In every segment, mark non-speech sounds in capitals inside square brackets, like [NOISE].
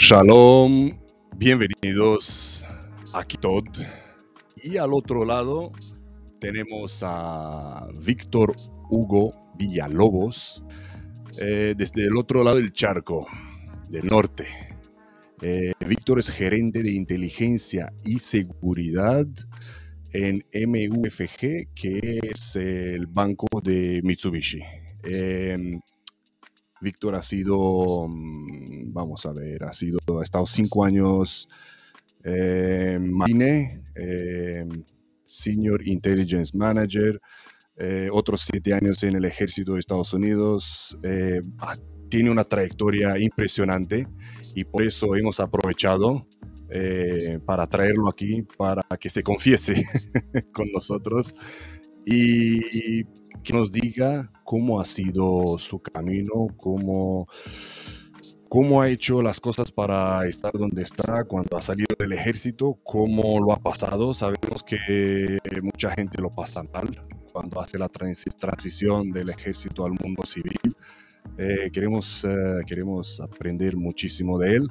Shalom, bienvenidos a Kitod. Y al otro lado tenemos a Víctor Hugo Villalobos, eh, desde el otro lado del charco, del norte. Eh, Víctor es gerente de inteligencia y seguridad en MUFG, que es el banco de Mitsubishi. Em, Víctor ha sido, mm, vamos a ver, ha sido, ha estado cinco años en Marine, em, Senior Intelligence Manager, eh, otros siete años en el ejército de Estados Unidos. Eh, tiene una trayectoria impresionante y por eso hemos aprovechado eh, para traerlo aquí, para que se confiese [LAUGHS] con nosotros y que nos diga cómo ha sido su camino, cómo, cómo ha hecho las cosas para estar donde está cuando ha salido del ejército, cómo lo ha pasado. Sabemos que mucha gente lo pasa mal cuando hace la transición del ejército al mundo civil. Eh, queremos, eh, queremos aprender muchísimo de él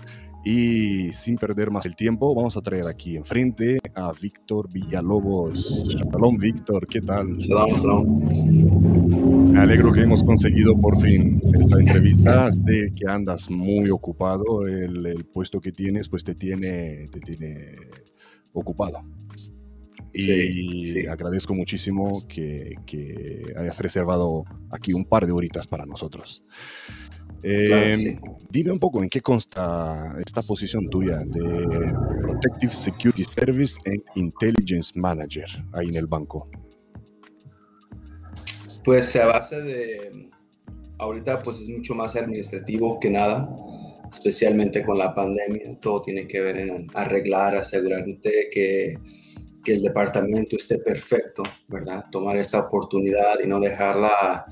y sin perder más el tiempo, vamos a traer aquí enfrente a Víctor Villalobos. Shalom, Víctor, ¿qué tal? Shalom, shalom. Me alegro que hemos conseguido por fin esta entrevista. Sé que andas muy ocupado, el, puesto que tienes pues te tiene, te tiene ocupado. Y agradezco muchísimo que, que hayas reservado aquí un par de horitas para nosotros. Em, dime un poco en qué consta esta posición tuya de Protective Security Service and Intelligence Manager ahí en el banco. Pues a base de, ahorita pues es mucho más administrativo que nada, especialmente con la pandemia, todo tiene que ver en arreglar, asegurarte que, que el departamento esté perfecto, ¿verdad? Tomar esta oportunidad y no dejarla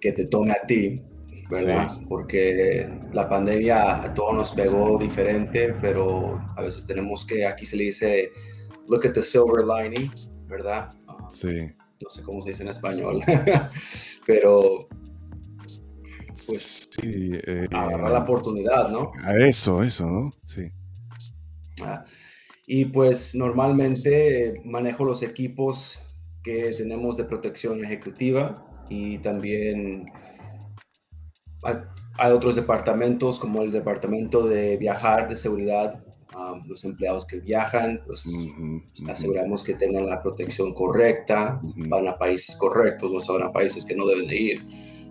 que te tome a ti, ¿verdad? Porque la pandemia a todos nos pegó diferente, pero a veces tenemos que, aquí se le dice, look at the silver lining, ¿verdad? Ah, sí. No sé cómo se dice en español, [LAUGHS] pero pues sí, eh, agarrar la oportunidad, ¿no? Eso, eso, ¿no? Sí. Ah, y pues normalmente manejo los equipos que tenemos de protección ejecutiva y también hay, otros departamentos como el departamento de viajar, de seguridad. los empleados que viajan, pues aseguramos que tengan la protección correcta, van a países correctos, no se van a países que no deben de ir.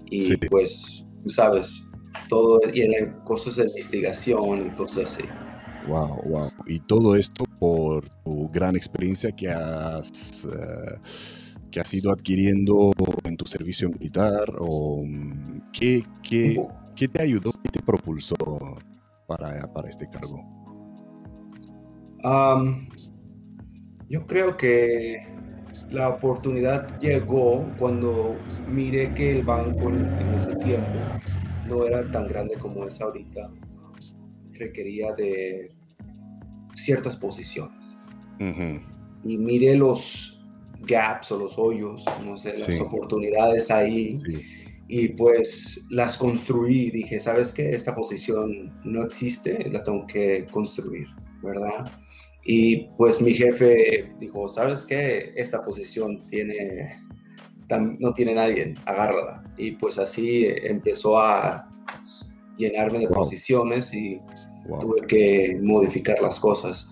Y pues, tú sabes, todo, y en cosas de investigación y cosas así. Wow, wow. Y todo esto por tu gran experiencia que has... Que has ido adquiriendo en tu servicio militar? ¿O mm, qué, qué, qué te ayudó, qué te propulsó para, para este cargo? yo creo que la oportunidad llegó cuando miré que el banco en ese tiempo no era tan grande como es ahorita. Requería de ciertas posiciones. Y miré los, gaps o los hoyos, no sé, las oportunidades ahí. Y pues las construí. Dije, ¿sabes qué? Esta posición no existe, la tengo que construir, ¿verdad? Y pues mi jefe dijo, ¿sabes qué? Esta posición tiene, no tiene nadie, agárrala. Y pues así empezó a llenarme de posiciones y tuve que modificar las cosas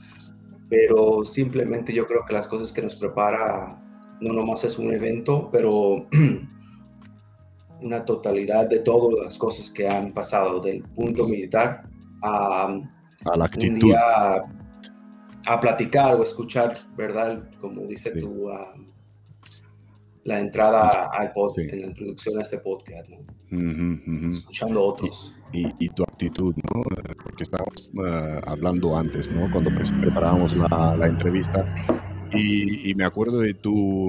pero simplemente yo creo que las cosas que nos prepara no nomás es un evento, pero [CLEARS THROAT] una totalidad de todas las cosas que han pasado del punto militar a, a la actitud. a, platicar o escuchar, ¿verdad? Como dice tú, la entrada al podcast, en la introducción a este podcast, ¿no? Escuchando a otros y, tu actitud, ¿no? Porque estábamos eh, hablando antes, ¿no? Cuando preparábamos la, la entrevista y, me acuerdo de tu,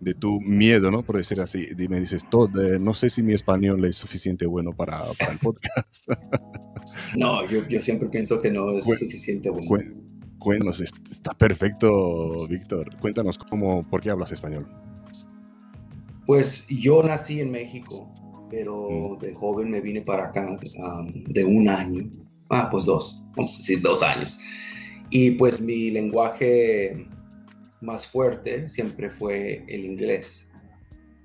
de tu miedo, ¿no? Por decir así. Y me dices, todo, no sé si mi español es suficiente bueno para, para el podcast. [LAUGHS] no, yo, yo, siempre pienso que no es suficiente bueno. Cuéntanos, está perfecto, Víctor. Cuéntanos cómo, por qué hablas español. Pues yo nací en México pero mm. de joven me vine para acá de un año ah, pues dos, vamos a decir dos años. Y pues mi lenguaje más fuerte siempre fue el inglés.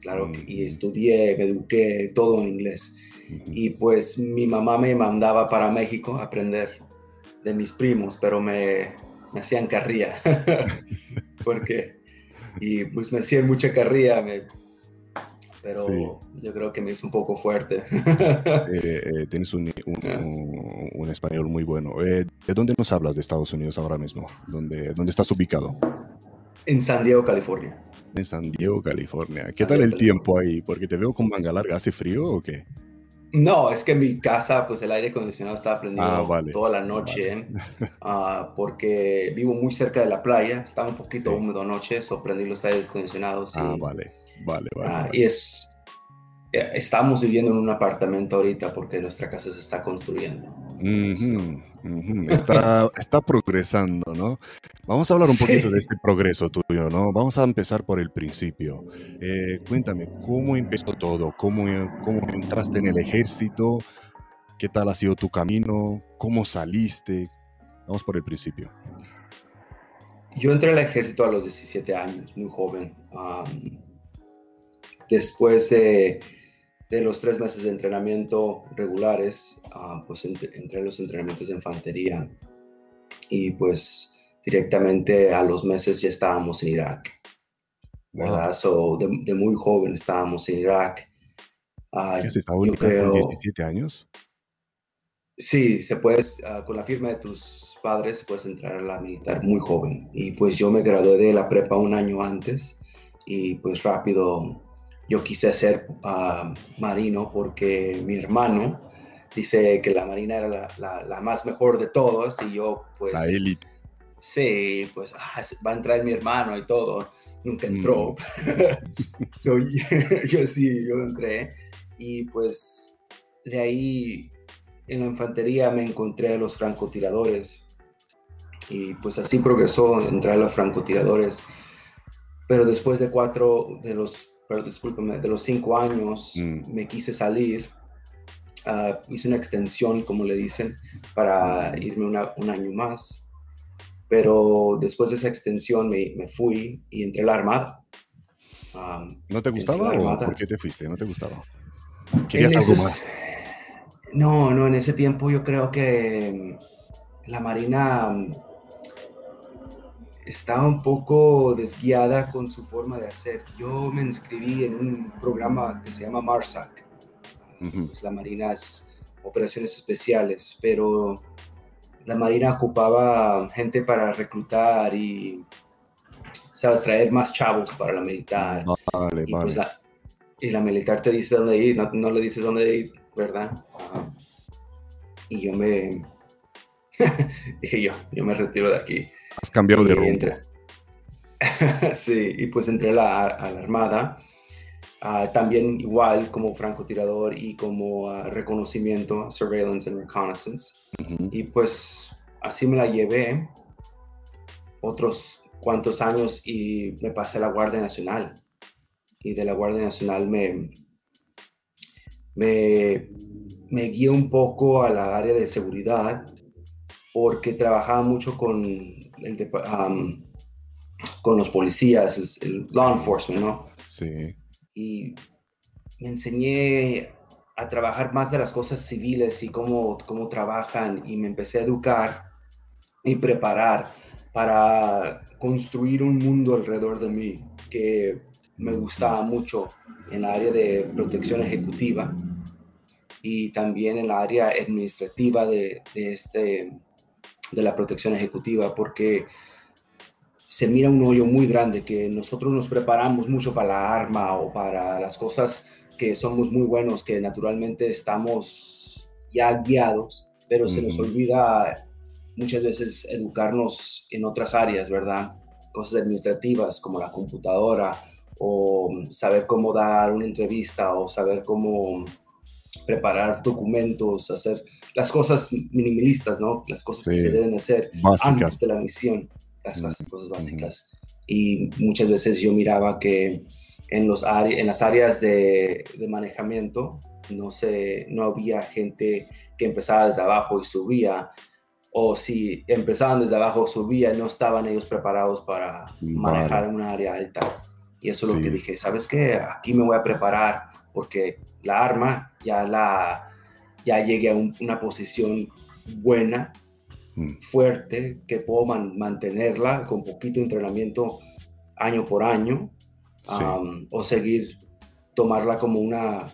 Claro, y mm. estudié, me eduqué todo en inglés. Y pues mi mamá me mandaba para México a aprender de mis primos, pero me, me hacían carrilla. [LAUGHS] Porque, y pues me hacían mucha carrilla, pero yo creo que me hizo un poco fuerte. Eh, [LAUGHS] eh, tienes un, un, español muy bueno. Eh, ¿De dónde nos hablas de Estados Unidos ahora mismo? ¿Dónde, dónde estás ubicado? En San Diego, California. En San Diego, California. ¿Qué tal el tiempo ahí? Porque te veo con manga larga. ¿Hace frío o qué? No, es que en mi casa, pues el aire acondicionado estaba prendido ah, toda la noche, [LAUGHS] ah, porque vivo muy cerca de la playa, estaba un poquito húmedo anoche, so prendí los aires acondicionados. ah, vale, vale, vale, Y es, eh, estamos viviendo en un apartamento ahorita porque nuestra casa se está construyendo. Está, está, progresando, ¿no? Vamos a hablar un poquito de este progreso tuyo, ¿no? Vamos a empezar por el principio. Eh, cuéntame, ¿cómo empezó todo? ¿Cómo, ¿Cómo entraste en el ejército? ¿Qué tal ha sido tu camino? ¿Cómo saliste? Vamos por el principio. Yo entré al ejército a los 17 años, muy joven. después de de los tres meses de entrenamiento regulares, ah, pues entré los entrenamientos de infantería y pues directamente a los meses ya estábamos en Irak. ¿Verdad? So, de, muy joven estábamos en Irak. Uh, ¿Qué yo creo, 17 años? Sí, se puede, ah, con la firma de tus padres puedes entrar a la militar muy joven. Y pues yo me gradué de la prepa un año antes y pues rápido yo quise ser ah, marino porque mi hermano dice que la marina era la, más mejor de todos y yo pues... La élite. Sí, pues ah, va a entrar mi hermano y todo. Nunca entró. [LAUGHS] Mm. [LAUGHS] yo sí, yo entré. Y pues de ahí en la infantería me encontré a los francotiradores. Y pues así progresó, entrar a los francotiradores. Pero después de cuatro, de los pero discúlpeme, de los cinco años mm. me quise salir. Ah, hice una extensión, como le dicen, para irme un año más. Pero después de esa extensión me, me fui y entré a la Armada. ¿No te gustaba o por qué te fuiste? ¿No te gustaba? ¿Querías algo más? No, no, en ese tiempo yo creo que la Marina estaba un poco desguiada con su forma de hacer. Yo me inscribí en un programa que se llama MARSAC, pues la Marina es operaciones especiales, pero la Marina ocupaba gente para reclutar y, sabes, traer más chavos para la militar. Vale, y, pues, la, y la militar te dice dónde ir, no, no le dices dónde ir, ¿verdad? Y yo me... [LAUGHS] dije yo, yo me retiro de aquí. Has cambiado de rumbo. [LAUGHS] sí, y pues entré a la, Armada. Ah, también igual como francotirador y como ah, reconocimiento, surveillance and reconnaissance. Y pues así me la llevé otros cuantos años y me pasé a la Guardia Nacional. Y de la Guardia Nacional me, me, me un poco a la área de seguridad porque trabajaba mucho con, el con los policías, el, law enforcement, ¿no? Sí. Y me enseñé a trabajar más de las cosas civiles y cómo, cómo trabajan y me empecé a educar y preparar para construir un mundo alrededor de mí que me gustaba mucho en la área de protección ejecutiva y también en la área administrativa de, de este, de la protección ejecutiva porque se mira un hoyo muy grande que nosotros nos preparamos mucho para la arma o para las cosas que somos muy buenos, que naturalmente estamos ya guiados, pero se nos olvida muchas veces educarnos en otras áreas, ¿verdad? Cosas administrativas como la computadora o saber cómo dar una entrevista o saber cómo preparar documentos, hacer las cosas minimalistas, ¿no? Las cosas que se deben hacer antes de la misión, las cosas básicas. Y muchas veces yo miraba que en, los en las áreas de, de manejamiento no sé, no había gente que empezaba desde abajo y subía, o si empezaban desde abajo subía, no estaban ellos preparados para manejar una área alta. Y eso es lo que dije, ¿sabes qué? Aquí me voy a preparar porque la arma ya la ya llegué a una posición buena, mm. fuerte, que puedo mantenerla con poquito entrenamiento año por año, o seguir, tomarla como una,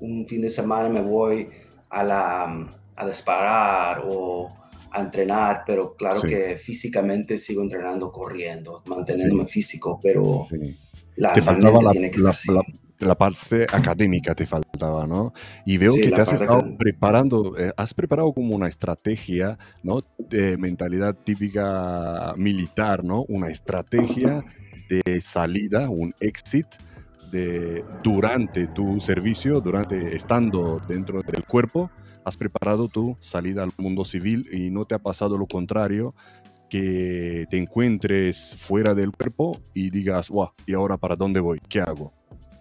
un fin de semana me voy a, la, a disparar o a entrenar, pero claro que físicamente sigo entrenando, corriendo, manteniéndome físico, pero la, Te faltaba la, tiene que la parte académica te faltaba, ¿no? Y veo que te has estado preparando, eh, has preparado como una estrategia, ¿no? De mentalidad típica militar, ¿no? Una estrategia de salida, un exit de, durante tu servicio, durante estando dentro del cuerpo, has preparado tu salida al mundo civil y no te ha pasado lo contrario, que te encuentres fuera del cuerpo y digas, wow, ¿y ahora para dónde voy? ¿Qué hago?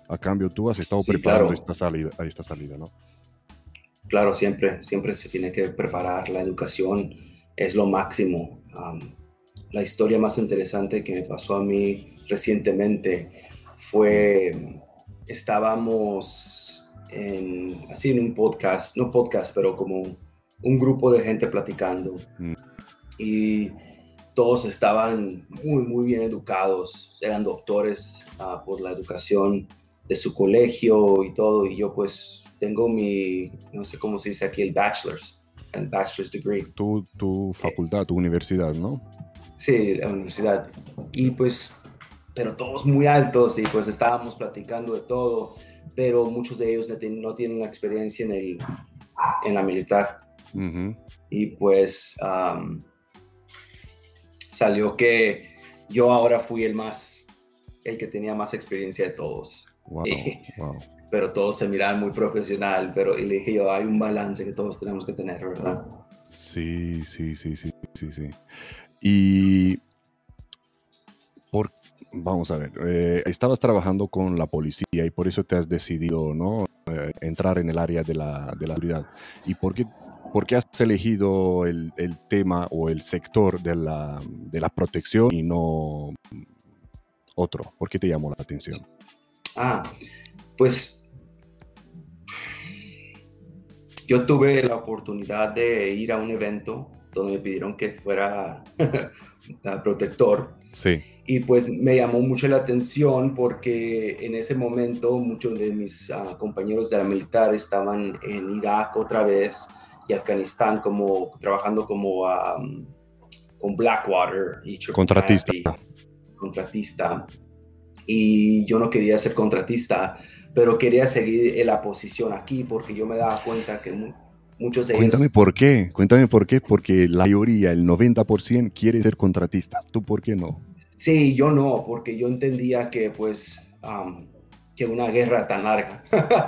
A cambio, tú has estado preparando esta, salida, esta salida, ¿no? Claro, siempre, siempre se tiene que preparar. La educación es lo máximo. la historia más interesante que me pasó a mí recientemente fue, estábamos en, así en un podcast, no podcast, pero como un grupo de gente platicando. Mm. Y todos estaban muy, muy bien educados, eran doctores ah, por la educación de su colegio y todo, y yo pues tengo mi, no sé cómo se dice aquí, el bachelor's, el bachelor's degree. Tu, tu facultad, tu universidad, ¿no? Sí, la universidad. Y pues, pero todos muy altos y pues estábamos platicando de todo, pero muchos de ellos no tienen una experiencia en, el, en la militar. Y pues salió que yo ahora fui el más, el que tenía más experiencia de todos. Pero todos se miran muy profesional, pero y le dije yo, hay un balance que todos tenemos que tener, ¿verdad? Sí, sí, sí, sí, sí, sí. Y por, vamos a ver, eh, estabas trabajando con la policía y por eso te has decidido, ¿no? Eh, entrar en el área de la, de la seguridad. ¿Y por qué, por qué has elegido el, el, tema o el sector de la, de la protección y no otro? ¿Por qué te llamó la atención? Ah, pues yo tuve la oportunidad de ir a un evento donde me pidieron que fuera [LAUGHS] protector. Sí. Y pues me llamó mucho la atención porque en ese momento muchos de mis ah, compañeros de la militar estaban en Irak otra vez y Afganistán como trabajando como con Blackwater y contratista. contratista y yo no quería ser contratista, pero quería seguir en la posición aquí porque yo me daba cuenta que muchos de Cuéntame por qué, cuéntame por qué, porque la mayoría, el 90% quiere ser contratista. ¿Tú por qué no? Sí, yo no, porque yo entendía que pues que una guerra tan larga [LAUGHS]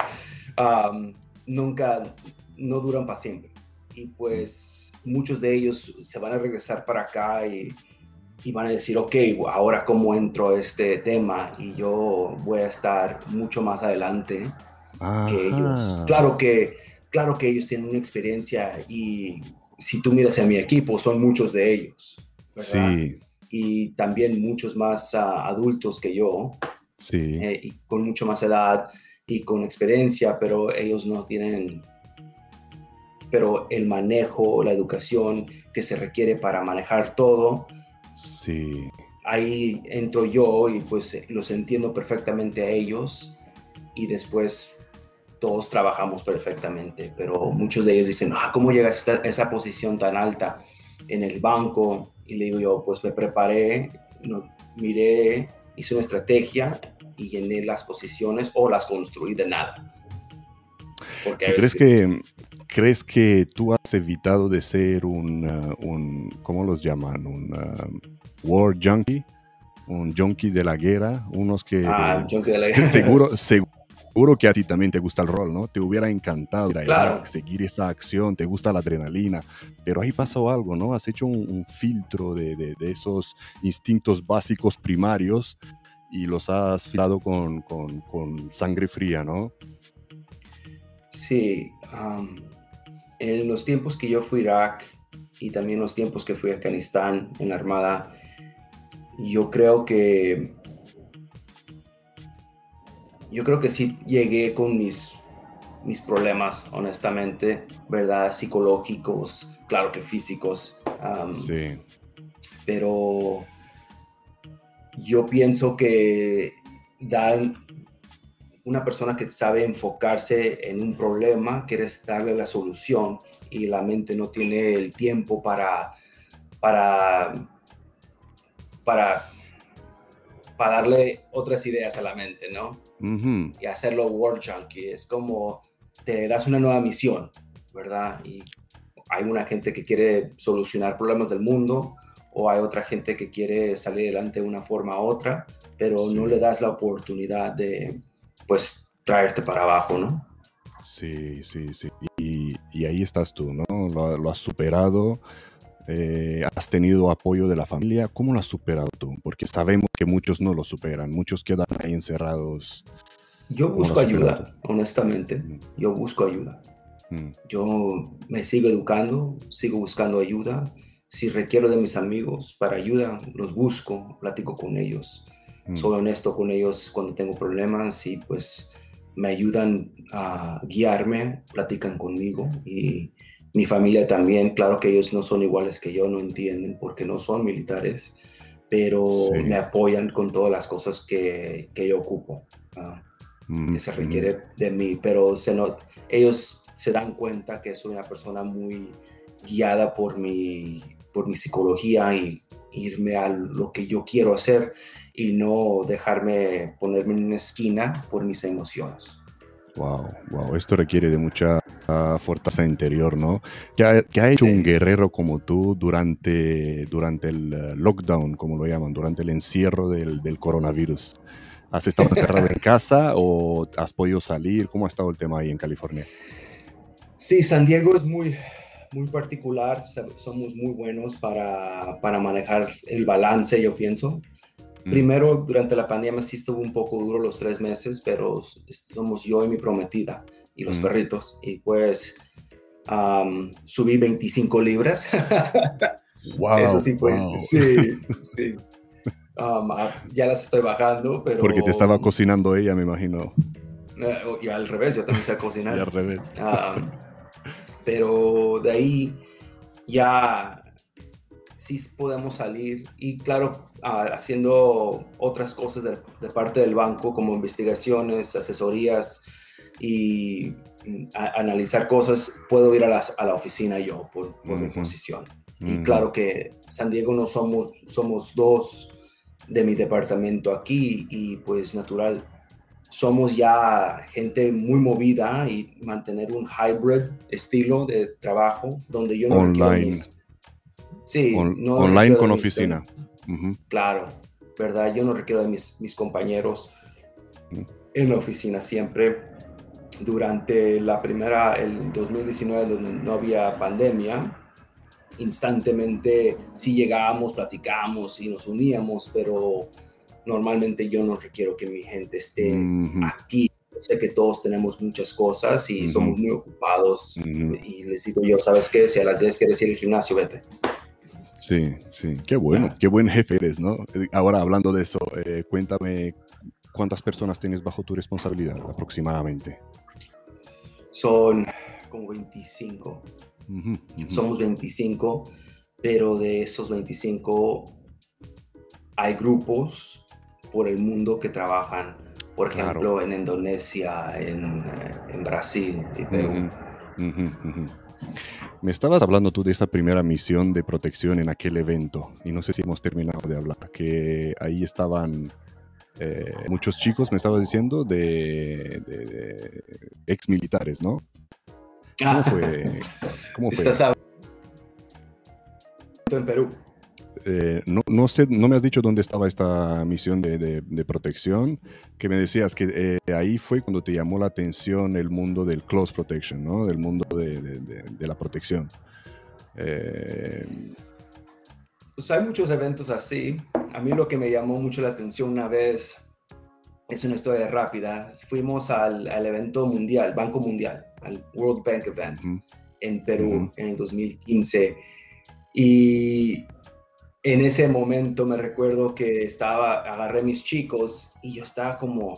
nunca, no duran para siempre. Y pues muchos de ellos se van a regresar para acá y y van a decir, ok, ahora cómo entro a este tema y yo voy a estar mucho más adelante que ellos. Claro que, claro que ellos tienen una experiencia y si tú miras a mi equipo, son muchos de ellos. Sí. Y también muchos más ah, adultos que yo. Sí. Eh, y con mucho más edad y con experiencia, pero ellos no tienen pero el manejo, la educación que se requiere para manejar todo, Sí. Ahí entro yo y pues los entiendo perfectamente a ellos y después todos trabajamos perfectamente, pero muchos de ellos dicen, ah, ¿cómo llegas a esa posición tan alta en el banco? Y le digo yo, pues me preparé, miré, hice una estrategia y llené las posiciones o las construí de nada. Porque ¿Crees, que, ¿Crees que tú has evitado de ser un, uh, un ¿cómo los llaman? Un um, war junkie, un junkie de la guerra, unos que... Ah, junkie de la guerra. Seguro, seguro que a ti también te gusta el rol, ¿no? Te hubiera encantado seguir esa acción, te gusta la adrenalina, pero ahí pasó algo, ¿no? Has hecho un, filtro de, de, de, esos instintos básicos primarios y los has filado con, con, con sangre fría, ¿no? Sí, en los tiempos que yo fui a Irak y también los tiempos que fui a Afganistán en la Armada, yo creo que yo creo que sí llegué con mis, mis problemas, honestamente, ¿verdad? Psicológicos, claro que físicos. sí. Pero yo pienso que dar una persona que sabe enfocarse en un problema, quieres darle la solución y la mente no tiene el tiempo para, para, para, para darle otras ideas a la mente, ¿no? Y hacerlo word junkie. Es como te das una nueva misión, ¿verdad? Y hay una gente que quiere solucionar problemas del mundo o hay otra gente que quiere salir adelante de una forma u otra, pero no le das la oportunidad de, pues, traerte para abajo, ¿no? Sí, sí, sí. Y, ahí estás tú, ¿no? Lo, has superado, eh, has tenido apoyo de la familia. ¿Cómo lo has superado tú? Porque sabemos que muchos no lo superan, muchos quedan ahí encerrados. Yo busco ayuda, honestamente. Yo busco ayuda. Mm. Yo me sigo educando, sigo buscando ayuda. Si requiero de mis amigos para ayuda, los busco, platico con ellos. Mm. Soy honesto con ellos cuando tengo problemas y pues me ayudan a guiarme, platican conmigo y mi familia también, claro que ellos no son iguales que yo, no entienden porque no son militares, pero me apoyan con todas las cosas que, que yo ocupo, ah, mm, que se requiere de mí, pero se no, ellos se dan cuenta que soy una persona muy guiada por mi, por mi psicología y irme a lo que yo quiero hacer y no dejarme ponerme en una esquina por mis emociones. Wow, wow, esto requiere de mucha fuerza interior, ¿no? ¿Qué ha, hecho un guerrero como tú durante, durante el eh, lockdown, como lo llaman, durante el encierro del, del coronavirus? ¿Has estado encerrado en casa o has podido salir? ¿Cómo ha estado el tema ahí en California? Sí, San Diego es muy, muy particular, somos muy buenos para, para manejar el balance, yo pienso. Mm. Primero, durante la pandemia sí estuvo un poco duro los tres meses, pero somos yo y mi prometida y los mm. perritos. Y pues subí 25 libras. [LAUGHS] wow, Eso sí fue. Sí, sí. ya las estoy bajando, pero... Porque te estaba cocinando ella, me imagino. Eh, y al revés, yo también sé cocinar. y al revés pero de ahí ya sí podemos salir y claro, haciendo otras cosas de, parte del banco como investigaciones, asesorías y mm, analizar cosas, puedo ir a, la oficina yo por, mi posición. Y claro que San Diego no somos, somos dos de mi departamento aquí y pues natural somos ya gente muy movida y mantener un hybrid estilo de trabajo donde yo no online. sí, online con oficina. Claro, ¿verdad? Yo no requiero de mis, mis compañeros en la oficina siempre. Durante la primera, el 2019, donde no había pandemia, instantemente sí llegábamos, platicábamos y nos uníamos, pero normalmente yo no requiero que mi gente esté aquí. Sé que todos tenemos muchas cosas y somos muy ocupados y les digo yo, ¿sabes qué? Si a las 10 quieres ir al gimnasio, vete. Sí, sí, qué bueno, qué buen jefe eres, ¿no? Ahora hablando de eso, eh, cuéntame cuántas personas tienes bajo tu responsabilidad aproximadamente. Son como 25. Somos 25, pero de esos 25 hay grupos por el mundo que trabajan, por ejemplo, en Indonesia, en, eh, Brasil y Perú. Me estabas hablando tú de esa primera misión de protección en aquel evento y no sé si hemos terminado de hablar, que ahí estaban eh, muchos chicos, me estabas diciendo, de, ex militares, ¿no? ¿Cómo ah. fue? ¿Cómo [LAUGHS] fue? Estás en Perú. Eh, no, no, sé, no me has dicho dónde estaba esta misión de, protección, que me decías que eh, ahí fue cuando te llamó la atención el mundo del close protection, ¿no? Del mundo de, la protección. Eh, pues hay muchos eventos así. A mí lo que me llamó mucho la atención una vez es una historia rápida. Fuimos al, al evento mundial, Banco Mundial, al World Bank Event en Perú en el 2015. Y en ese momento me recuerdo que estaba, agarré mis chicos y yo estaba como,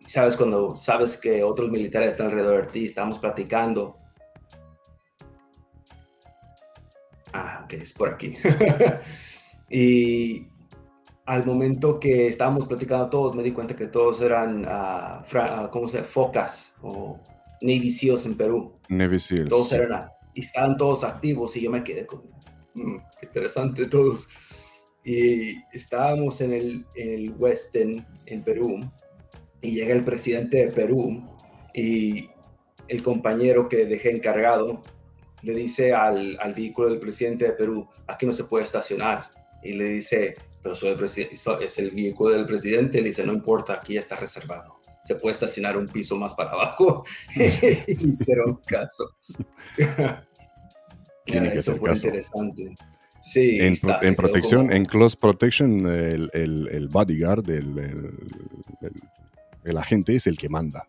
sabes, cuando sabes que otros militares están alrededor de ti, estábamos platicando. Ah, ok, es por aquí. [LAUGHS] y al momento que estábamos platicando todos, me di cuenta que todos eran, uh, ¿cómo se Focas o Navy SEALs en Perú. Navy SEALs. Todos eran, y estaban todos activos y yo me quedé con, mm, interesante todos. Y estábamos en el, en el Western en Perú y llega el presidente de Perú y el compañero que dejé encargado le dice al, al vehículo del presidente de Perú, aquí no se puede estacionar. Y le dice, pero soy el es el vehículo del presidente, le dice, no importa, aquí ya está reservado. Se puede estacionar un piso más para abajo. [LAUGHS] hicieron caso. [LAUGHS] Tiene que ser caso. interesante. Sí, En, está, en protección, como- en close protection, el, el- el bodyguard, el, el- agente es el que manda.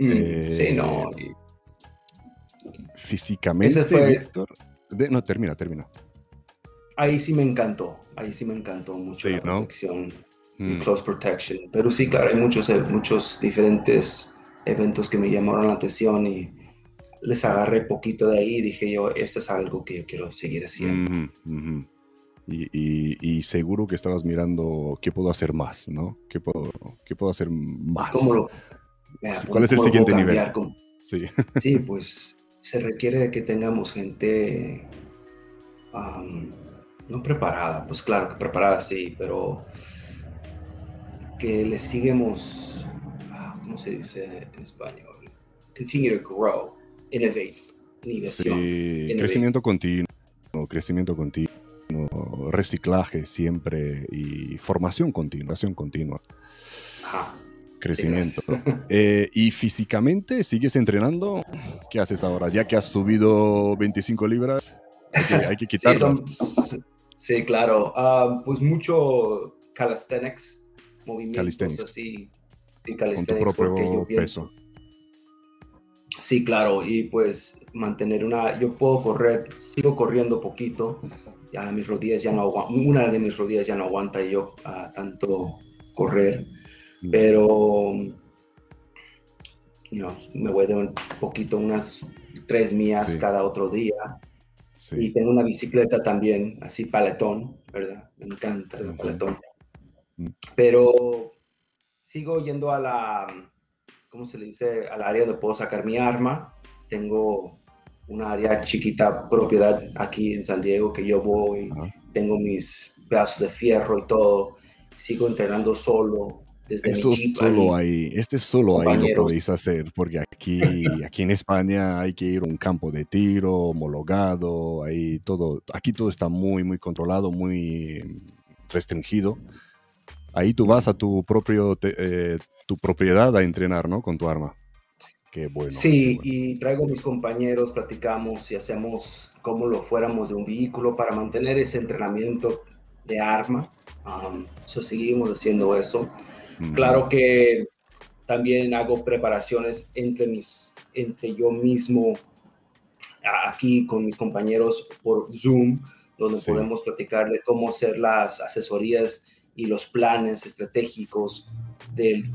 Mm, eh, sí, no. y- Físicamente, Ese fue- Víctor. de- no, termina, termina. ahí sí me encantó. Ahí sí me encantó mucho Sí, la ¿no? protección. Mm, Close Protection. Pero sí, claro, hay muchos, eh, muchos diferentes eventos que me llamaron la atención y les agarré poquito de ahí y dije yo, esto es algo que yo quiero seguir haciendo. Y, y- y seguro que estabas mirando qué puedo hacer más, ¿no? ¿Qué puedo, qué puedo hacer más? ¿Cómo lo, cómo ¿cuál es el siguiente nivel? Sí. Sí, pues se requiere de que tengamos gente no preparada, pues claro que preparada sí, pero que le sigamos, ah, ¿cómo se dice en español? Continue to grow, innovate, innovación. Sí, crecimiento continuo, crecimiento continuo, reciclaje siempre y formación continua, formación continua, Ajá. crecimiento. [LAUGHS] Eh, ¿Y físicamente sigues entrenando? ¿Qué haces ahora? Ya que has subido 25 libras, hay que, hay que [LAUGHS] Sí, quitarlas. son- sí, claro. Ah, pues mucho calisthenics, movimientos Calisthenics. así. Sí, con tu calisthenics, porque yo propio pienso. peso. Sí, claro, y pues mantener una, yo puedo correr, sigo corriendo poquito, ya mis rodillas ya no aguantan, una de mis rodillas ya no aguanta yo ah, tanto correr, Mm. pero you know, me voy de un poquito, unas tres millas Sí. cada otro día, y Sí. tengo una bicicleta también, así paletón, ¿verdad? Me encanta el paletón, Mm. pero sigo yendo a la, ¿cómo se le dice? Al área donde puedo sacar mi arma. Tengo una área chiquita, propiedad aquí en San Diego que yo voy. Ajá. Tengo mis pedazos de fierro y todo. Sigo entrenando solo desde Eso mi solo ahí. este solo ahí lo podéis hacer, porque aquí, [LAUGHS] aquí en España hay que ir a un campo de tiro homologado, ahí todo, aquí todo está muy, muy controlado, muy restringido. Ahí tú vas a tu propio, te- eh, tu propiedad a entrenar, ¿no? Con tu arma. Qué bueno. Sí, qué bueno. y traigo a mis compañeros, platicamos y hacemos como lo fuéramos de un vehículo para mantener ese entrenamiento de arma. Um, so seguimos haciendo eso. Mm, Claro que también hago preparaciones entre mis, entre yo mismo aquí con mis compañeros por Zoom, donde Sí. podemos platicar de cómo hacer las asesorías y los planes estratégicos del,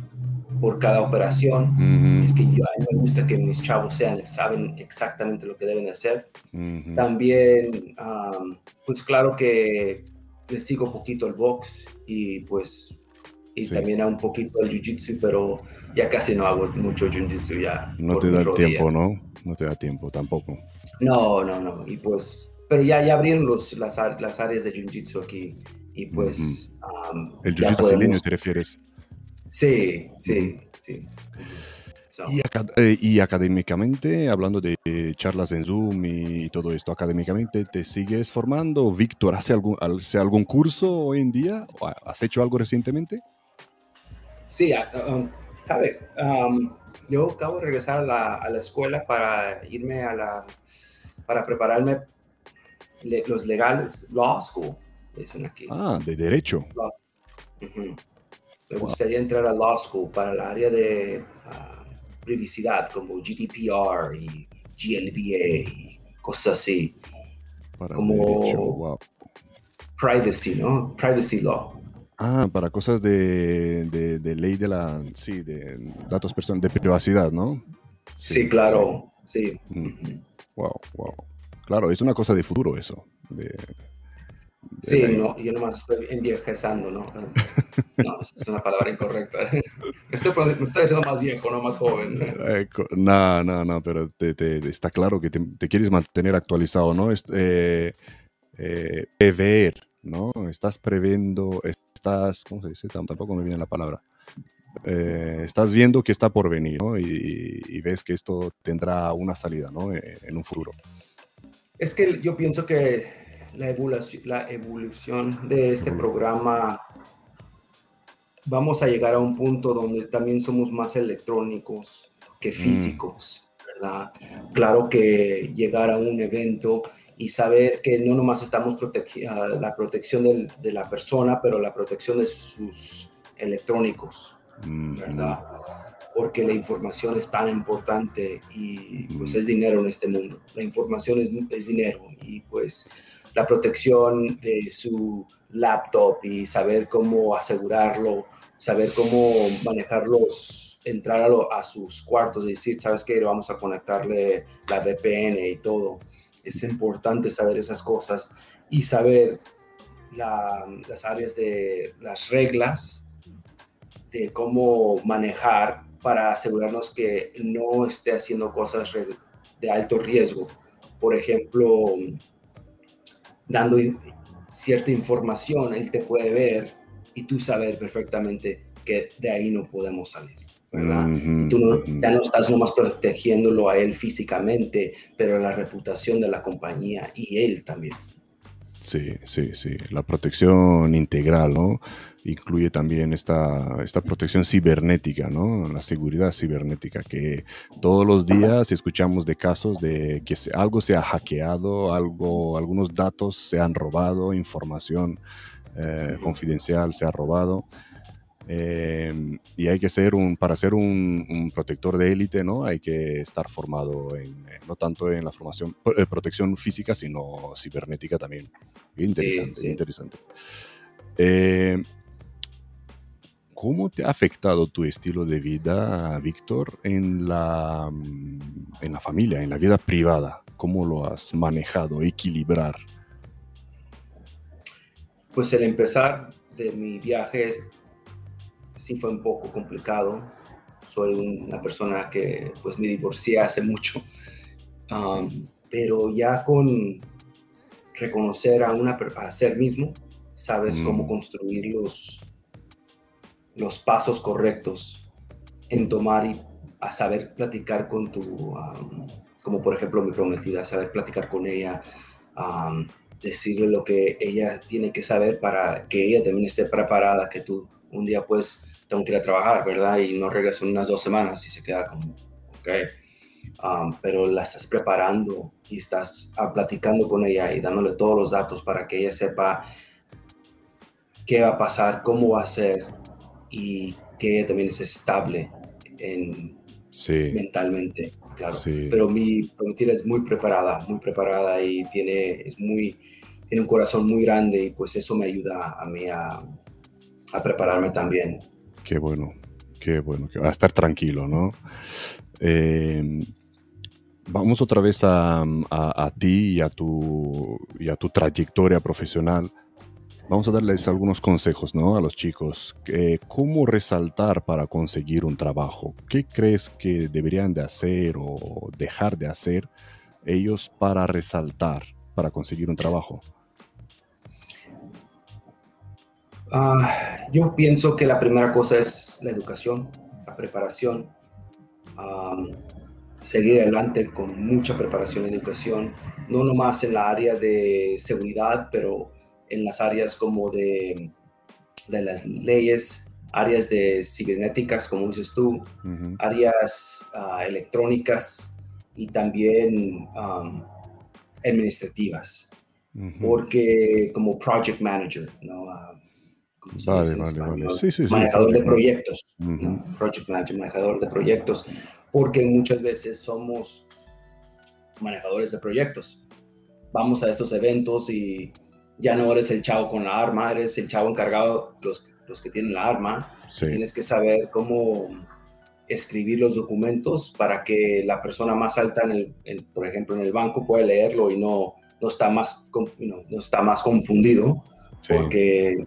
por cada operación. ujú, Es que yo, a mí me gusta que mis chavos sean, saben exactamente lo que deben hacer. ujú. También, am, pues claro que le sigo poquito el box y pues y Sí. también a un poquito el jiu-jitsu, pero ya casi no hago mucho jiu-jitsu ya. No te da tiempo, ¿no? No te da tiempo tampoco. No, no, no. Y pues, pero ya, ya abrieron los, las, las áreas de jiu-jitsu aquí y pues... am, El ya jiu-jitsu brasileño te refieres. Sí, sí, sí. So, Y, aca- eh, y académicamente, hablando de charlas en Zoom y, todo esto, académicamente, ¿te sigues formando? Víctor, ¿hace algún, hace algún curso hoy en día? ¿O ha- ¿Has hecho algo recientemente? Sí, ah, um, sabe, um, yo acabo de regresar a la, a la escuela para irme a la, para prepararme le- los legales, law school, Ah, de derecho. Me gustaría entrar a law school para el área de ah, privacidad como GDPR y GLBA y cosas así. como privacy, ¿no? Privacy law. Ah, para cosas de, de, ley de la, sí, de datos personales, de privacidad, ¿no? Sí, claro, sí. Wow, wow. Claro, es una cosa de futuro eso. Sí, no, yo nomás estoy enviejezando, ¿no? [LAUGHS] No, es una palabra incorrecta. Estoy, me estoy haciendo más viejo, no más joven. No, no, no, pero te, está claro que te, quieres mantener actualizado, ¿no? Eh, eh, prever, ¿no? Estás previendo, estás, ¿cómo se dice? Tampoco me viene la palabra. Eh, estás viendo que está por venir, ¿no? Y, ves que esto tendrá una salida, ¿no? En un futuro. Es que yo pienso que la evolución, la evolución de este programa vamos a llegar a un punto donde también somos más electrónicos que mm. físicos, ¿verdad? Claro que llegar a un evento y saber que no nomás estamos protegiendo la protección de la persona, pero la protección de sus electrónicos, mm, ¿verdad? Porque la información es tan importante y pues mm. es dinero en este mundo. La información es, es dinero y pues la protección de su laptop y saber cómo asegurarlo saber cómo manejarlos, entrar a, a sus cuartos y decir, sabes que vamos a conectarle la VPN y todo. Es importante saber esas cosas y saber las áreas de las reglas de cómo manejar para asegurarnos que no esté haciendo cosas de alto riesgo. Por ejemplo, dando cierta información, él te puede ver y tú saber perfectamente que de ahí no podemos salir. ¿verdad? tú no, ya no estás nomás protegiéndolo a él físicamente, pero la reputación de la compañía y él también. Sí, sí, sí. La protección integral, ¿no? Incluye también esta, esta protección cibernética, ¿no? La seguridad cibernética, que todos los días escuchamos de casos de que algo se ha hackeado, algo, algunos datos se han robado, información eh, confidencial se ha robado. Eh, y hay que ser un, para ser un, protector de élite, ¿no? Hay que estar formado en, eh, no tanto en la formación, protección física, sino cibernética también. Interesante, interesante. ¿Cómo te ha afectado tu estilo de vida, Víctor, en la, en la familia, en la vida privada? ¿Cómo lo has manejado, equilibrar? Pues el empezar de mi viaje sí fue un poco complicado. Soy una persona que pues me divorcié hace mucho, pero ya con reconocer a, una, a ser mismo, sabes cómo mm. construir los, los pasos correctos en tomar y a saber platicar con tu, como por ejemplo mi prometida, saber platicar con ella, decirle lo que ella tiene que saber para que ella también esté preparada, que tú un día pues tengo que ir a trabajar, ¿verdad? Y no regreso en unas dos semanas y se queda como, ok. Um, pero la estás preparando y estás ah, platicando con ella y dándole todos los datos para que ella sepa qué va a pasar, cómo va a ser y que ella también es estable en, mentalmente claro. Pero mi prometida es muy preparada, muy preparada y tiene, es muy, tiene un corazón muy grande y pues eso me ayuda a mí a, a prepararme también. Qué bueno, qué bueno, a estar tranquilo, ¿no? Eh, vamos otra vez a, a, ti y a, tu, y a tu trayectoria profesional vamos a darles algunos consejos ¿no? a los chicos. ¿Cómo resaltar para conseguir un trabajo? ¿Qué crees que deberían de hacer o dejar de hacer ellos para resaltar, para conseguir un trabajo? Ah, yo pienso que la primera cosa es la educación, la preparación. seguir adelante con mucha preparación y educación, no nomás en la área de seguridad, pero en las áreas como de, de las leyes, áreas de cibernéticas, como dices tú, áreas ah, electrónicas y también administrativas. Porque como project manager, ¿no? Vale, vale, vale. Sí, sí, manejador de proyectos, project manager, manejador de proyectos, porque muchas veces somos manejadores de proyectos. Vamos a estos eventos y ya no eres el chavo con la arma, eres el chavo encargado, los, los que tienen la arma. Tienes que saber cómo escribir los documentos para que la persona más alta, en el, por ejemplo, en el banco pueda leerlo y no, no, está, más, no, está más confundido, porque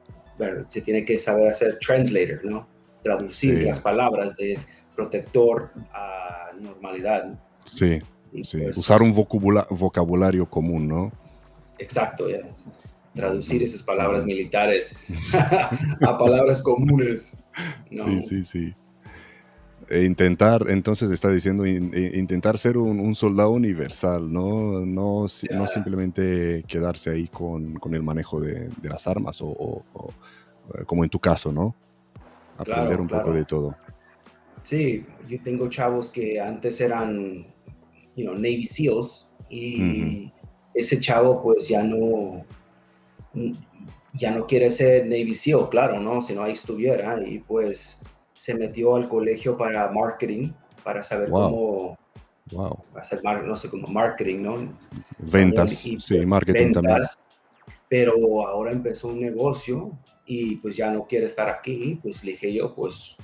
se tiene que saber hacer translator, ¿no? Traducir las palabras de protector a normalidad. Sí, pues usar un vocabulario común, ¿no? Exacto, ya. Traducir esas palabras militares [LAUGHS] [LAUGHS] a palabras comunes. Sí, sí, sí. E intentar, entonces está diciendo, e intentar ser un, soldado universal, ¿no? No, no simplemente quedarse ahí con, con el manejo de, de las armas o, eh, como en tu caso, ¿no? Aprender un poco de todo. Sí, yo tengo chavos que antes eran, you know, Navy SEALs y ese chavo pues ya no, ya no quiere ser Navy SEAL, claro, ¿no? Si no ahí estuviera y pues se metió al colegio para marketing, para saber cómo hacer, no sé, como marketing, ¿no? Ventas, sí, marketing también. Pero ahora empezó un negocio y pues ya no quiere estar aquí, pues le dije yo, pues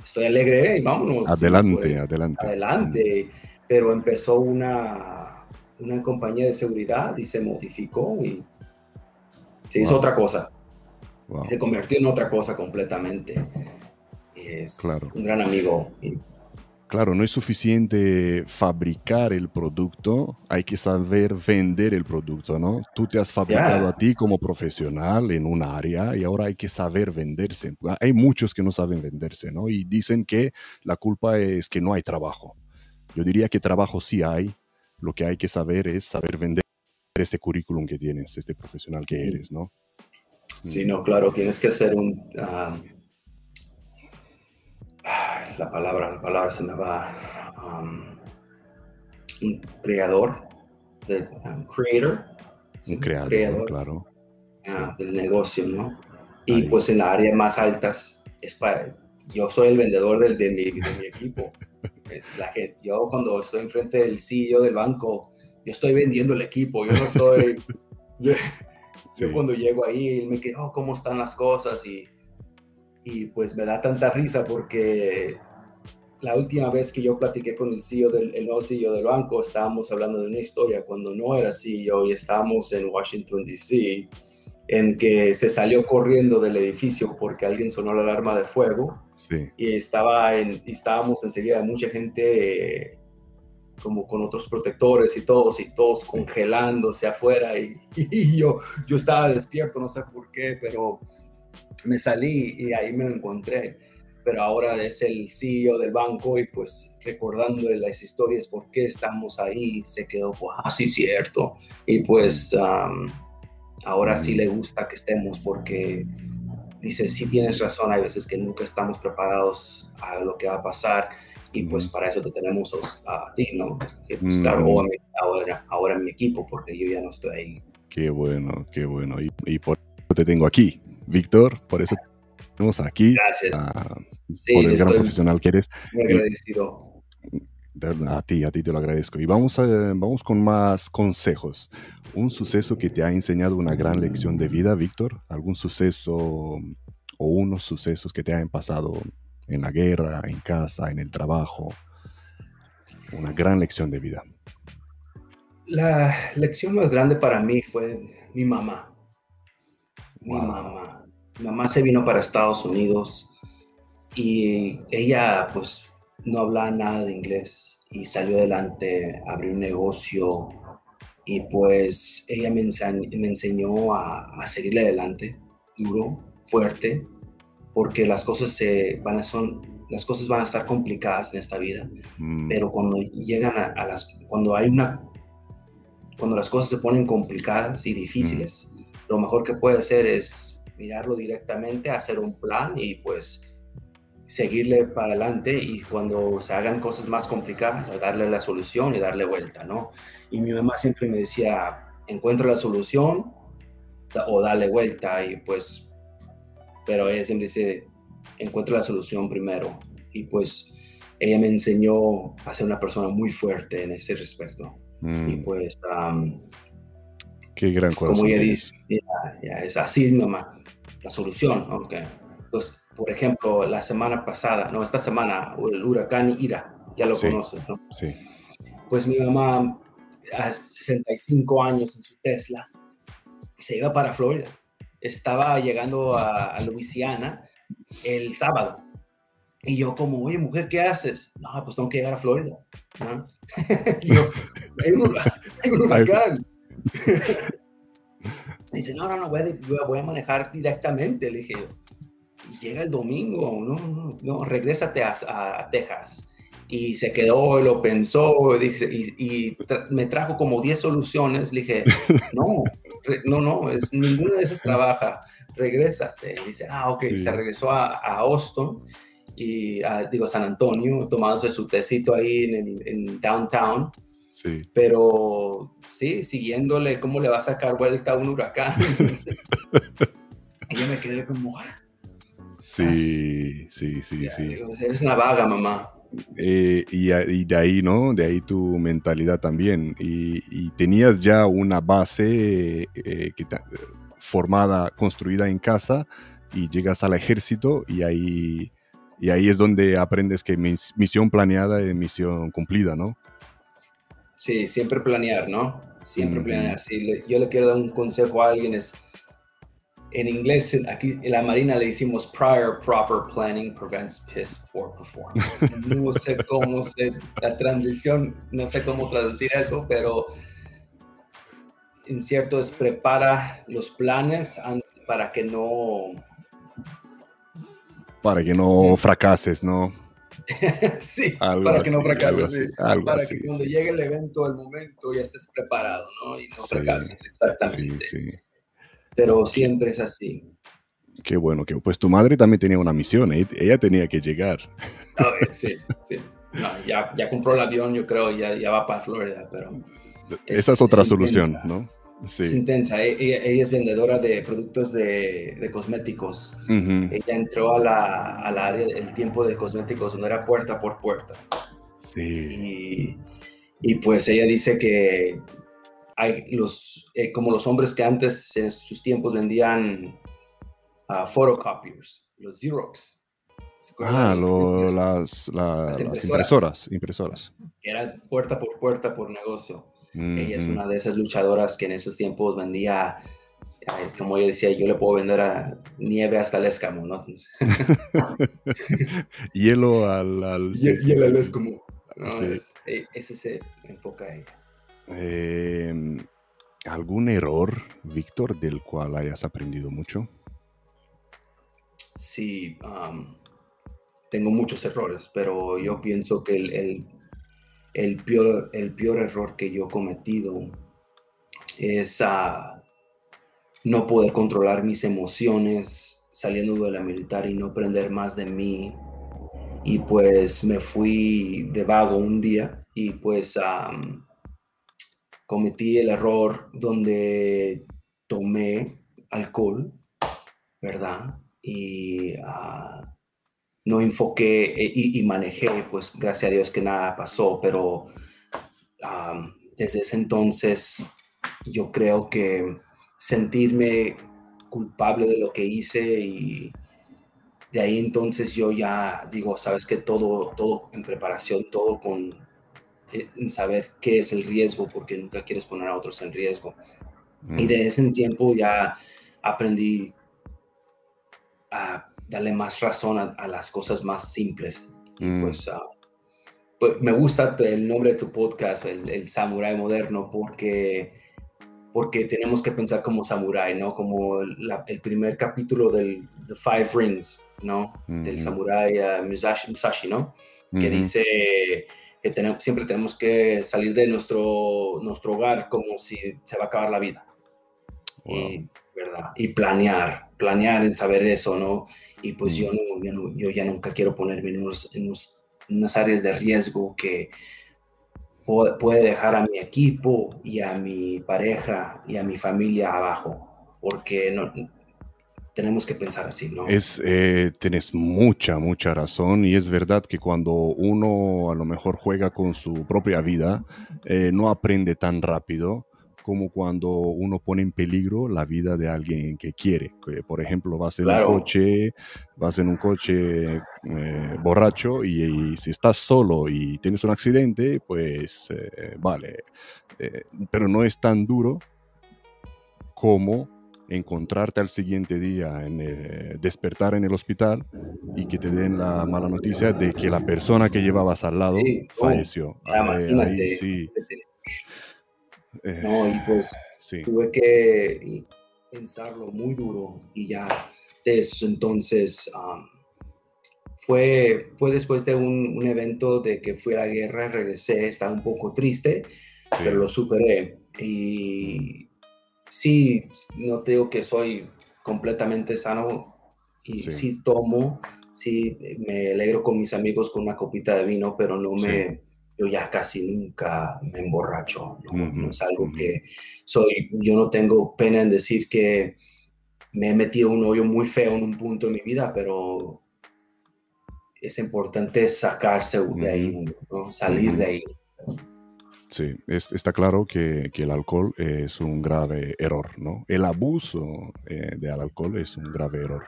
estoy alegre y vámonos. Adelante, pues, adelante. Adelante. Pero empezó una, una compañía de seguridad y se modificó y se hizo otra cosa. Se convirtió en otra cosa completamente. Es claro. un gran amigo. Claro, no es suficiente fabricar el producto, hay que saber vender el producto, ¿no? Tú te has fabricado a ti como profesional en un área y ahora hay que saber venderse. Hay muchos que no saben venderse, ¿no? Y dicen que la culpa es que no hay trabajo. Yo diría que trabajo sí hay, lo que hay que saber es saber vender este currículum que tienes, este profesional que eres, ¿no? Sí, no, claro, tienes que ser un... la palabra, la palabra se me va... un creador, de, un creator. Un creador, claro. Ah, del negocio, ¿no? Y pues en las áreas más altas, es para, yo soy el vendedor del, de, mi, de mi equipo. [LAUGHS] La gente, yo cuando estoy enfrente del CEO del banco, yo estoy vendiendo el equipo, yo no estoy... Yo [LAUGHS] cuando llego ahí, él me quedo, oh, ¿cómo están las cosas? Y, y pues me da tanta risa porque la última vez que yo platiqué con el CEO del el nuevo CEO del banco, estábamos hablando de una historia cuando no era CEO y estábamos en Washington, D.C., en que se salió corriendo del edificio porque alguien sonó la alarma de fuego. Sí. Y, estaba en, y estábamos enseguida mucha gente como con otros protectores y todos, y todos congelándose afuera, [LAUGHS] y, yo, yo estaba despierto, no sé por qué, pero me salí y ahí me lo encontré. Pero ahora es el CEO del banco y pues recordándole las historias, por qué estamos ahí, se quedó, pues, ah, sí, cierto. Y pues ahora sí le gusta que estemos porque dice, sí tienes razón, hay veces que nunca estamos preparados a lo que va a pasar y pues para eso te tenemos a, ti, ¿no? Que pues claro, ahora, ahora en mi equipo, porque yo ya no estoy ahí. Qué bueno, qué bueno. Y, y por eso te tengo aquí, Víctor, por eso tenemos aquí. Gracias. por el gran profesional que eres. Muy agradecido. A ti, a ti te lo agradezco. Y vamos, a, vamos con más consejos. Un suceso que te ha enseñado una gran lección de vida, Víctor. ¿Algún suceso o unos sucesos que te hayan pasado en la guerra, en casa, en el trabajo. Una gran lección de vida. La lección más grande para mí fue mi mamá. Mi mamá. Mi mamá se vino para Estados Unidos y ella pues no hablaba nada de inglés y salió adelante, abrió un negocio y pues ella me, enseñó, a, a seguirle adelante, duro, fuerte, porque las cosas se van a son las cosas van a estar complicadas en esta vida, mm. pero cuando llegan a, las cuando hay una cuando las cosas se ponen complicadas y difíciles, mm. lo mejor que puede hacer es mirarlo directamente, hacer un plan y pues seguirle para adelante y cuando se hagan cosas más complicadas, darle la solución y darle vuelta, ¿no? Y mi mamá siempre me decía, encuentra la solución o dale vuelta y pues pero ella siempre dice, encuentra la solución primero. Y pues ella me enseñó a ser una persona muy fuerte en ese respecto. Y mm. pues... Qué gran corazón. Como ella dice, ya, es así, mamá, la solución. Okay. Pues, por ejemplo, la semana pasada, no, esta semana, el huracán Ira, ya lo conoces, ¿no? Sí. Pues mi mamá, a 65 años en su Tesla, se iba para Florida. Estaba llegando a, a Louisiana el sábado. Y yo como, oye, mujer, ¿qué haces? No, pues tengo que llegar a Florida. [LAUGHS] yo, hay un, hay un huracán. [LAUGHS] Dice, no, no, no, voy a, voy a manejar directamente, le dije Y llega el domingo, no, no, no, regrésate a, a, Texas. Y se quedó y lo pensó y, me trajo como 10 soluciones. Le dije, [LAUGHS] no, no, no, es, ninguna de esas trabaja, regrésate. Dice, ah, ok, se regresó a, a Austin y a, digo, San Antonio, tomándose su tecito ahí en, en downtown Sí. Pero sí, siguiéndole cómo le va a sacar vuelta a un huracán. [LAUGHS] y yo me quedé como... Ah, sí, sí, sí, sí. eres una vaga, mamá. Eh, y, de ahí, ¿no? De ahí tu mentalidad también. Y, tenías ya una base eh, que formada, construida en casa y llegas al ejército y ahí, y ahí es donde aprendes que misión planeada es misión cumplida, ¿no? Sí, siempre planear, ¿no? Siempre planear. Si yo le quiero dar un consejo a alguien es, en inglés, aquí en la Marina le decimos prior proper planning prevents piss poor performance. No sé cómo se, la transición, no sé cómo traducir eso, pero en cierto es prepara los planes para que no... Para que no fracases, ¿no? [LAUGHS] sí, para que no fracases. para que cuando llegue el evento, el momento, ya estés preparado, ¿no? Y no fracases, exactamente. Pero siempre es así. Qué bueno, que pues tu madre también tenía una misión, ¿eh? ella tenía que llegar. [LAUGHS] sí, sí. ya, ya, compró el avión, yo creo, ya, ya va para Florida, pero... Esa es, otra solución, ¿no? Es intensa. E, ella, es vendedora de productos de, cosméticos. Ella entró a la, área del tiempo de cosméticos donde era puerta por puerta. Sí. Y, pues ella dice que hay los, eh, como los hombres que antes en sus tiempos vendían uh, photocopiers, los Xerox. Ah, las, impresoras. impresoras. Que era puerta por puerta por negocio. Ella es una de esas luchadoras que en esos tiempos vendía, como yo decía, yo le puedo vender a nieve hasta el escamo, ¿no? [LAUGHS] Hielo al... [LAUGHS] Hielo al escamo. E, ese se enfoca a ella. Em, ¿Algún error, Víctor, del cual hayas aprendido mucho? Sí, tengo muchos errores, pero yo pienso que el el peor, el peor error que yo he cometido es a no poder controlar mis emociones saliendo de la militar y no aprender más de mí. Y pues me fui de vago un día y pues cometí el error donde tomé alcohol, ¿verdad? Y uh, no enfoqué eh, y, manejé, pues gracias a Dios que nada pasó, pero desde ese entonces yo creo que sentirme culpable de lo que hice y de ahí entonces yo ya digo, sabes que todo, todo en preparación, todo con en saber qué es el riesgo, porque nunca quieres poner a otros en riesgo. Y mm. de ese tiempo ya aprendí a darle más razón a, las cosas más simples. Mm. pues, ah, pues, me gusta el nombre de tu podcast, el, el Samurai Moderno, porque, porque tenemos que pensar como samurai, ¿no? Como el primer capítulo del The Five Rings, ¿no? Del samurai uh, Musashi, ¿no? Que dice que tenemos, siempre tenemos que salir de nuestro, nuestro hogar como si se va a acabar la vida. Y, ¿verdad? y planear, planear en saber eso, ¿no? Y pues yo, no, yo, ya nunca quiero ponerme en, en, unas áreas de riesgo que puede dejar a mi equipo y a mi pareja y a mi familia abajo, porque no, tenemos que pensar así, ¿no? Es, eh, tienes mucha, mucha razón y es verdad que cuando uno a lo mejor juega con su propia vida, eh, no aprende tan rápido como cuando uno pone en peligro la vida de alguien que quiere. por ejemplo, vas en un coche, vas en un coche eh, borracho y, si estás solo y tienes un accidente, pues vale, pero no es tan duro como encontrarte al siguiente día, en, eh, despertar en el hospital y que te den la mala noticia de que la persona que llevabas al lado falleció. ahí sí. no, y pues tuve que pensarlo muy duro y ya de eso entonces fue, fue después de un, un, evento de que fui a la guerra, regresé, estaba un poco triste, pero lo superé. Y sí, no te digo que soy completamente sano y sí. tomo, sí me alegro con mis amigos con una copita de vino, pero no me, yo ya casi nunca me emborracho, no, es algo que soy, yo no tengo pena en decir que me he metido un hoyo muy feo en un punto de mi vida, pero es importante sacarse de ahí, salir de ahí. Sí, está claro que, el alcohol es un grave error, ¿no? El abuso eh, del alcohol es un grave error.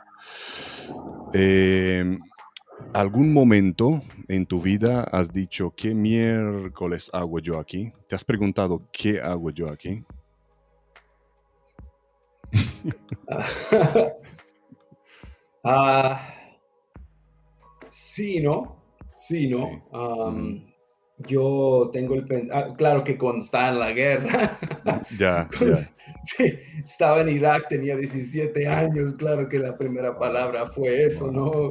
Em, ¿Algún momento en tu vida has dicho, ¿qué miércoles hago yo aquí? ¿Te has preguntado, ¿qué hago yo aquí? [LAUGHS] Ah, sí, ¿no? Sí, ¿no? Yo tengo el ah, claro que cuando estaba en la guerra [LAUGHS] ya, ya. Sí, estaba en Irak tenía 17 años claro que la primera palabra fue eso no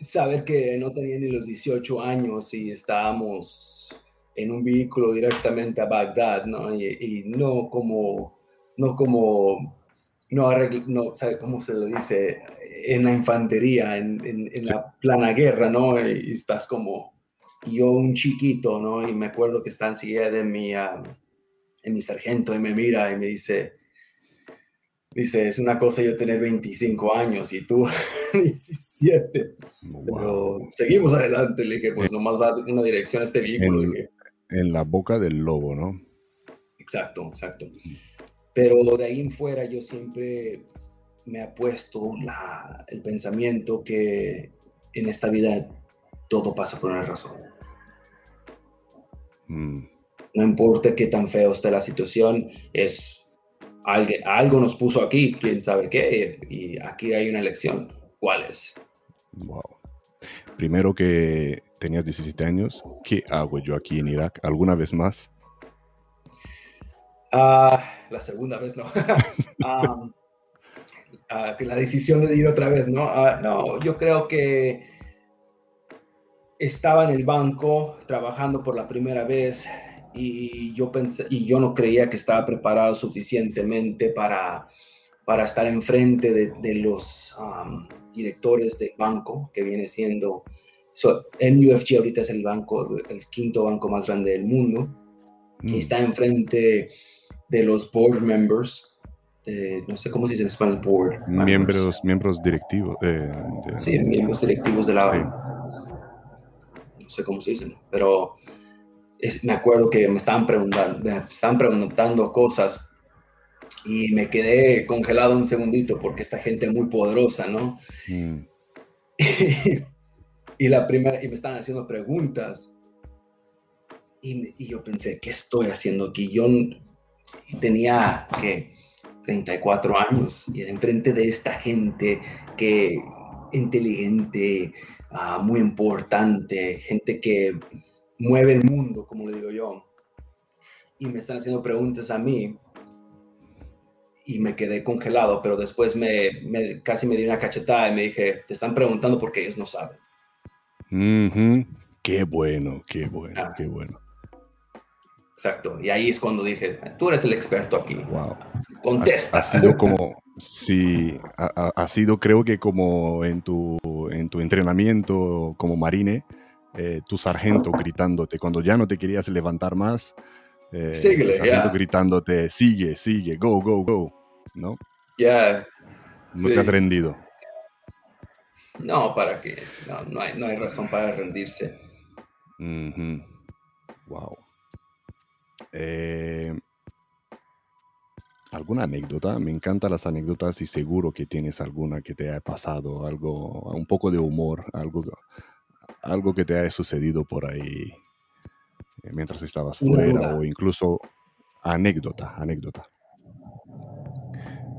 saber que no tenía ni los 18 años y estábamos en un vehículo directamente a Bagdad no y, no como no como no, no ¿sabe cómo se le dice? En la infantería, en, en, la plana guerra, ¿no? Y, estás como yo un chiquito, ¿no? Y me acuerdo que está enseguida de mi, uh, en mi sargento y me mira y me dice, dice, es una cosa yo tener 25 años y tú [LAUGHS] 17. Pero seguimos adelante, le dije, pues nomás va en una dirección este vehículo. En, en la boca del lobo, ¿no? Exacto, exacto. Pero de ahí en fuera yo siempre me ha puesto el pensamiento que en esta vida todo pasa por una razón. Mm. No importa qué tan feo esté la situación, es alguien, algo nos puso aquí, quién sabe qué, y aquí hay una elección. ¿Cuál es? Wow. Primero que tenías 17 años, ¿qué hago yo aquí en Irak? ¿Alguna vez más? Ah, la segunda vez no. um, [LAUGHS] la decisión de ir otra vez, ¿no? Ah, no, yo creo que estaba en el banco trabajando por la primera vez y yo pensé, y yo no creía que estaba preparado suficientemente para, para estar enfrente de, de los directores del banco, que viene siendo, so, MUFG ahorita es el banco, el quinto banco más grande del mundo, y mm. está enfrente de los board members, no sé cómo se dice en español, board. Miembros, miembros directivos. sí, miembros directivos de la... No sé cómo se dicen, pero me acuerdo que me estaban preguntando, me estaban preguntando cosas y me quedé congelado un segundito porque esta gente es muy poderosa, ¿no? Mm. [LAUGHS] y, la primera, y me estaban haciendo preguntas y, y, yo pensé, ¿qué estoy haciendo aquí? Yo tenía que 34 años y enfrente de esta gente que inteligente, ah, muy importante, gente que mueve el mundo, como le digo yo. Y me están haciendo preguntas a mí y me quedé congelado, pero después me, casi me di una cachetada y me dije, te están preguntando porque ellos no saben. Qué bueno, qué bueno, ah. qué bueno. Exacto. Y ahí es cuando dije, tú eres el experto aquí. Wow. Contesta. Ha, sido como, sí, ha, sido creo que como en tu, en tu entrenamiento como marine, eh, tu sargento gritándote, cuando ya no te querías levantar más, eh, tu sargento gritándote, sigue, sigue, go, go, go. ¿no? Ya. No te has rendido. No, para qué. No, no, hay, no hay razón para rendirse. Wow. Eh, ¿Alguna anécdota? Me encantan las anécdotas y seguro que tienes alguna que te haya pasado, algo, un poco de humor, algo, algo que te haya sucedido por ahí eh, mientras estabas fuera o incluso anécdota, anécdota.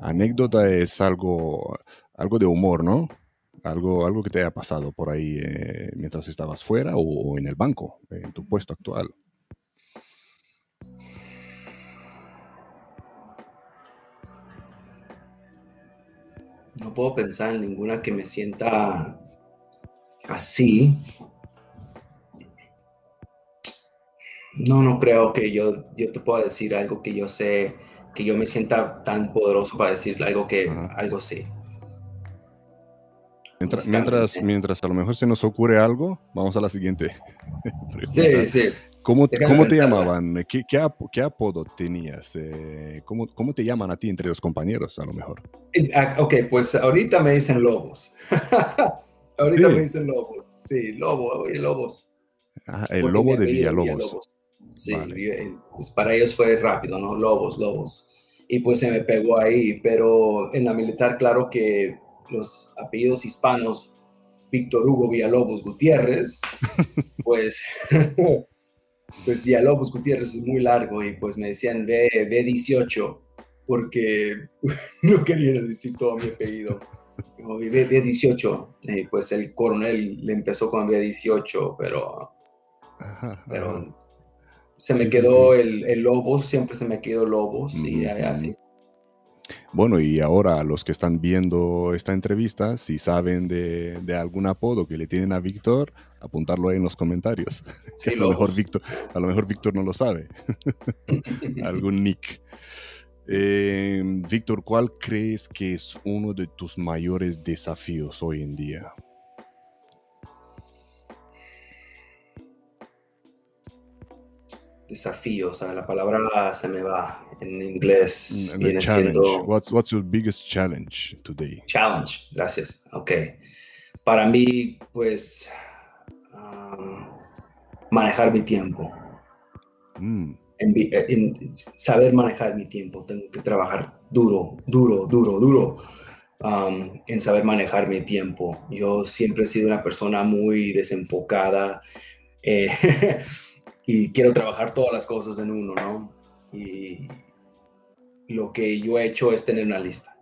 Anécdota es algo, algo de humor, ¿no? Algo, algo que te haya pasado por ahí eh, mientras estabas fuera o, en el banco, en tu puesto actual. No puedo pensar en ninguna que me sienta así. No, no creo que yo, yo te pueda decir algo que yo sé, que yo me sienta tan poderoso para decir algo que, algo sí. Mientras, mientras, mientras, a lo mejor se nos ocurre algo, vamos a la siguiente. [LAUGHS] sí, sí. ¿Cómo, ¿cómo te llamaban? ¿Qué, qué, apodo tenías? Eh, ¿cómo, ¿cómo, te llaman a ti entre los compañeros, a lo mejor? Ah, ok, pues ahorita me dicen lobos. [LAUGHS] ahorita me dicen lobos. Sí, lobo, oye, lobos. Ah, el lobo de Villalobos. Sí, pues para ellos fue rápido, ¿no? Lobos, lobos. Y pues se me pegó ahí, pero en la militar, claro que los apellidos hispanos, Víctor Hugo Villalobos Gutiérrez, [LAUGHS] pues, [LAUGHS] pues Villalobos Gutiérrez es muy largo y pues me decían B, B18 porque [LAUGHS] no querían decir todo mi apellido. Como B18, y pues el coronel le empezó con B18, pero, pero se me quedó El, el, Lobos, siempre se me quedó Lobos y así. Bueno, y ahora los que están viendo esta entrevista, si saben de, algún apodo que le tienen a Víctor, apuntarlo ahí en los comentarios. [LAUGHS] a, lo mejor Víctor, a lo mejor Víctor no lo sabe. [LAUGHS] algún nick. Eh, Víctor, ¿cuál crees que es uno de tus mayores desafíos hoy en día? Desafío, o sea, la palabra se me va en inglés. Viene siendo... What's, what's your biggest challenge today? Challenge, gracias. Ok. Para mí, pues, manejar mi tiempo. Mm. En, saber manejar mi tiempo. Tengo que trabajar duro, duro, duro, duro en saber manejar mi tiempo. Yo siempre he sido una persona muy desenfocada. Eh, [LAUGHS] y quiero trabajar todas las cosas en uno, ¿no? Y lo que yo he hecho es tener una lista.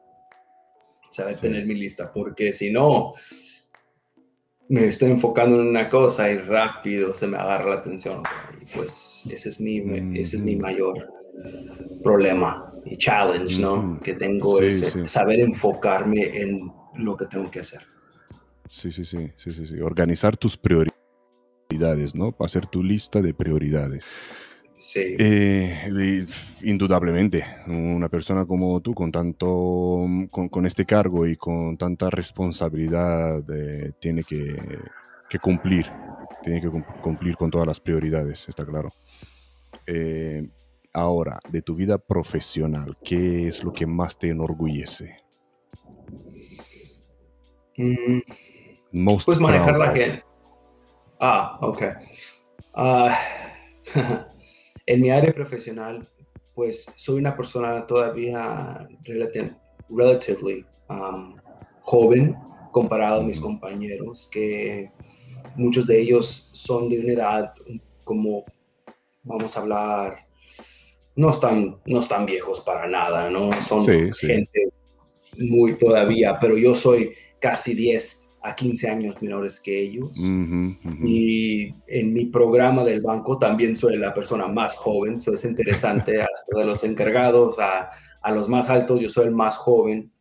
O sea, tener mi lista, porque si no, me estoy enfocando en una cosa y rápido se me agarra la atención. Y pues ese es mi, ese es mi mayor problema y challenge, ¿no? Que tengo es saber enfocarme en lo que tengo que hacer. Sí, sí, sí, sí, sí, sí. Organizar tus prioridades prioridades, ¿no? Para hacer tu lista de prioridades. Sí. Eh, indudablemente, una persona como tú, con tanto, con, este cargo y con tanta responsabilidad, eh, tiene que, cumplir, tiene que cumplir con todas las prioridades, está claro. Eh, ahora, de tu vida profesional, ¿qué es lo que más te enorgullece? Mm. pues manejar la gente Ah, ok. Ah, [LAUGHS] en mi área profesional, pues soy una persona todavía relatively um, joven comparado a mis compañeros, que muchos de ellos son de una edad como, vamos a hablar, no están, no están viejos para nada, ¿no? Son gente muy todavía, pero yo soy casi 10 a 15 años menores que ellos. Y en mi programa del banco también soy la persona más joven, eso es interesante, [LAUGHS] hasta de los encargados a, a, los más altos, yo soy el más joven,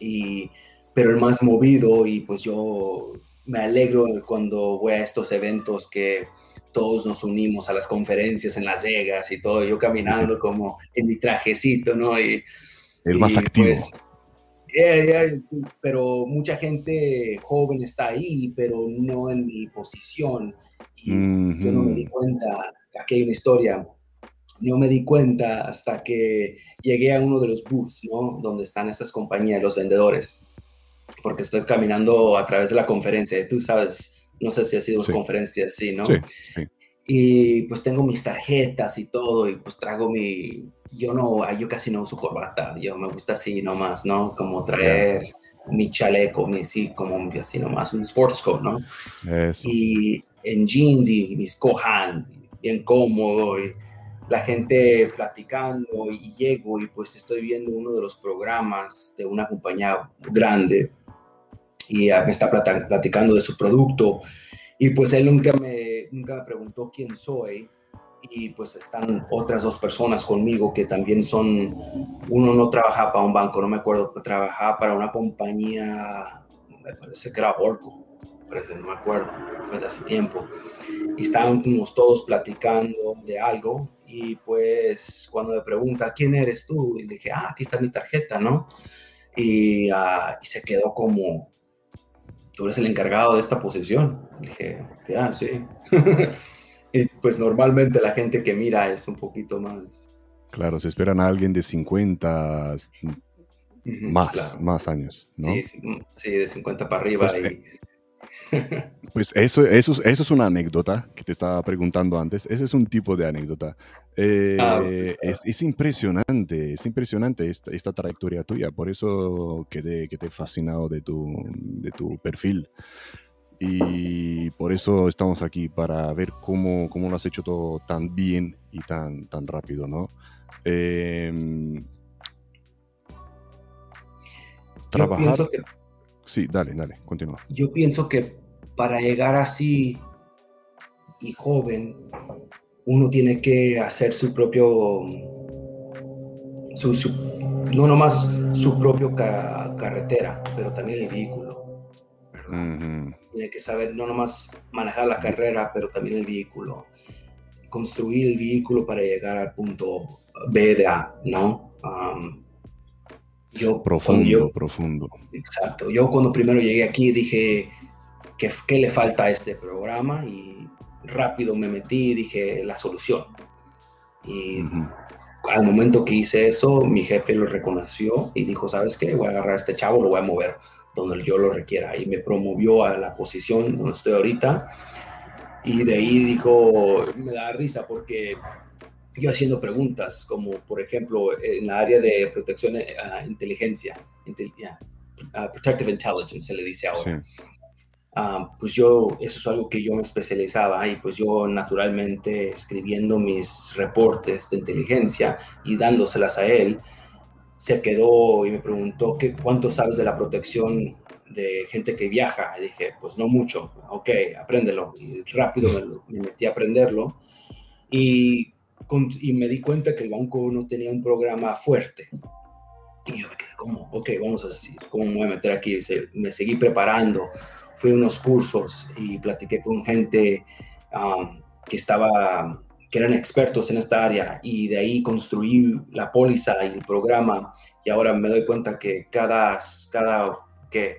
y, pero el más movido y pues yo me alegro cuando voy a estos eventos que todos nos unimos a las conferencias en Las Vegas y todo, yo caminando como en mi trajecito, ¿no? Y, el más activo. Pues, pero mucha gente joven está ahí, pero no en mi posición. Y yo no me di cuenta, aquí hay una historia. no me di cuenta hasta que llegué a uno de los booths, ¿no? Donde están estas compañías, los vendedores, porque estoy caminando a través de la conferencia. Tú sabes, no sé si ha sido una conferencia así, ¿no? Sí, sí. Y pues tengo mis tarjetas y todo, y pues traigo mi, yo no, yo casi no uso corbata, yo me gusta así nomás, ¿no? Como traer mi chaleco, mi, sí, como así nomás, un sports coat, ¿no? Eso. Y en jeans y mis cojas, bien cómodo, y la gente platicando, y llego y pues estoy viendo uno de los programas de una compañía grande, y me está platicando de su producto, y pues él nunca me, nunca me preguntó quién soy. Y pues están otras dos personas conmigo que también son, uno no trabaja para un banco, no me acuerdo, trabajaba para una compañía, me parece que era Orco, parece, no me acuerdo, fue de hace tiempo. Y estábamos todos platicando de algo y pues cuando me pregunta, ¿quién eres tú? Y le dije, ah, aquí está mi tarjeta, ¿no? Y, uh, y se quedó como, tú eres el encargado de esta posición. Dije, ya, sí. [LAUGHS] y pues normalmente la gente que mira es un poquito más... Claro, se esperan a alguien de 50, más, más años, ¿no? Sí, sí, de 50 para arriba. Pues, eh, pues eso, eso, eso es una anécdota que te estaba preguntando antes. Ese es un tipo de anécdota. Eh, ah, es, impresionante, es impresionante esta, esta, trayectoria tuya. Por eso quedé, quedé fascinado de tu, de tu perfil. Y por eso estamos aquí, para ver cómo, cómo lo has hecho todo tan bien y tan, tan rápido, ¿no? Em, trabajar... Sí, dale, dale, continúa. Yo pienso que para llegar así y joven, uno tiene que hacer su propio, su, no nomás su propio carretera, pero también el vehículo. Tiene que saber no nomás manejar la carrera, pero también el vehículo. Construir el vehículo para llegar al punto B de A, ¿no? Yo, profundo, profundo. Exacto. Yo cuando primero llegué aquí dije, ¿qué, ¿qué le falta a este programa? Y rápido me metí y dije, la solución. Y al momento que hice eso, mi jefe lo reconoció y dijo, ¿sabes qué? Voy a agarrar a este chavo, lo voy a mover donde yo lo requiera. Y me promovió a la posición donde estoy ahorita. Y de ahí dijo, me da risa porque yo haciendo preguntas, como por ejemplo en la área de protección uh, inteligencia, protective intelligence se le dice ahora. Ah, pues yo, eso es algo que yo me especializaba y pues yo naturalmente escribiendo mis reportes de inteligencia y dándoselas a él, se quedó y me preguntó ¿qué, cuánto sabes de la protección de gente que viaja. Y dije, pues no mucho, ok, apréndelo. Y rápido me, me metí a aprenderlo. Y y me di cuenta que el banco no tenía un programa fuerte. Y yo me quedé como, ok, vamos a decir, ¿cómo me voy a meter aquí? me seguí preparando, fui a unos cursos y platiqué con gente um, que estaba que eran expertos en esta área y de ahí construí la póliza y el programa y ahora me doy cuenta que cada, cada que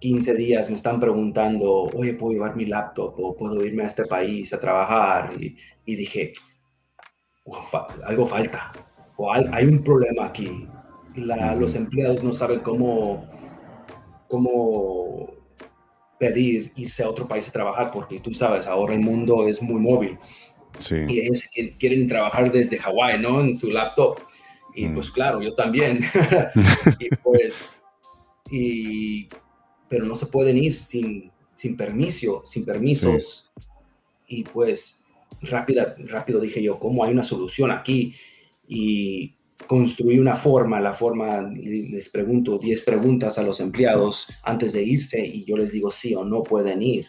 15 días me están preguntando, oye, ¿puedo llevar mi laptop o puedo irme a este país a trabajar? Y, y dije, algo falta o hay un problema aquí. los empleados no saben cómo, cómo pedir irse a otro país a trabajar porque tú sabes, ahora el mundo es muy móvil. Y ellos quieren trabajar desde Hawái, ¿no? En su laptop. Y mm. pues claro, yo también. [LAUGHS] [LAUGHS] y pues, y, pero no se pueden ir sin, sin permiso, sin permisos. Y pues rápida, rápido dije yo, ¿cómo hay una solución aquí? Y construí una forma, la forma, les pregunto 10 preguntas a los empleados antes de irse y yo les digo sí o no pueden ir.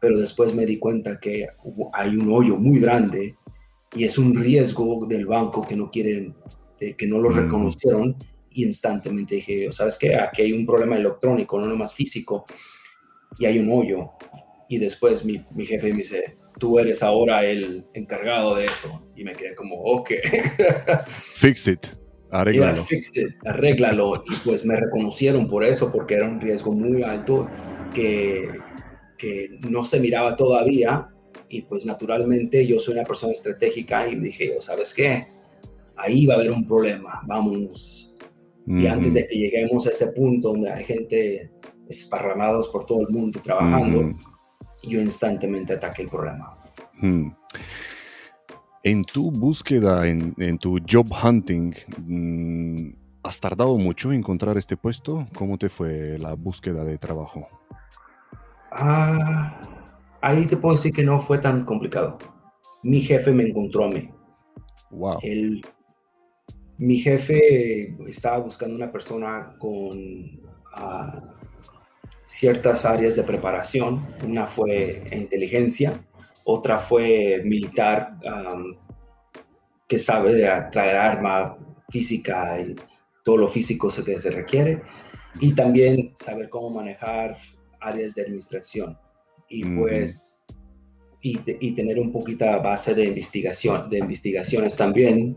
Pero después me di cuenta que hay un hoyo muy grande y es un riesgo del banco que no quieren, que no lo mm. reconocieron y instantáneamente dije, ¿sabes qué? Aquí hay un problema electrónico, no nomás físico y hay un hoyo. Y después mi, mi jefe me dice, tú eres ahora el encargado de eso. Y me quedé como, ok. [LAUGHS] Fix it. Arréglalo. fix it, arréglalo. Y pues me reconocieron por eso, porque era un riesgo muy alto que, que no se miraba todavía, Y pues naturalmente yo soy una persona estratégica y dije, yo, ¿sabes qué? Ahí va a haber un problema, vámonos. Y antes de que lleguemos a ese punto donde hay gente esparramados por todo el mundo trabajando, yo instantemente ataqué el problema. En tu búsqueda, en, tu job hunting, mm, ¿has tardado mucho en encontrar este puesto? ¿Cómo te fue la búsqueda de trabajo? Ah, ahí te puedo decir que no fue tan complicado. Mi jefe me encontró a mí. Wow. mi jefe estaba buscando una persona con ah, ciertas áreas de preparación. Una fue inteligencia, otra fue militar, que sabe de traer arma física y todo lo físico que se requiere, y también saber cómo manejar áreas de administración. Y pues, y, tener un poquito base de investigación, de investigaciones también.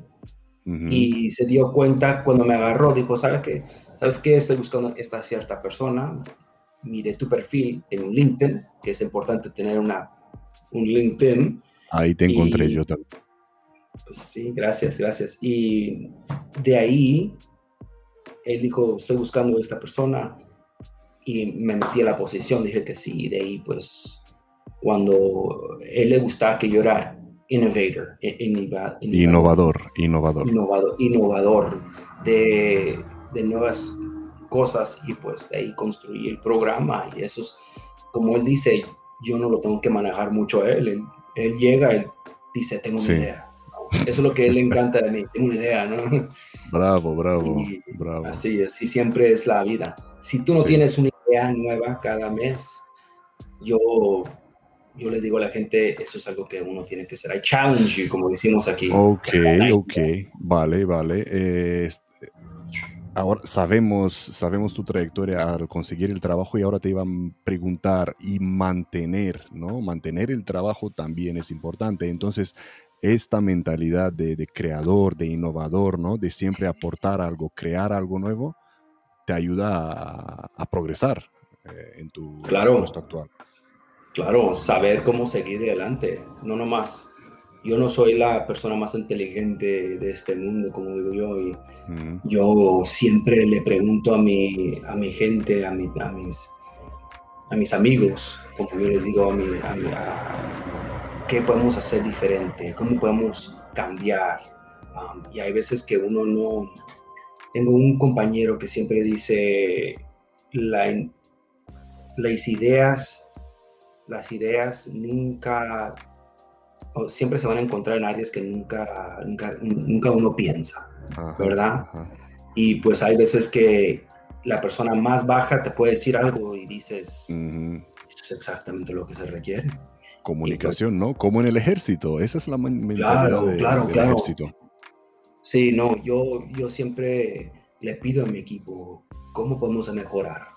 Y se dio cuenta cuando me agarró, dijo, ¿sabes qué? ¿Sabes qué? Estoy buscando esta cierta persona. Mire tu perfil en LinkedIn, que es importante tener una, un LinkedIn. Ahí te encontré yo también. Pues sí, gracias, gracias. Y de ahí, él dijo, estoy buscando a esta persona y me metí a la posición, dije que sí, y de ahí pues cuando él le gustaba que yo era innovator, innovador, innovador, innovador, innovador de, de, nuevas cosas y pues de ahí construí el programa y eso es, como él dice, yo no lo tengo que manejar mucho a él, él, llega, él dice, tengo una idea. Eso es lo que él le encanta de mí, tengo una idea, ¿no? Bravo, bravo, bravo. Así, así siempre es la vida. Si tú no tienes una idea nueva cada mes, yo, yo le digo a la gente, eso es algo que uno tiene que hacer. I challenge you, como decimos aquí. Ok, ok, vale, vale. Ahora sabemos, sabemos tu trayectoria al conseguir el trabajo y ahora te iban a preguntar y mantener, ¿no? Mantener el trabajo también es importante. Entonces, esta mentalidad de, creador, de innovador, ¿no? De siempre aportar algo, crear algo nuevo, te ayuda a, progresar eh, en tu claro, puesto actual. Claro, saber cómo seguir adelante, no nomás. Yo no soy la persona más inteligente de este mundo, como digo yo, y yo siempre le pregunto a mi, a mi gente, a, mi, a, mis, a mis amigos, como yo les digo a, mi, a, qué podemos hacer diferente, cómo podemos cambiar. Um, y hay veces que uno no, tengo un compañero que siempre dice, las ideas, las ideas nunca, siempre se van a encontrar en áreas que nunca, nunca, uno piensa, ¿verdad? Y pues hay veces que la persona más baja te puede decir algo y dices, eso es exactamente lo que se requiere. Comunicación, ¿no? Como en el ejército, esa es la mentalidad de, claro, del ejército. Sí, no, yo, yo siempre le pido a mi equipo, ¿cómo podemos mejorar?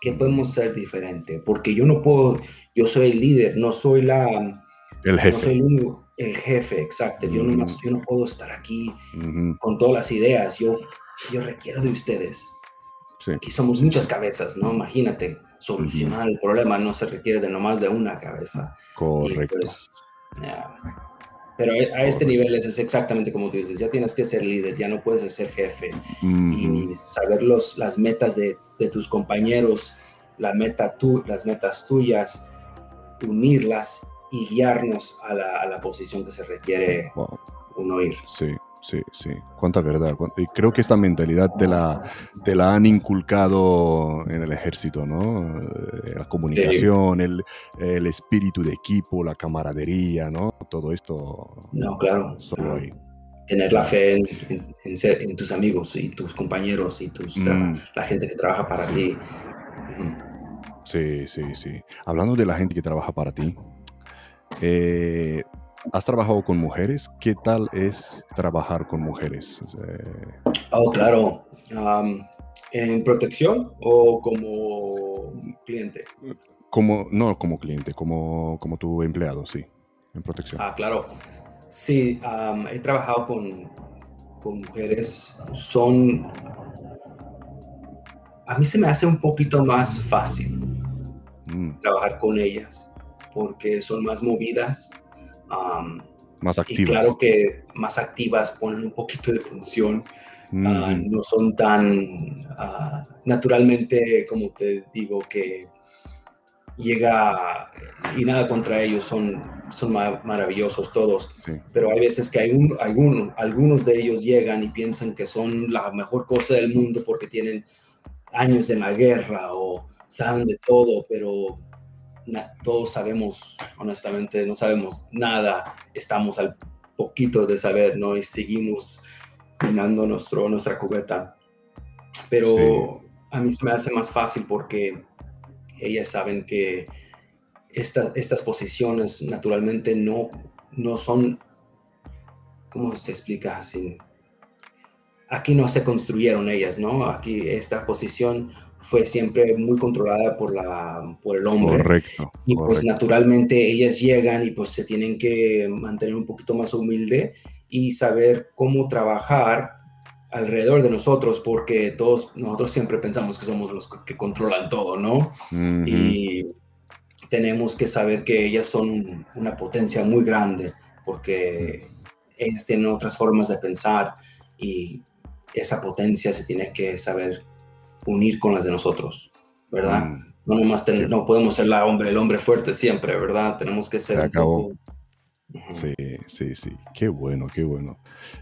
¿Qué podemos hacer diferente? Porque yo no puedo, yo soy el líder, no soy la... El jefe. No soy el, único, el jefe, exacto. Yo, no, yo no puedo estar aquí con todas las ideas. Yo, yo requiero de ustedes. Aquí somos muchas cabezas, ¿no? Imagínate, solucionar el problema no se requiere de nomás de una cabeza. Correcto. Pues, pero a este nivel es, exactamente como tú dices, ya tienes que ser líder, ya no puedes ser jefe y saber los, las metas de, de, tus compañeros, la meta tú, las metas tuyas, unirlas y guiarnos a la, a la posición que se requiere uno ir. Sí, sí, sí. Cuánta verdad. Y creo que esta mentalidad te la, te la han inculcado en el ejército, ¿no? Eh, la comunicación, el, el, espíritu de equipo, la camaradería, ¿no? Todo esto. No, claro. Tener la fe en, en, tus amigos y tus compañeros y tus mm. la gente que trabaja para ti. Sí, sí, sí. Hablando de la gente que trabaja para ti, eh, ¿Has trabajado con mujeres? ¿Qué tal es trabajar con mujeres? oh, claro. ¿En protección o como cliente? Como, no como cliente, como, como tu empleado, sí, en protección. Ah, claro. Sí, he trabajado con, con mujeres. Son... A mí se me hace un poquito más fácil mm. trabajar con ellas porque son más movidas. más activas. Y claro que más activas ponen un poquito de función. Ah, no son tan ah, naturalmente, como te digo, que llega y nada contra ellos, son, son maravillosos todos, pero hay veces que hay un, algunos de ellos llegan y piensan que son la mejor cosa del mundo porque tienen años en la guerra o saben de todo, pero todos sabemos, honestamente, no sabemos nada, estamos al poquito de saber, ¿no? Y seguimos llenando nuestro, nuestra cubeta. Pero a mí se me hace más fácil porque ellas saben que estas posiciones naturalmente no, no son, ¿cómo se explica? Sin, aquí no se construyeron ellas, ¿no? Aquí esta posición fue siempre muy controlada por, la, por el hombre. Correcto. Y pues naturalmente ellas llegan y pues se tienen que mantener un poquito más humilde y saber cómo trabajar alrededor de nosotros, porque todos nosotros siempre pensamos que somos los que controlan todo, ¿no? Y tenemos que saber que ellas son una potencia muy grande, porque ellas tienen otras formas de pensar y esa potencia se tiene que saber unir con las de nosotros, ¿verdad? Mm. No, nomás no podemos ser la hombre, el hombre fuerte siempre, ¿verdad? Tenemos que ser... Sí, sí, sí. Qué bueno, qué bueno.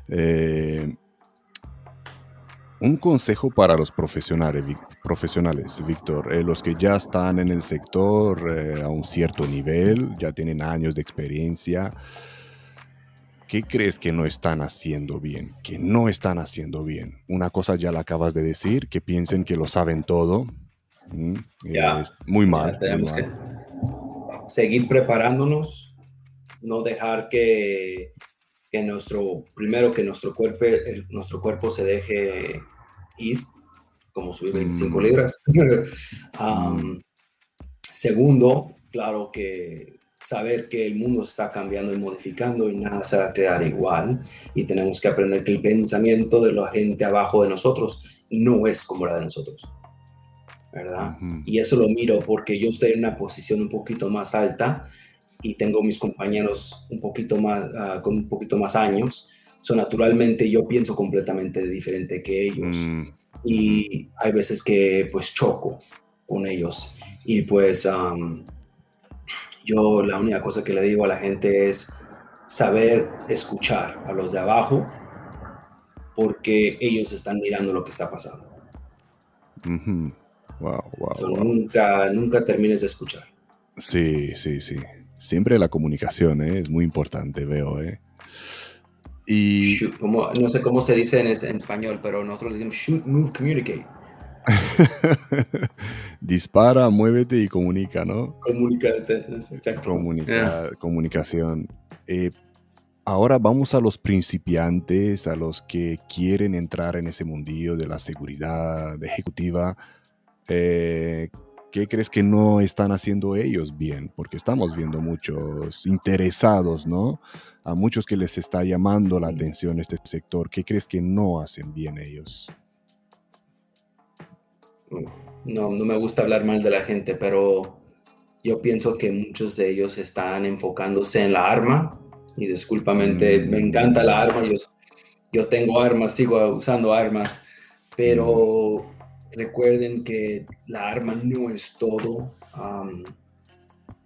Eh, un consejo para los profesionales, profesionales Víctor, eh, los que ya están en el sector eh, a un cierto nivel, ya tienen años de experiencia. ¿Qué crees que no están haciendo bien? Que no están haciendo bien. Una cosa ya la acabas de decir, que piensen que lo saben todo. Mm, muy mal. tenemos que seguir preparándonos, no dejar que, que nuestro, primero que nuestro cuerpo, nuestro cuerpo se deje ir, como subir 25 mm. libras. [LAUGHS] segundo, claro que saber que el mundo se está cambiando y modificando y nada se va a quedar igual y tenemos que aprender que el pensamiento de la gente abajo de nosotros no es como la de nosotros. ¿Verdad? Y eso lo miro porque yo estoy en una posición un poquito más alta y tengo mis compañeros un poquito más, ah, con un poquito más años So, naturalmente yo pienso completamente diferente que ellos. Mm. Y hay veces que pues choco con ellos. Y pues yo la única cosa que le digo a la gente es saber escuchar a los de abajo porque ellos están mirando lo que está pasando. wow, Nunca, nunca termines de escuchar. Sí, sí, sí. Siempre la comunicación ¿eh? es muy importante, veo. ¿eh? Y... no sé cómo se dice en, español, pero nosotros decimos shoot, move, communicate. [LAUGHS] Dispara, muévete y comunica, ¿no? Comunicate, Comunicación. Eh, ahora vamos a los principiantes, a los que quieren entrar en ese mundillo de la seguridad ejecutiva. Eh, ¿Qué crees que no están haciendo ellos bien? Porque estamos viendo muchos interesados, ¿no? A muchos que les está llamando la atención este sector. ¿Qué crees que no hacen bien ellos? No, no me gusta hablar mal de la gente, pero yo pienso que muchos de ellos están enfocándose en la arma. Y disculpamente, me mm. encanta la arma. Yo, yo tengo armas, sigo usando armas, pero recuerden que la arma no es todo,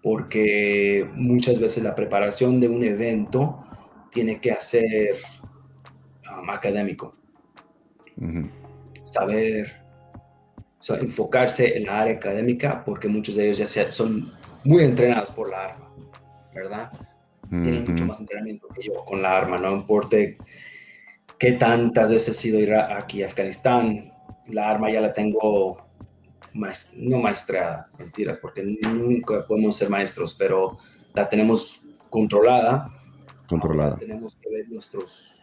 porque muchas veces la preparación de un evento tiene que ser académico. Saber, enfocarse en la área académica, porque muchos de ellos ya son muy entrenados por la arma, ¿verdad? Tienen mucho más entrenamiento que yo con la arma, no importa qué tantas veces he ido a aquí a Afganistán, la arma ya la tengo no maestreada, mentiras, porque nunca podemos ser maestros, pero la tenemos controlada. Controlada. tenemos que ver nuestros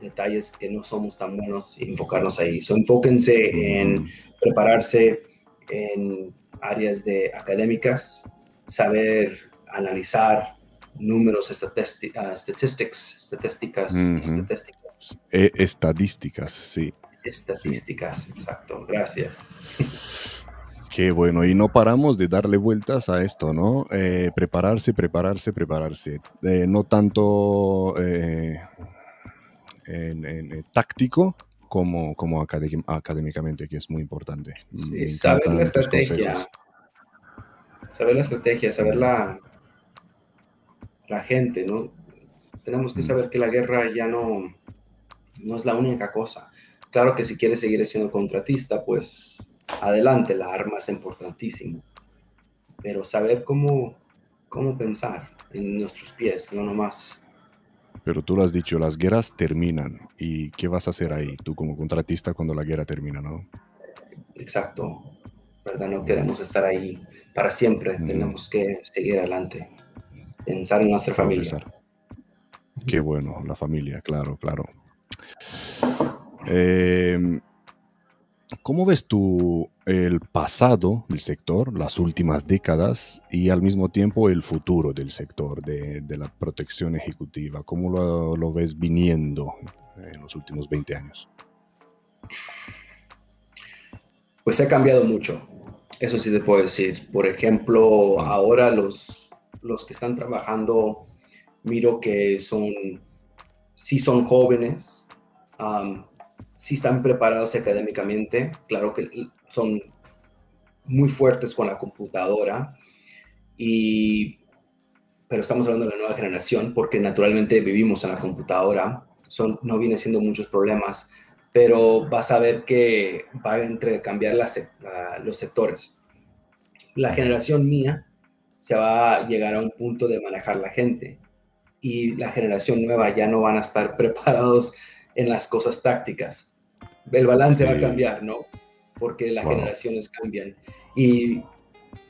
detalles que no somos tan buenos y enfocarnos ahí. So, enfóquense en prepararse en áreas de académicas, saber analizar números, ah, statistics, estadísticas, estadísticas. Estadísticas, sí. Estadísticas, exacto. Gracias. Qué bueno, y no paramos de darle vueltas a esto, ¿no? Eh, prepararse, prepararse, prepararse. Eh, no tanto eh, en, táctico como, como académicamente, que es muy importante. Sí, saber la estrategia. Saber la estrategia, saber la, la gente, ¿no? Tenemos que saber que la guerra ya no, no es la única cosa. Claro que si quieres seguir siendo contratista, pues adelante, la arma es importantísimo. Pero saber cómo, cómo pensar en nuestros pies, no nomás. Pero tú lo has dicho, las guerras terminan. ¿Y qué vas a hacer ahí, tú como contratista, cuando la guerra termina, no? Exacto. ¿Verdad? No queremos estar ahí para siempre. Tenemos que seguir adelante. Pensar en nuestra familia. Qué bueno, la familia, claro, claro. Eh, ¿Cómo ves tú el pasado del sector, las últimas décadas y al mismo tiempo el futuro del sector de, la protección ejecutiva? ¿Cómo lo, ves viniendo en los últimos 20 años? Pues ha cambiado mucho, eso sí te puedo decir. Por ejemplo, ahora los, los que están trabajando, miro que son, sí son jóvenes, si están preparados académicamente, claro que son muy fuertes con la computadora, y, pero estamos hablando de la nueva generación porque naturalmente vivimos en la computadora, son, no viene siendo muchos problemas, pero vas a ver que va a entre cambiar los sectores. La generación mía se va a llegar a un punto de manejar la gente y la generación nueva ya no van a estar [LAUGHS] preparados en las cosas tácticas. El balance va a cambiar, ¿no? Porque las generaciones cambian y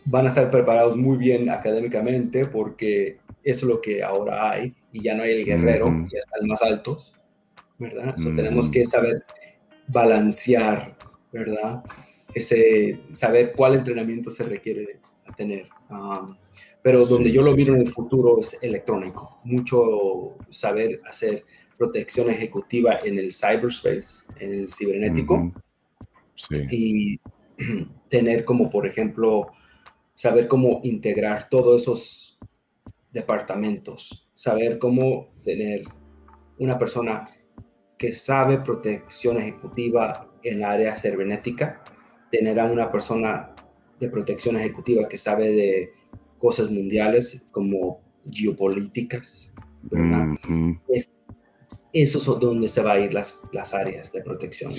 van a estar preparados muy bien académicamente porque eso es lo que ahora hay y ya no hay el guerrero, ya están más altos, ¿verdad? tenemos que saber balancear, ¿verdad? Ese, saber cuál entrenamiento se requiere tener. Um, pero donde yo lo miro en el futuro es electrónico, mucho saber hacer protección ejecutiva en el cyberspace, en el cibernético. Y [CLEARS THROAT] tener como, por ejemplo, saber cómo integrar todos esos departamentos, saber cómo tener una persona que sabe protección ejecutiva en la área cibernética, tener a una persona de protección ejecutiva que sabe de cosas mundiales como geopolíticas, ¿verdad? es donde se va a ir las, las áreas de protección.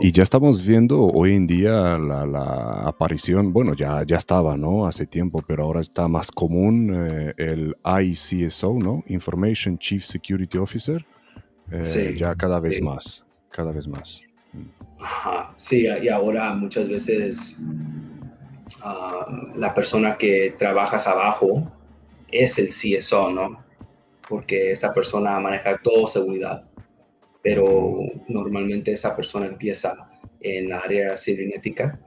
Y ya estamos viendo hoy en día la, aparición, bueno, ya, ya estaba, ¿no? Hace tiempo, pero ahora está más común eh, el ICSO, ¿no? Information Chief Security Officer. Eh, sí, ya cada vez más, cada vez más. Ajá, sí, y ahora muchas veces ah, la persona que trabajas abajo es el CSO, ¿no? Porque esa persona maneja todo seguridad, pero normalmente esa persona empieza en la área cibernética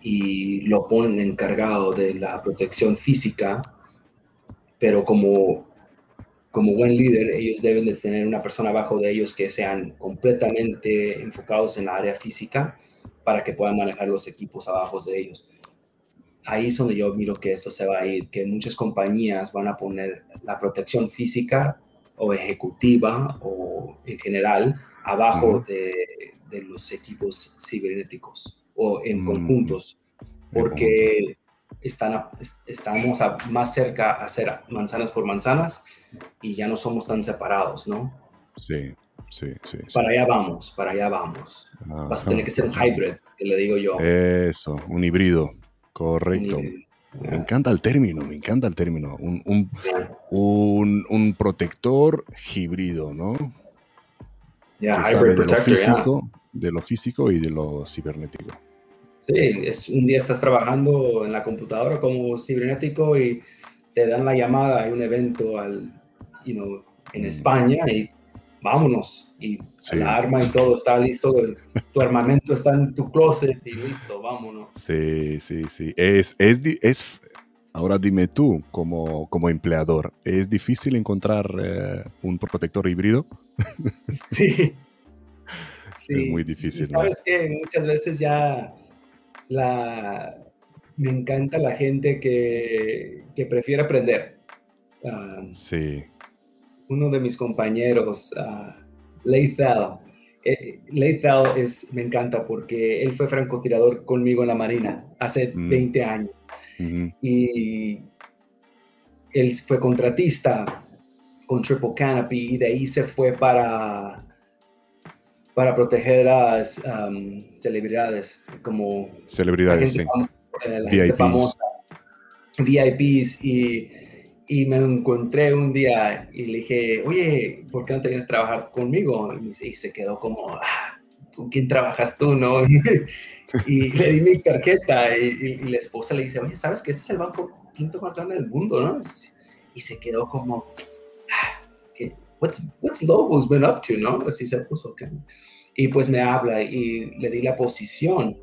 y lo ponen encargado de la protección física, pero como, como buen líder ellos deben de tener una persona abajo de ellos que sean completamente enfocados en la área física para que puedan manejar los equipos abajo de ellos ahí es donde yo miro que esto se va a ir, que muchas compañías van a poner la protección física o ejecutiva o en general abajo de, los equipos cibernéticos o en mm, conjuntos, porque están estamos más cerca a hacer manzanas por manzanas y ya no somos tan separados, ¿no? Sí, sí, sí. Para allá vamos, para allá vamos. Vas a tener que ser un hybrid, que le digo yo. Eso, un híbrido. Correcto. Me encanta el término, me encanta el término. Un, un, protector híbrido, ¿no? De lo, físico, de lo físico y de lo cibernético. Sí, es, un día estás trabajando en la computadora como cibernético y te dan la llamada, hay un evento al, you know, en mm. España y vámonos. Y la arma y todo está listo, tu armamento está en tu closet y listo, vámonos. Sí, sí, sí. Es, es, es, ahora dime tú, como, como empleador, ¿es difícil encontrar eh, un protector híbrido? [LAUGHS] Sí. sí. [LAUGHS] Es muy difícil. sabes que muchas veces ya la, me encanta la gente que, que prefiere aprender. Ah, sí. Uno de mis compañeros, uh, Leithal, eh, es, me encanta porque él fue francotirador conmigo en la Marina hace 20 mm. años. Y él fue contratista con Triple Canopy y de ahí se fue para, para proteger a um, celebridades como celebridades, sí. Eh, la gente famosa, VIPs y, y, me encontré un día y le dije, oye, ¿por qué no te vienes a trabajar conmigo? Y, se quedó como, ah, ¿con quién trabajas tú, no? [LAUGHS] y le di mi tarjeta y, la esposa le dice, oye, ¿sabes que este es el banco quinto más grande del mundo, no? Y se quedó como, ah, what's, what's Lobos been up to, no? Así se puso. Y pues me habla y le di la posición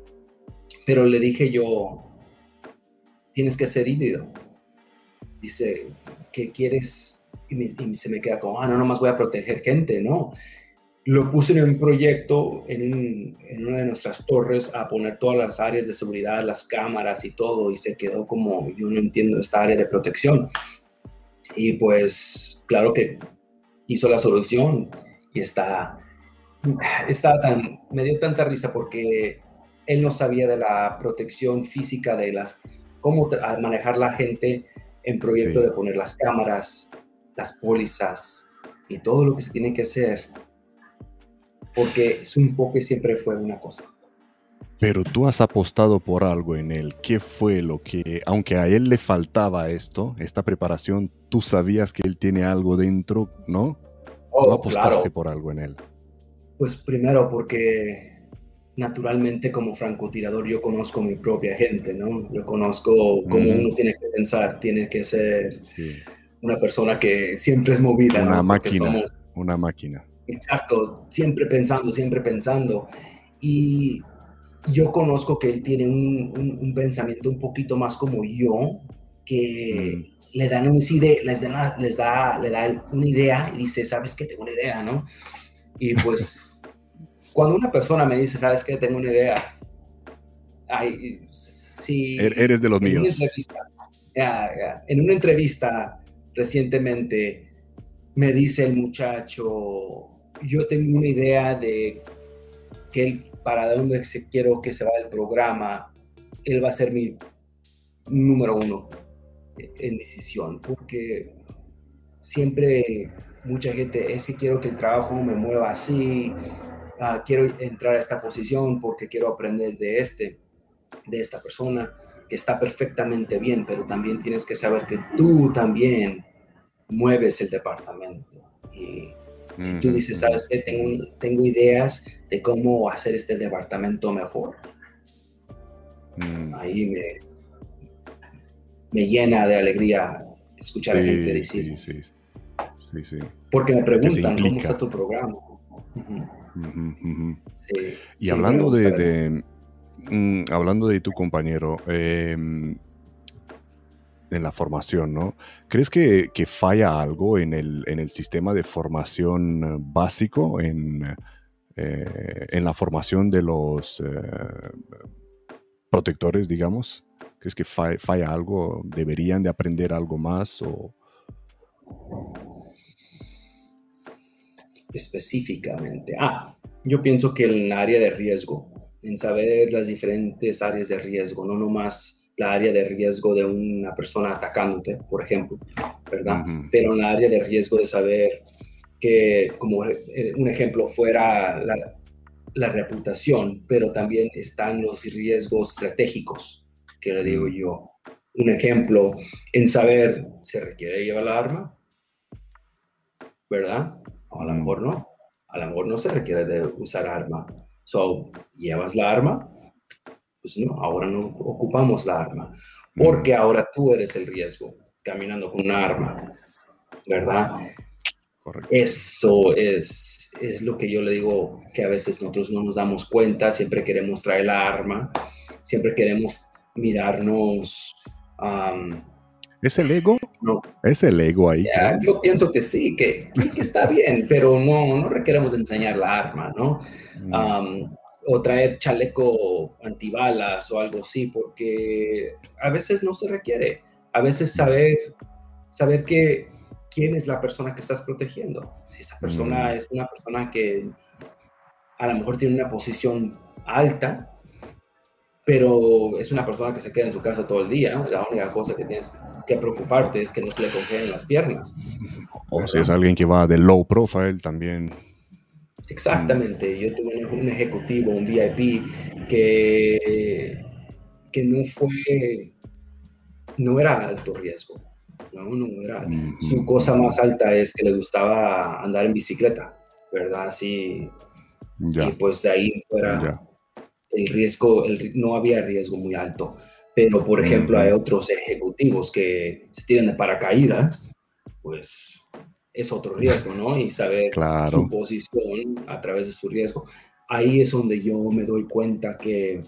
pero le dije yo, tienes que ser híbrido. Dice, ¿qué quieres? Y, se me queda como, ah, no, nomás voy a proteger gente, no. Lo puse en un proyecto en, en, una de nuestras torres a poner todas las áreas de seguridad, las cámaras y todo, y se quedó como, yo no entiendo esta área de protección. Y pues, claro que hizo la solución y está, está tan, me dio tanta risa porque él no sabía de la protección física de las, cómo manejar la gente en proyecto de poner las cámaras, las pólizas y todo lo que se tiene que hacer, porque su enfoque siempre fue una cosa. Pero tú has apostado por algo en él. ¿Qué fue lo que, aunque a él le faltaba esto, esta preparación, tú sabías que él tiene algo dentro, ¿no? Oh, tú apostaste por algo en él. Pues primero porque naturalmente como francotirador yo conozco mi propia gente, ¿no? Yo conozco cómo uno tiene que pensar, tiene que ser una persona que siempre es movida. Una máquina, una máquina. Exacto, siempre pensando, siempre pensando. Y yo conozco que él tiene un, pensamiento un poquito más como yo, que mm. le dan un les, les da, le da una idea y dice, ¿sabes qué? Tengo una idea, ¿no? Y pues... Cuando una persona me dice, ¿sabes qué? Tengo una idea. Ay, si er-, Eres de los míos. En una entrevista recientemente me dice el muchacho, yo tengo una idea de que él, para dónde quiero que se vaya el programa, él va a ser mi número uno en decisión, porque siempre mucha gente es que quiero que el trabajo me mueva así, Ah, quiero entrar a esta posición porque quiero aprender de este, de esta persona que está perfectamente bien, pero también tienes que saber que tú también mueves el departamento. Y si tú dices, sabes que tengo, tengo ideas de cómo hacer este departamento mejor, mm. ahí me, me llena de alegría escuchar a a gente decir. Sí, sí, sí. Porque me preguntan, ¿cómo está tu programa? Y hablando de, mm, hablando de tu compañero, em, en la formación, ¿no? ¿Crees que, falla algo en el, en el, sistema de formación básico, en, eh, en la formación de los eh, protectores, digamos? ¿Crees que falla, falla, algo? ¿Deberían de aprender algo más? O... específicamente? Ah, yo pienso que en el área de riesgo, en saber las diferentes áreas de riesgo, no nomás la área de riesgo de una persona atacándote, por ejemplo, ¿verdad? Pero en la área de riesgo de saber que, como un ejemplo, fuera la, la reputación, pero también están los riesgos estratégicos, que le digo yo. Un ejemplo, en saber, ¿se requiere llevar la arma? ¿Verdad? A lo mejor no. A lo mejor no se requiere de usar arma. So, ¿llevas la arma? Pues no, ahora no ocupamos la arma. Porque ahora tú eres el riesgo, caminando con una arma. ¿Verdad? Correcto. Eso es, es lo que yo le digo que a veces nosotros no nos damos cuenta, siempre queremos traer la arma, siempre queremos mirarnos ¿Es el ego? No. ¿Es el ego ahí? yo pienso que sí, que, está bien, pero no, no requeremos enseñar la arma, ¿no? Mm. o traer chaleco antibalas o algo así, porque a veces no se requiere. A veces saber, saber que quién es la persona que estás protegiendo. Si esa persona Mm. es una persona que a lo mejor tiene una posición alta, pero es una persona que se queda en su casa todo el día, la única cosa que tienes que preocuparte es que no se le congelen las piernas. O si es alguien que va de low profile también. Exactamente, yo tuve un ejecutivo, un VIP, que, que no fue, no era alto riesgo, no, no era. Su Ujú, cosa ujú. más alta es que le gustaba andar en bicicleta, ¿verdad? Así, y pues de ahí fuera ya. El riesgo, el no había riesgo muy alto. Pero, por ejemplo, hay otros ejecutivos que se tiran de paracaídas, pues es otro riesgo, ¿no? Y saber su Claro. posición a través de su riesgo. Ahí es donde yo me doy cuenta que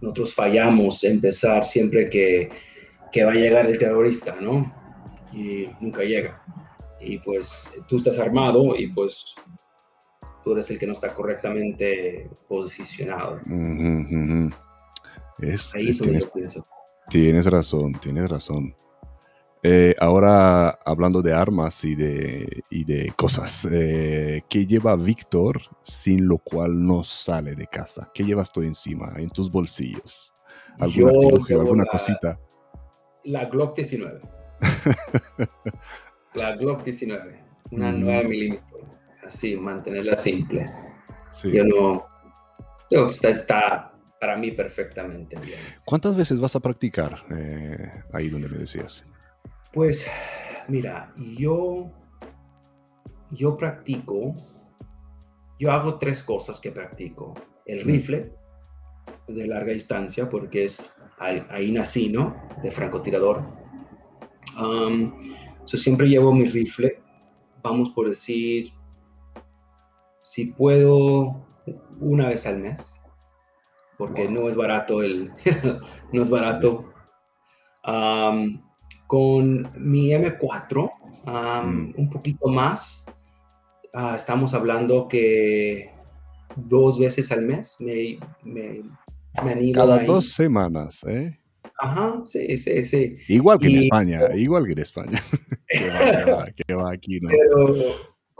nosotros fallamos empezar siempre que, que va a llegar el terrorista, ¿no? Y nunca llega. Y pues tú estás armado y pues tú eres el que no está correctamente posicionado. Es- Ahí es- tienes, yo pienso. tienes razón, tienes razón. Eh, ahora, hablando de armas y de, y de cosas, eh, ¿qué lleva Víctor sin lo cual no sale de casa? ¿Qué llevas tú encima, en tus bolsillos? ¿Algún Yo artilugio, alguna la, cosita? la Glock 19. [LAUGHS] La Glock 19. Una Mm, 9 milímetros. Así, mantenerla simple. sí. Yo no. Yo creo que está, está para mí perfectamente bien. ¿Cuántas veces vas a practicar eh, ahí donde me decías? Pues, mira, yo. Yo practico. Yo hago tres cosas que practico: el rifle de larga distancia, porque es ahí, ahí nací, ¿no? De francotirador. Um, so siempre llevo mi rifle. Vamos por decir, si puedo, una vez al mes, porque Wow. no es barato el, [LAUGHS] no es barato. Um, con mi M4, um, Mm. un poquito más. Ah, estamos hablando que dos veces al mes me, me, me Cada dos semanas, ¿eh? Ajá, sí, sí, sí. Igual que en España, igual que en España. [LAUGHS] que va, que va, que va aquí, ¿no? Pero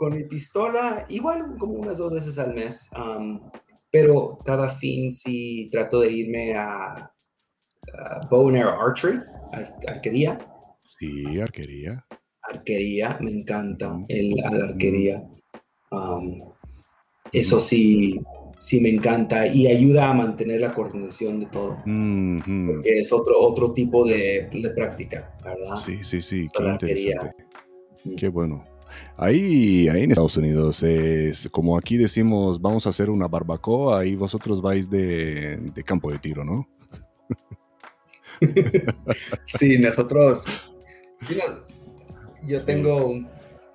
con mi pistola, igual como unas dos veces al mes. um, pero cada fin sí trato de irme a, a bow and arrow archery, ar- arquería. Sí, arquería. Arquería, me encanta el, a la arquería. Um, eso sí, sí me encanta y ayuda a mantener la coordinación de todo. Porque es otro, otro tipo de, de práctica, ¿verdad? Sí, sí, sí, Eso qué arquería. interesante. Qué bueno. Ahí, ahí en Estados Unidos es como aquí decimos, vamos a hacer una barbacoa, ahí vosotros vais de, de campo de tiro, ¿no? [LAUGHS] Sí, nosotros. yo tengo.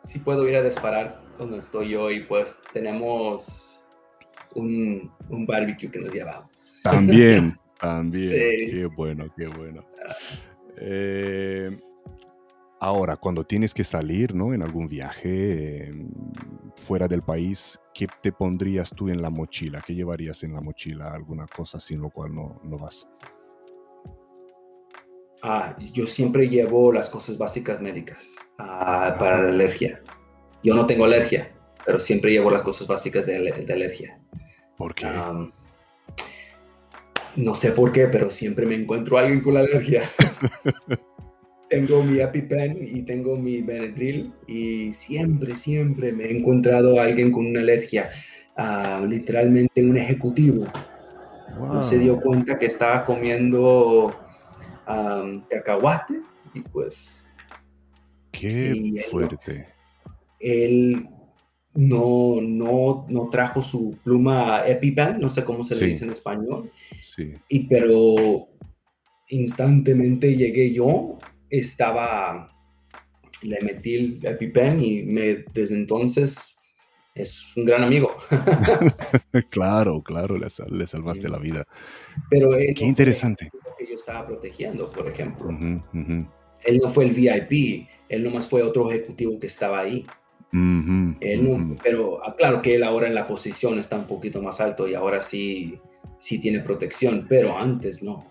Sí puedo ir a disparar donde estoy yo y pues tenemos un, un barbecue que nos llevamos. También, [LAUGHS] también. Sí. Qué bueno, qué bueno. Eh, ahora, cuando tienes que salir, ¿no? En algún viaje eh, fuera del país, ¿qué te pondrías tú en la mochila? ¿Qué llevarías en la mochila? ¿Alguna cosa sin lo cual no, no vas? Ah, yo siempre llevo las cosas básicas médicas ah, para la alergia. Yo no tengo alergia, pero siempre llevo las cosas básicas de, de alergia. ¿Por qué? No sé por qué, pero siempre me encuentro a alguien con la alergia. [LAUGHS] tengo mi EpiPen y tengo mi Benadryl y siempre, siempre me he encontrado a alguien con una alergia. Ah, literalmente un ejecutivo no se dio Wow, cuenta que estaba comiendo am, cacahuate y pues qué y él, fuerte. él no, no, no trajo su pluma EpiPen, no sé cómo se Sí. le dice en español, Sí. y pero instantemente llegué yo, estaba, le metí el EpiPen y me, desde entonces es un gran amigo. [LAUGHS] Claro, claro, le, sal- le salvaste Sí. la vida. Pero él Qué no interesante. el que yo estaba protegiendo, por ejemplo. Ujú, Él no fue el VIP, él nomás fue otro ejecutivo que estaba ahí. pero ah, claro que él ahora en la posición está un poquito más alto y ahora sí, sí tiene protección, pero antes no.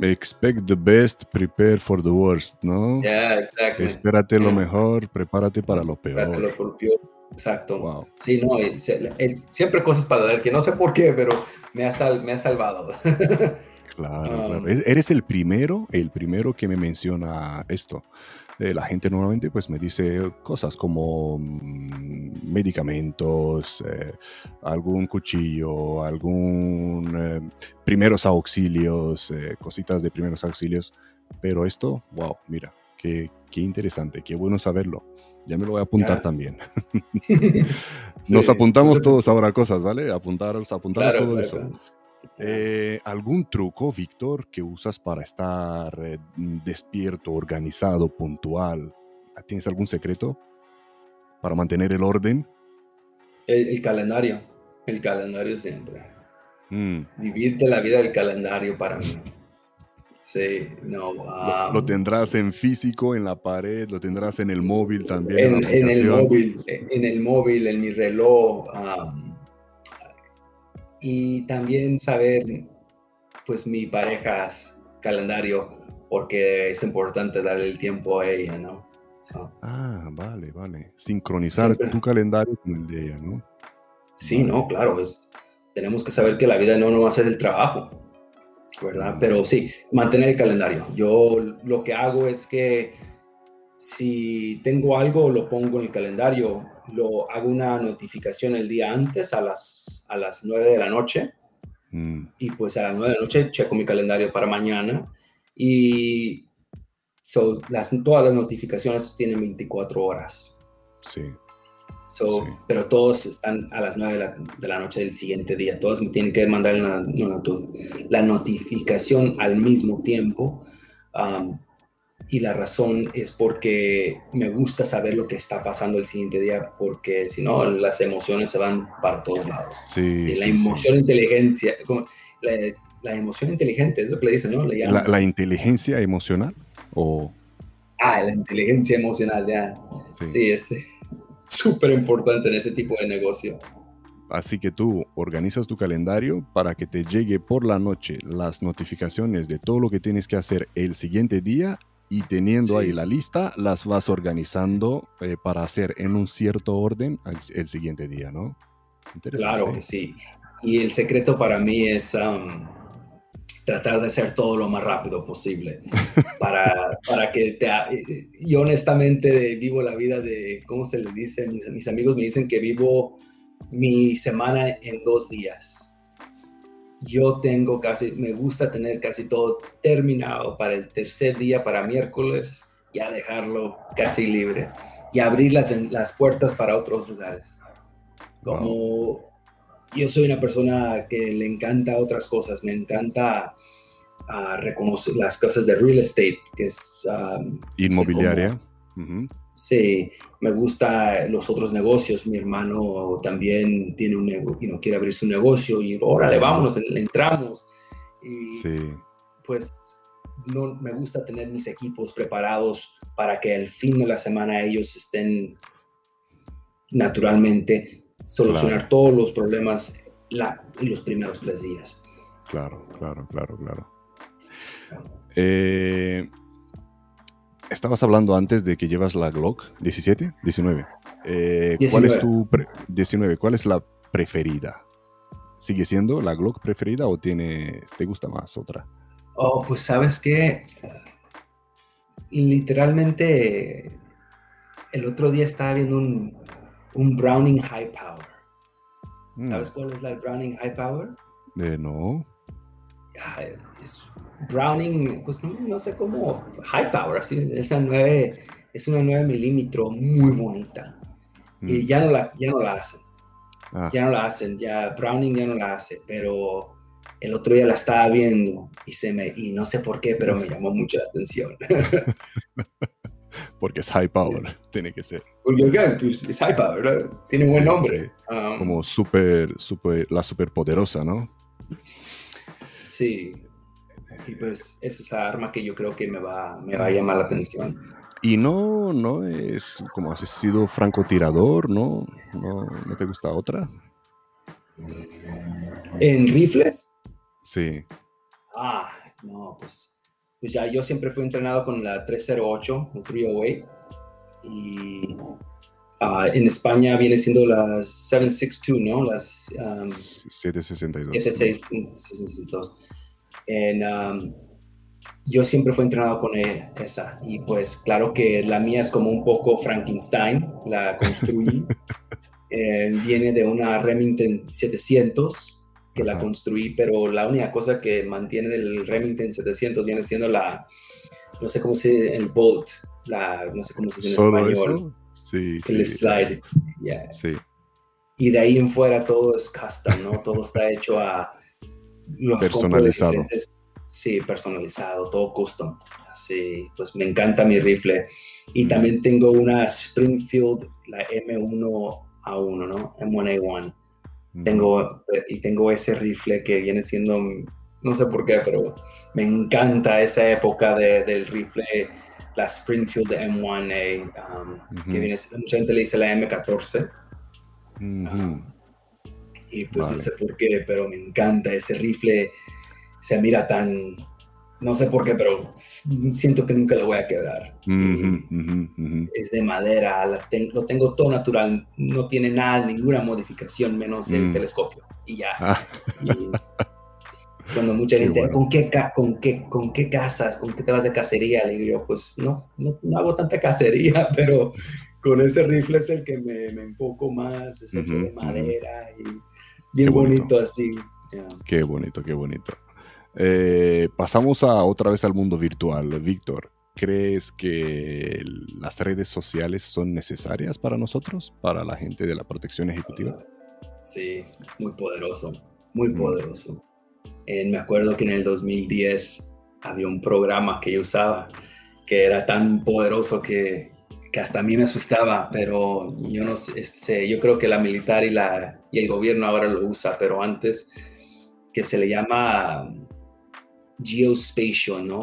Expect the best, prepare for the worst, ¿no? Yeah, exactly. Espérate lo mejor, prepárate para lo peor. Lo peor. Exacto. Wow. Sí, no, siempre cosas para dar, que no sé por qué, pero me ha, me ha salvado. Claro, [LAUGHS] claro. Um, eres el primero, el primero que me menciona esto. Eh, la gente normalmente pues me dice cosas como mm, medicamentos, eh, algún cuchillo, algún eh, primeros auxilios, cositas de primeros auxilios. Pero esto, wow, mira, qué, qué interesante, qué bueno saberlo. Ya me lo voy a apuntar también. [LAUGHS] [LAUGHS] Nos apuntamos todos ahora cosas, ¿vale? Apuntaros, apuntaros todo eso. Eh, ¿Algún truco, Víctor, que usas para estar eh, despierto, organizado, puntual? ¿Tienes algún secreto para mantener el orden? El, calendario, el calendario siempre. Mm. Vivirte la vida del calendario para mí. Sí, no. lo, tendrás en físico, en la pared, lo tendrás en el móvil también. En, el móvil, en el móvil, en mi reloj y también saber, pues, mi pareja's calendario, porque es importante darle el tiempo a ella, ¿no? ah, vale, vale. Sincronizar tu calendario con el de ella, ¿no? Sí, no, claro, pues, tenemos que saber que la vida no nos hace el trabajo, ¿verdad? Pero sí, mantener el calendario. Yo lo que hago es que si tengo algo, lo pongo en el calendario lo hago una notificación el día antes a las, a las 9 de la noche. Mm. Y pues a las 9 de la noche checo mi calendario para mañana. Y las, todas las notificaciones tienen 24 horas. Sí. Pero todos están a las 9 de la, noche del siguiente día. Todos me tienen que mandar la, notificación al mismo tiempo. Um, y la razón es porque me gusta saber lo que está pasando el siguiente día, porque si no, las emociones se van para todos lados. Sí, y la emoción inteligencia, como la, emoción inteligente, es lo que le dicen, ¿no? la, inteligencia emocional o... Ah, la inteligencia emocional, ya. Sí, es [LAUGHS] súper importante en ese tipo de negocio. Así que tú organizas tu calendario para que te llegue por la noche las notificaciones de todo lo que tienes que hacer el siguiente día y teniendo ahí la lista, las vas organizando eh, para hacer en un cierto orden el, siguiente día, ¿no? Claro que sí. Y el secreto para mí es tratar de hacer todo lo más rápido posible. [LAUGHS] para, para que te... Eh, yo honestamente vivo la vida de, ¿cómo se le dice? Mis, mis amigos me dicen que vivo mi semana en dos días yo tengo casi, me gusta tener casi todo terminado para el tercer día, para miércoles, ya dejarlo casi libre y abrir las, las puertas para otros lugares. Como yo soy una persona que le encanta otras cosas, me encanta uh, reconocer las cosas de real estate, que es... Um, Inmobiliaria. Sí, me gusta los otros negocios. Mi hermano también tiene un negocio, no quiere abrir su negocio y órale, vámonos, le entramos. Y sí. pues no me gusta tener mis equipos preparados para que al fin de la semana ellos estén naturalmente solucionar todos los problemas en los primeros tres días. Claro, claro, claro, claro. Eh, estabas hablando antes de que llevas la Glock 17, 19. Eh, ¿Cuál es tu 19? ¿Cuál es la preferida? ¿Sigue siendo la Glock preferida o tiene, te gusta más otra? Oh, pues sabes que literalmente el otro día estaba viendo un, un Browning High Power. Mm. ¿Sabes cuál es la Browning High Power? Eh, no. es Browning, pues no, sé cómo, High Power, así, esa 9, es una 9 milímetros muy bonita. Y mm. ya no la, ya no la hacen. Ah. Ya no la hacen, ya Browning ya no la hace, pero el otro día la estaba viendo y, se me, y no sé por qué, pero me llamó mucho la atención. [LAUGHS] Porque es high power, tiene que ser. Pues, es high power, tiene un buen nombre. Um, Como super, super, la superpoderosa, ¿no? Sí, y pues es esa arma que yo creo que me va, me va a llamar la atención. Y no, no es como has sido francotirador, ¿no? ¿No, no te gusta otra? ¿En rifles? Sí. Ah, no, pues, pues ya yo siempre fui entrenado con la 308, un 308. Y ah, en España viene siendo las 762, ¿no? Las 762. 762. En, um, yo siempre fui entrenado con e, esa. Y pues claro que la mía es como un poco Frankenstein, la construí. [LAUGHS] Eh, viene de una Remington 700 que la construí, pero la única cosa que mantiene del Remington 700 viene siendo la, no sé cómo se dice, el bolt, la, no sé cómo se dice en español. Sí, el slide. Sí. Y de ahí en fuera todo es custom, ¿no? todo está hecho a los personalizado. Sí, personalizado, todo custom. Así, pues me encanta mi rifle. Y también tengo una Springfield, la M1A1, ¿no? M1A1. Tengo, y tengo ese rifle que viene siendo, no sé por qué, pero me encanta esa época de, del rifle, la Springfield M1A, um, que viene, mucha gente le dice la M14. Um, y pues no sé por qué, pero me encanta ese rifle se mira tan, no sé por qué, pero siento que nunca lo voy a quebrar. Es de madera, lo tengo todo natural, no tiene nada, ninguna modificación menos el mm. telescopio y ya. Ah. cuando mucha [LAUGHS] gente, ¿con, qué, con, qué, ¿con qué casas? ¿Con qué te vas de cacería? Le digo, pues no, no, hago tanta cacería, [LAUGHS] pero con ese rifle es el que me, me enfoco más, es hecho de madera y bien bonito. así. Qué bonito, qué bonito. Eh, pasamos a otra vez al mundo virtual. Víctor, ¿crees que las redes sociales son necesarias para nosotros, para la gente de la protección ejecutiva? Sí, es muy poderoso, muy mm. poderoso. me acuerdo que en el 2010 había un programa que yo usaba que era tan poderoso que, que hasta a mí me asustaba, pero yo no sé, yo creo que la militar y, la, y el gobierno ahora lo usa, pero antes que se le llama geospatial, ¿no?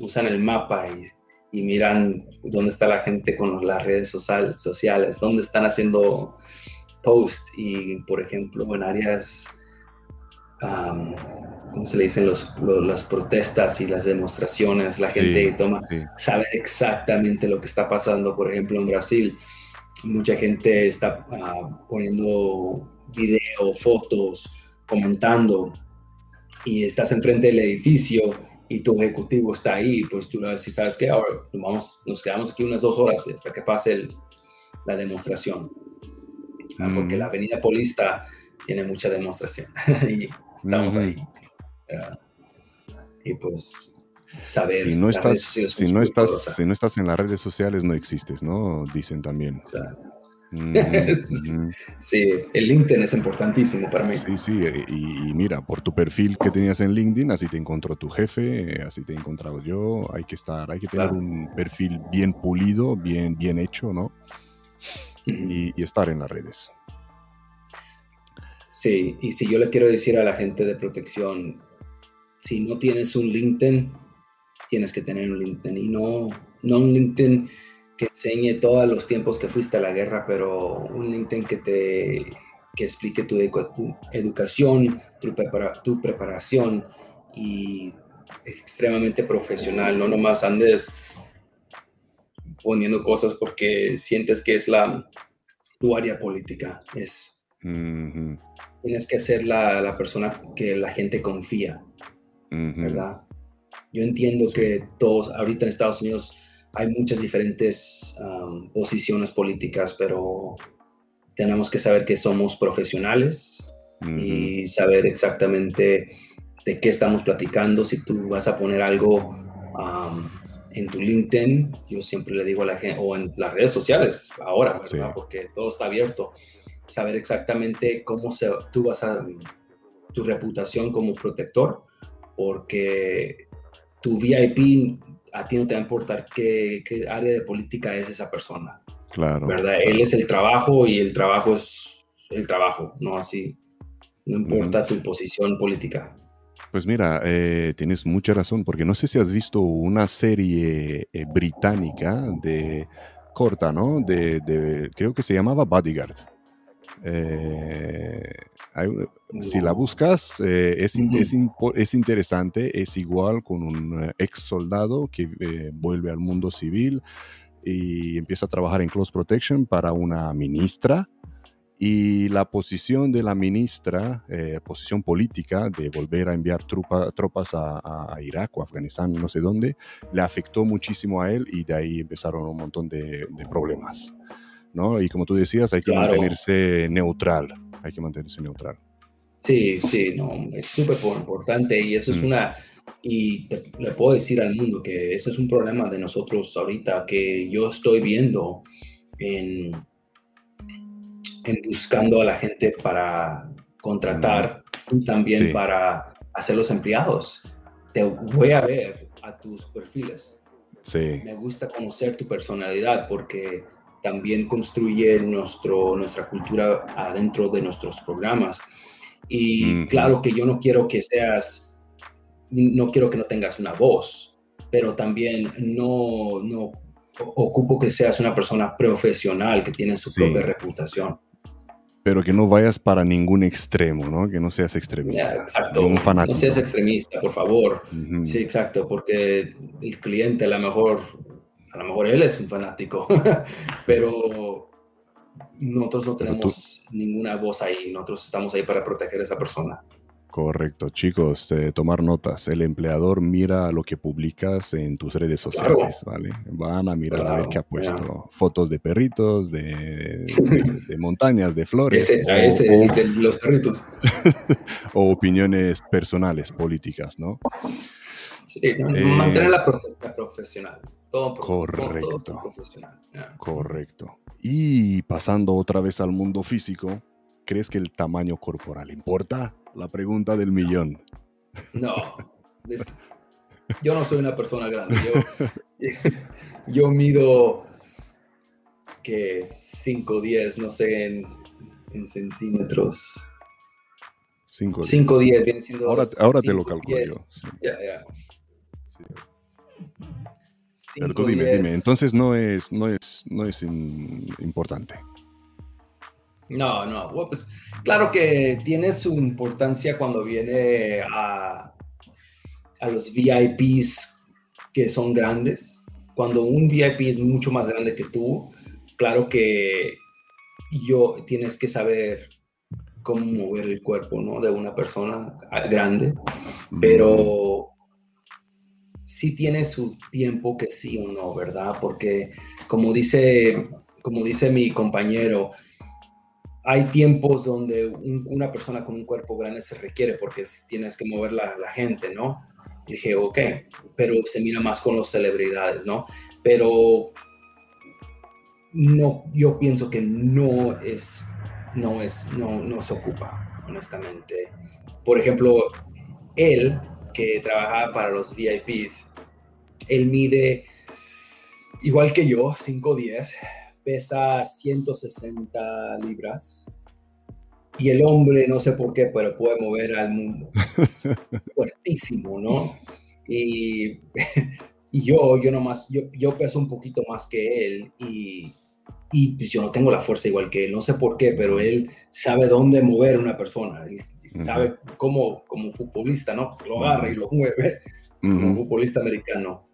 Usan el mapa y, miran dónde está la gente con las redes sociales, dónde están haciendo post y, por ejemplo, en áreas, ¿cómo se le dicen? Los, las protestas y las demostraciones, la gente toma, sabe exactamente lo que está pasando, por ejemplo, en Brasil. Mucha gente está ah, poniendo video, fotos, comentando y estás enfrente del edificio y tu ejecutivo está ahí, pues tú le vas a decir, ¿sabes qué? Ahora nos, vamos, nos quedamos aquí unas dos horas hasta que pase la demostración. Ah, porque mm. la avenida Polista tiene mucha demostración [LAUGHS] y estamos ahí. Y pues saber. Si no, estás, si, no estás, si no estás en las redes sociales, no existes, ¿no? Dicen también. [LAUGHS] sí, el LinkedIn es importantísimo para mí. Sí, sí, eh, y, mira, por tu perfil que tenías en LinkedIn, así te encontró tu jefe, así te he encontrado yo, hay que estar, hay que tener un perfil bien pulido, bien, bien hecho, ¿no? y, estar en las redes. Sí, y si yo le quiero decir a la gente de protección, si no tienes un LinkedIn, tienes que tener un LinkedIn. Y no, no un LinkedIn que enseñe todos los tiempos que fuiste a la guerra, pero un LinkedIn que te que explique tu, educación, tu, tu preparación y extremadamente profesional, no nomás andes poniendo cosas porque sientes que es la tu área política, es tienes que ser la, la, persona que la gente confía, ¿verdad? Yo entiendo que todos ahorita en Estados Unidos hay muchas diferentes posiciones políticas, pero tenemos que saber que somos profesionales y saber exactamente de qué estamos platicando. Si tú vas a poner algo en tu LinkedIn, yo siempre le digo a la gente, o en las redes sociales ahora, ¿verdad? Porque todo está abierto. Saber exactamente cómo se, tú vas a, tu reputación como protector, porque tu VIP a ti no te va a importar qué, área de política es esa persona. Claro. ¿Verdad? Él es el trabajo y el trabajo es el trabajo, no así. No importa tu posición política. Pues mira, eh, tienes mucha razón, porque no sé si has visto una serie eh, británica de corta, ¿no? De, creo que se llamaba Bodyguard. Eh, si la buscas, es, es, interesante, es igual con un ex soldado que vuelve al mundo civil y empieza a trabajar en Close Protection para una ministra y la posición de la ministra, eh, posición política de volver a enviar tropas a, Irak o Afganistán, no sé dónde, le afectó muchísimo a él y de ahí empezaron un montón de, problemas. ¿No? Y como tú decías, hay que mantenerse neutral, hay que mantenerse neutral. Sí, sí, no, es súper importante y eso es mm. una, y le puedo decir al mundo que eso es un problema de nosotros ahorita que yo estoy viendo en en buscando a la gente para contratar y también para hacer los empleados. Te voy a ver a tus perfiles. Sí. Me gusta conocer tu personalidad porque también construye nuestro, nuestra cultura adentro de nuestros programas. Y claro que yo no quiero que seas, no quiero que no tengas una voz, pero también no, no ocupo que seas una persona profesional que tiene su propia reputación pero que no vayas para ningún extremo, ¿no? Que no seas extremista. exacto. Un fanático. No seas extremista, por favor. Sí, exacto, porque el cliente a lo mejor, a lo mejor él es un fanático, [LAUGHS] pero nosotros no tenemos ninguna voz ahí, nosotros estamos ahí para proteger a esa persona. Correcto, chicos, eh, tomar notas. El empleador mira lo que publicas en tus redes sociales, ¿vale? Van a mirar a ver qué ha puesto. Fotos de perritos, de, montañas, de flores. Ese, o, de los perritos. [LAUGHS] o opiniones personales, políticas, ¿no? Sí, eh, mantener la, profesional. Todo, correcto. profesional. Correcto. Y pasando otra vez al mundo físico, ¿crees que el tamaño corporal importa? La pregunta del millón. No, [LAUGHS] yo no soy una persona grande. Yo, [LAUGHS] mido que 5, 10, no sé, en, centímetros. 5, 10, viene siendo. Ahora, ahora te lo calculo yo. Ya, ya. Pero tú dime, dime, entonces no es, no es, no es importante. No, no, pues claro que tiene su importancia cuando viene a, a los VIPs que son grandes. Cuando un VIP es mucho más grande que tú, claro que yo tienes que saber cómo mover el cuerpo, ¿no? De una persona grande, pero sí tiene su tiempo que sí o no, ¿verdad? Porque como dice, como dice mi compañero, hay tiempos donde una persona con un cuerpo grande se requiere porque tienes que mover la, la gente, ¿no? dije, ok, pero se mira más con las celebridades, ¿no? Pero no, yo pienso que no es, no es, no, no se ocupa, honestamente. Por ejemplo, él, que trabaja para los VIPs, él mide igual que yo, 5'10", pesa 160 libras. Y el hombre, no sé por qué, pero puede mover al mundo. [LAUGHS] fuertísimo, ¿no? Y, [LAUGHS] y, yo, yo nomás, yo, yo peso un poquito más que él y, y pues yo no tengo la fuerza igual que él. No sé por qué, pero él sabe dónde mover una persona. Y, sabe cómo, como futbolista, ¿no? Lo agarra y lo mueve. Como futbolista americano.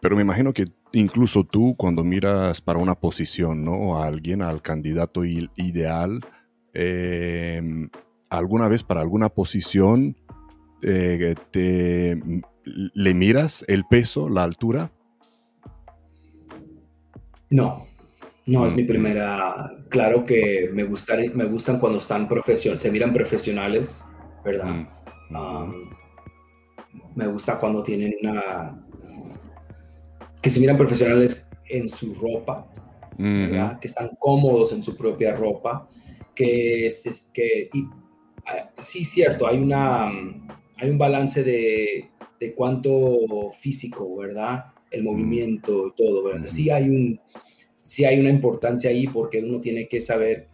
Pero me imagino que incluso tú cuando miras para una posición, ¿no? A alguien, al candidato ideal, em, alguna vez para alguna posición eh, te, le miras el peso, la altura. No, no es mi mm. primera. Claro que me gustan, me gustan cuando están profesionales, se miran profesionales, ¿verdad? Mm, me gusta cuando tienen una que se miran profesionales en su ropa, que están cómodos en su propia ropa, que, es, que y, ah, sí, cierto, hay, una, hay un balance de, de cuánto físico, ¿verdad? El movimiento y todo, ¿verdad? Sí hay, un, sí hay una importancia ahí porque uno tiene que saber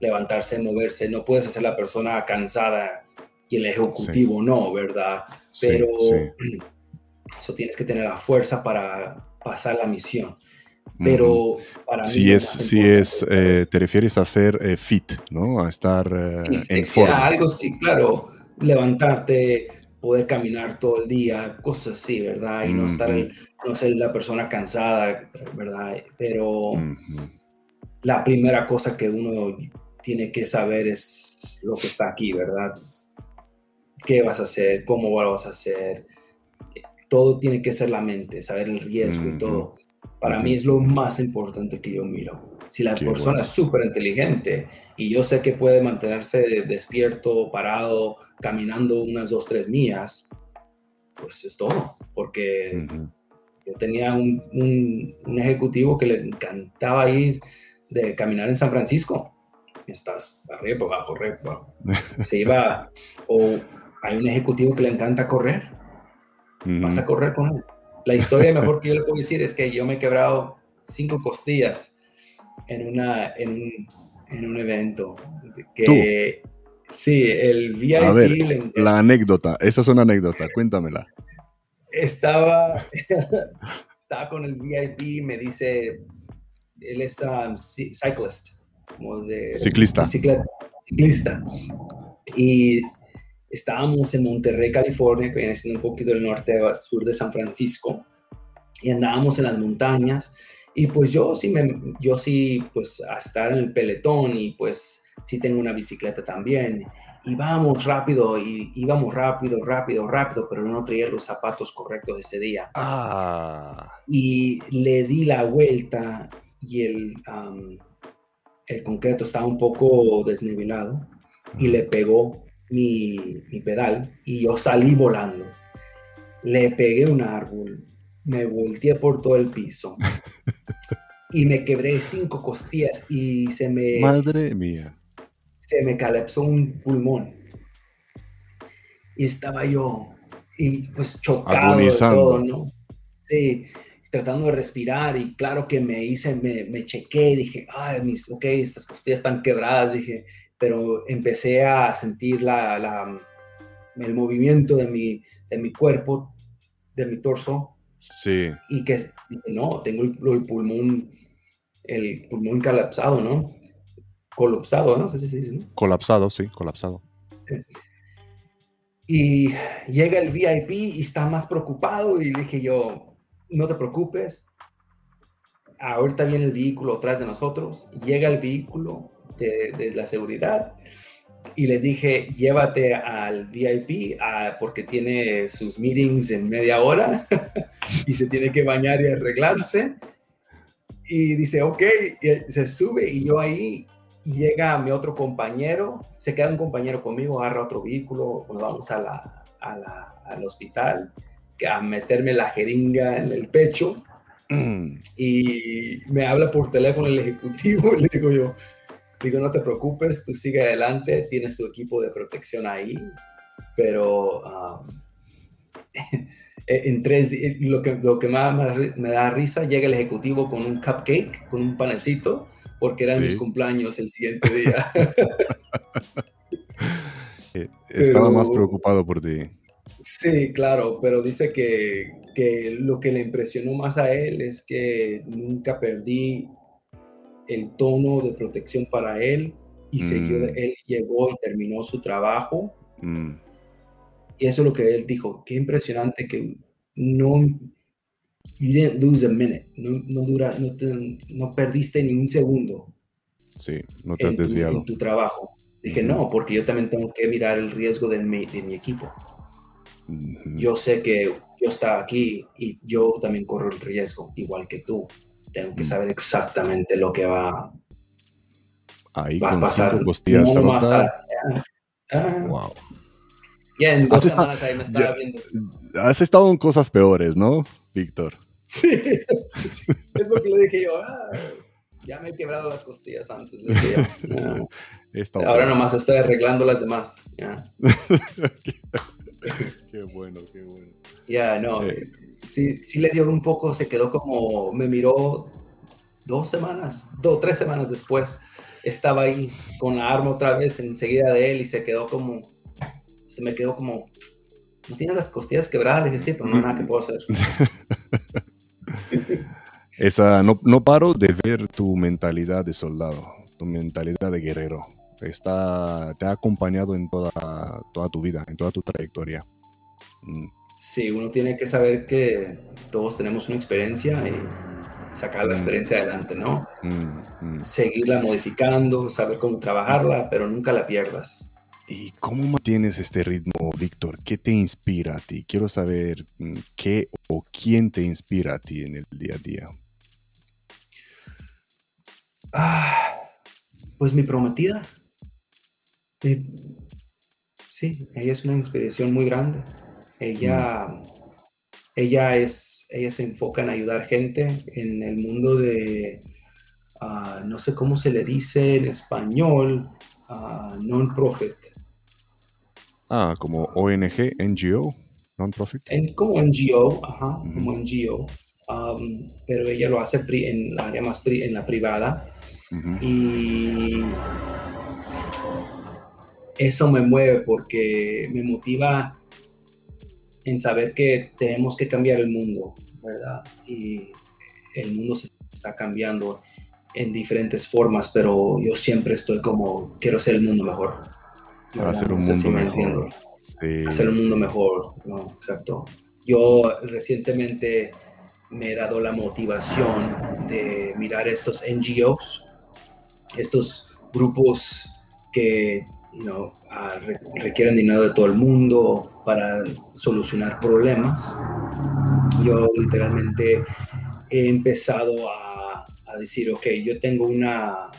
levantarse, moverse, no puedes hacer la persona cansada y el ejecutivo no, ¿verdad? Pero [CLEARS THROAT] eso tienes que tener la fuerza para pasar la misión. Pero para mí si es, si es eh, te refieres a ser eh, fit, ¿no? A estar eh, en forma. Algo sí, claro, levantarte, poder caminar todo el día, cosas así, ¿verdad? Y no estar, no ser la persona cansada, ¿verdad? Pero la primera cosa que uno tiene que saber es lo que está aquí, ¿verdad? ¿Qué vas a hacer? ¿Cómo vas a hacer? Todo tiene que ser la mente, saber el riesgo y todo. Para mí es lo más importante que yo miro. Si la persona es súper inteligente y yo sé que puede mantenerse despierto, parado, caminando unas dos, tres millas, pues es todo. Porque yo tenía un, un, ejecutivo que le encantaba ir de caminar en San Francisco. Estás arriba, abajo, arriba, abajo. Se iba, [LAUGHS] o hay un ejecutivo que le encanta correr. Vas a correr con él la historia mejor que yo le puedo decir es que yo me he quebrado cinco costillas en, una, en, un, en un evento. Que, Sí, el VIP. A ver, la anécdota, esa es una anécdota, cuéntamela. Estaba, [LAUGHS] estaba con el VIP, me dice, él es um, cyclist, como de ciclista. ciclista. Y estábamos en Monterrey, California, que viene siendo un poquito del norte sur de San Francisco, y andábamos en las montañas, y pues yo sí, me, yo sí, pues a estar en el peletón, y pues sí tengo una bicicleta también, y vamos rápido, y íbamos rápido, rápido, rápido, pero no traía los zapatos correctos ese día. Ah. Y le di la vuelta, y el, el concreto estaba un poco desnivelado, y le pegó mi, pedal y yo salí volando. Le pegué un árbol, me volteé por todo el piso y me quebré cinco costillas y se me... Madre mía. Se me calapsó un pulmón. Y estaba yo, y pues chocado de todo, ¿no? Sí, tratando de respirar y claro que me hice, me, me chequé, dije, ay, mis, ok, estas costillas están quebradas, dije, pero empecé a sentir la, el movimiento de mi, de mi cuerpo, de mi torso. Sí. Y que no, tengo el, pulmón, el pulmón colapsado, ¿no? Colapsado, ¿no? sé si se dice, ¿no? Colapsado, sí, colapsado. Y llega el VIP y está más preocupado y le dije yo, no te preocupes, ahorita viene el vehículo atrás de nosotros, llega el vehículo, de, la seguridad y les dije, llévate al VIP porque tiene sus meetings en media hora [LAUGHS] y se tiene que bañar y arreglarse. Y dice, ok, se sube y yo ahí llega mi otro compañero, se queda un compañero conmigo, agarra otro vehículo, nos vamos a la, al hospital a meterme la jeringa en el pecho. y me habla por teléfono el ejecutivo y [LAUGHS] le digo yo, digo, no te preocupes, tú sigue adelante, tienes tu equipo de protección ahí, pero um, [LAUGHS] en tres lo que, lo que más me da risa, llega el ejecutivo con un cupcake, con un panecito, porque eran mis cumpleaños el siguiente día. [LAUGHS] [LAUGHS] Eh, estaba más preocupado por ti. Sí, claro, pero dice que, que lo que le impresionó más a él es que nunca perdí el tono de protección para él y siguió, mm. él llegó y terminó su trabajo. Mm. Y eso es lo que él dijo, qué impresionante que no, you didn't lose a minute, no, dura, no, perdiste ni un segundo. Sí, no te has desviado. Tu, en tu trabajo. Dije, no, porque yo también tengo que mirar el riesgo de mi, de mi equipo. Yo sé que yo estaba aquí y yo también corro el riesgo, igual que tú tengo que mm. saber exactamente lo que va, Ahí, a pasar. No más wow. Ya en dos has semanas ahí me estaba viendo. Has estado en cosas peores, ¿no, Víctor? [LAUGHS] Sí, es lo que le dije yo. Ah, ya me he quebrado las costillas antes. [LAUGHS] Ahora nomás estoy arreglando las demás. [LAUGHS] qué bueno, qué bueno. Ya, no. Eh, sí, sí le dio un poco, se quedó como, me miró dos semanas, dos, tres semanas después, estaba ahí con la arma otra vez enseguida de él y se quedó como, se me quedó como, no tiene las costillas quebradas, le dije, sí, pero no hay nada que puedo hacer. [LAUGHS] Esa, no, no paro de ver tu mentalidad de soldado, tu mentalidad de guerrero. Está, te ha acompañado en toda, toda tu vida, en toda tu trayectoria. Mm. Sí, uno tiene que saber que todos tenemos una experiencia y sacar la mm. experiencia adelante, ¿no? Mm, Seguirla modificando, saber cómo trabajarla, pero nunca la pierdas. ¿Y cómo mantienes este ritmo, Víctor? ¿Qué te inspira a ti? Quiero saber qué o quién te inspira a ti en el día a día. Ah, pues mi prometida. sí, ella es una inspiración muy grande. Ella, ella, es, ella se enfoca en ayudar gente en el mundo de, ah, no sé cómo se le dice en español, uh, non-profit. Ah, como ONG, NGO, non-profit. como NGO, ajá, como NGO. Um, pero ella lo hace en la área más en la privada y eso me mueve porque me motiva en saber que tenemos que cambiar el mundo, ¿verdad? Y el mundo se está cambiando en diferentes formas, pero yo siempre estoy como, quiero hacer el mundo mejor. Para hacer un mundo mejor. hacer un mundo mejor, no, exacto. Yo recientemente me he dado la motivación de mirar estos NGOs estos grupos que ah, requieren dinero de todo el mundo para solucionar problemas. Yo literalmente he empezado a, decir, ok, yo tengo una,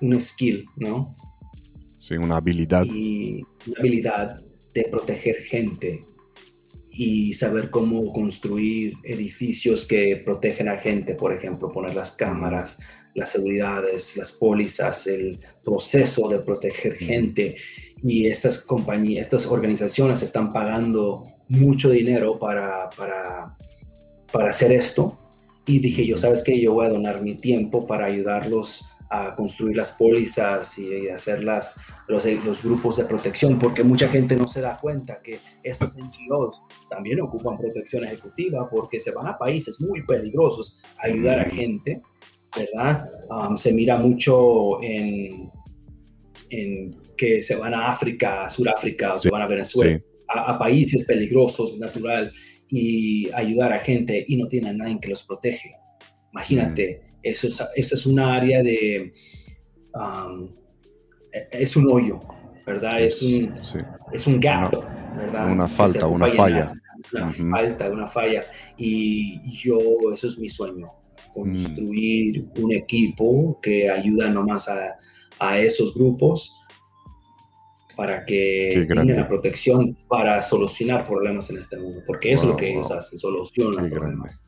un skill, ¿no? Sí, una habilidad. Y una habilidad de proteger gente y saber cómo construir edificios que protegen a gente, por ejemplo, poner las cámaras, las seguridades, las pólizas, el proceso de proteger gente. Y estas compañías, estas organizaciones están pagando mucho dinero para, para, para hacer esto. Y dije, yo sabes que yo voy a donar mi tiempo para ayudarlos a construir las pólizas y hacer las, los, los, grupos de protección, porque mucha gente no se da cuenta que estos NGOs también ocupan protección ejecutiva porque se van a países muy peligrosos a ayudar a gente ¿verdad? Um, se mira mucho en, en, que se van a África, a Sudáfrica, o se van a Venezuela, a, países peligrosos, natural, y ayudar a gente y no tienen a nadie que los protege. Imagínate, mm. eso, es, eso es una área de... Um, e, es un hoyo, ¿verdad? Es un, es un gap, una, ¿verdad? Una falta, una falla. Una falta, una falla. Y yo, eso es mi sueño, construir un equipo que ayuda nomás a, a esos grupos para que tengan la protección para solucionar problemas en este mundo, porque eso es lo que ellos hacen, solucionan problemas.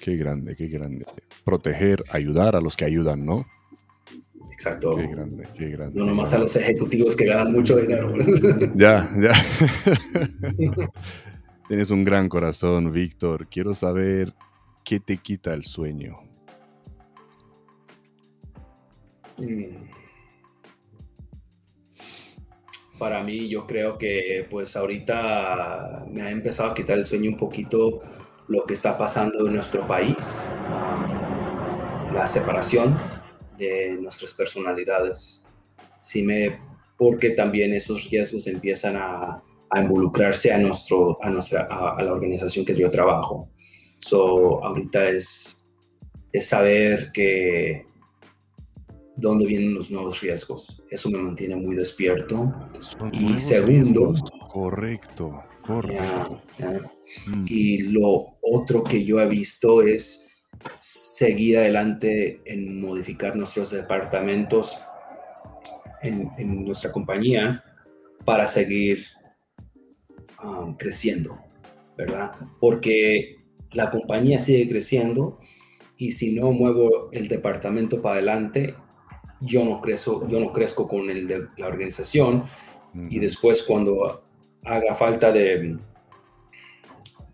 Qué grande, qué grande. Proteger, ayudar a los que ayudan, ¿no? Exacto. Qué grande, qué grande. No nomás a los ejecutivos que ganan mucho dinero. [LAUGHS] ya, ya. [LAUGHS] Tienes un gran corazón, Víctor. Quiero saber ¿qué te quita el sueño? Mm. Para mí, yo creo que pues ahorita me ha empezado a quitar el sueño un poquito lo que está pasando en nuestro país, la separación de nuestras personalidades. Sí me, porque también esos riesgos empiezan a, involucrarse a, nuestro, a, nuestra, a la organización que yo trabajo. So, ahorita es, es saber que dónde vienen los nuevos riesgos. Eso me mantiene muy despierto. y segundo, correcto, correcto. Mm. Y lo otro que yo he visto es seguir adelante en modificar nuestros departamentos en, en nuestra compañía para seguir um, creciendo, ¿verdad? Porque la compañía sigue creciendo y si no muevo el departamento para adelante, yo no crezco, yo no crezco con el de la organización y después cuando haga falta de,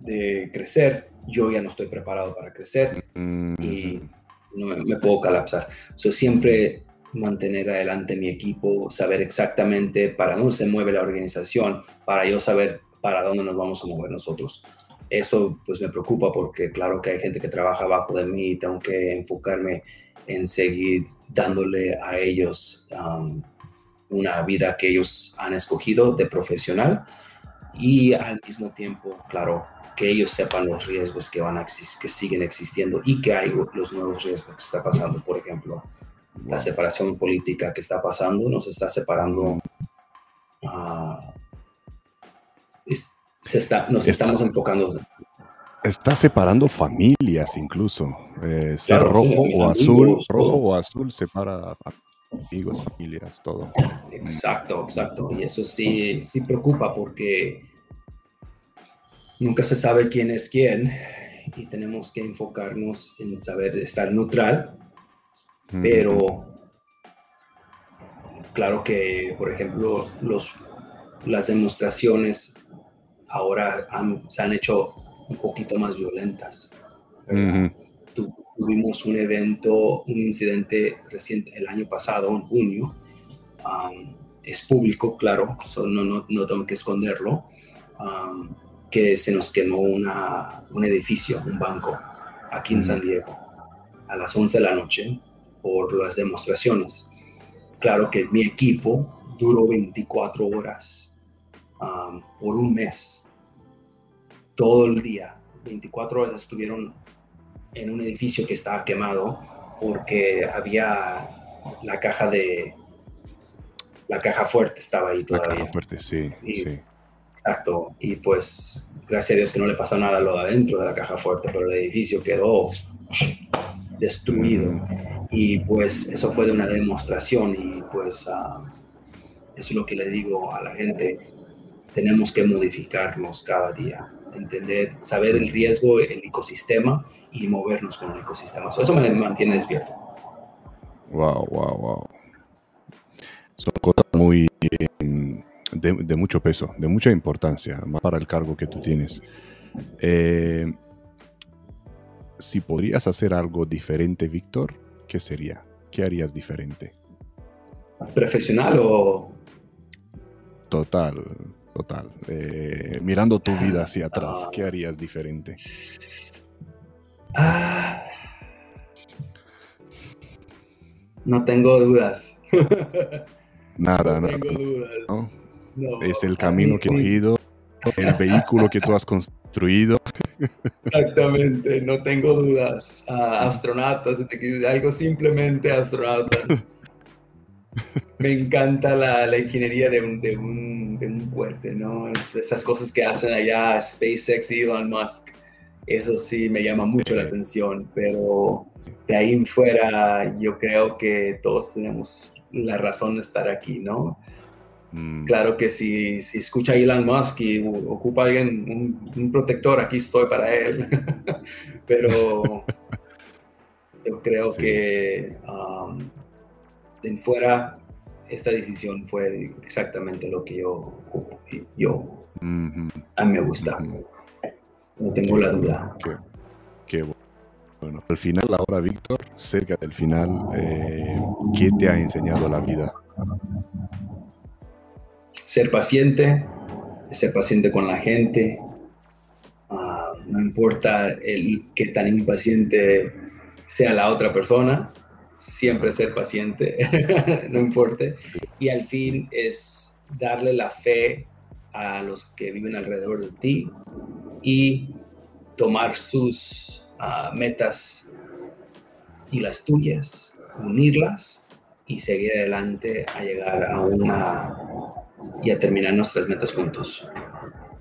de crecer, yo ya no estoy preparado para crecer y no me, puedo colapsar. So, siempre mantener adelante mi equipo, saber exactamente para dónde se mueve la organización, para yo saber para dónde nos vamos a mover nosotros. Eso pues me preocupa porque claro que hay gente que trabaja abajo de mí y tengo que enfocarme en seguir dándole a ellos una vida que ellos han escogido de profesional y al mismo tiempo, claro, que ellos sepan los riesgos que, van a que siguen existiendo y que hay los nuevos riesgos que está pasando. Por ejemplo, la separación política que está pasando nos está separando. Uh, se está, nos estamos enfocando. Está separando familias incluso. Eh, ser rojo o azul, rojo o azul separa amigos, familias, todo. Exacto, exacto. Y eso sí, sí preocupa porque nunca se sabe quién es quién y tenemos que enfocarnos en saber estar neutral, pero claro que, por ejemplo, los, las demostraciones ahora se han hecho un poquito más violentas. tuvimos un evento, un incidente reciente el año pasado, en junio. es público, claro, no, no, no, tengo que esconderlo. que se nos quemó una, un edificio, un banco, aquí en San Diego, a las 11 de la noche, por las demostraciones. Claro que mi equipo duró 24 horas por un mes todo el día, 24 horas estuvieron en un edificio que estaba quemado porque había la caja de la caja fuerte estaba ahí todavía. La caja fuerte, sí, sí. Exacto. Y pues, gracias a Dios que no le pasó nada a lo de adentro de la caja fuerte, pero el edificio quedó destruido. Y pues eso fue de una demostración y pues ah, eso es lo que le digo a la gente. Tenemos que modificarnos cada día entender, saber el riesgo, el ecosistema y movernos con el ecosistema. Eso me mantiene despierto. Wow, wow, wow. Son cosas muy de, mucho peso, de mucha importancia, más para el cargo que tú tienes. Eh, si podrías hacer algo diferente, Víctor, ¿qué sería? ¿Qué harías diferente? ¿Profesional o...? Total, Total. Eh, mirando tu vida hacia atrás, ¿qué harías diferente? Ah. no tengo dudas. [LAUGHS] Nada, no nada. es el camino que he cogido, el [LAUGHS] vehículo que tú has construido. Exactamente, [LAUGHS] no tengo dudas. Uh, astronautas, algo simplemente astronauta. Me encanta la, la ingeniería de un, de, un, de un cohete, ¿no? esas cosas que hacen allá SpaceX y Elon Musk. Eso sí me llama mucho la atención, pero de ahí en fuera yo creo que todos tenemos la razón de estar aquí, ¿no? Mm. Claro que si, si escucha a Elon Musk y ocupa alguien, un, un protector, aquí estoy para él. [LAUGHS] pero [LAUGHS] yo creo que um, en fuera, esta decisión fue exactamente lo que yo, yo a mí me gusta. No tengo la duda. Qué, bueno. Al final, ahora, Víctor, cerca del final, eh, ¿qué te ha enseñado la vida? Ser paciente, ser paciente con la gente. Ah, no importa el qué tan impaciente sea la otra persona, siempre ser paciente, [LAUGHS] no importa. Y al fin es darle la fe a los que viven alrededor de ti y tomar sus ah, metas y las tuyas, unirlas y seguir adelante a llegar a una y a terminar nuestras metas juntos.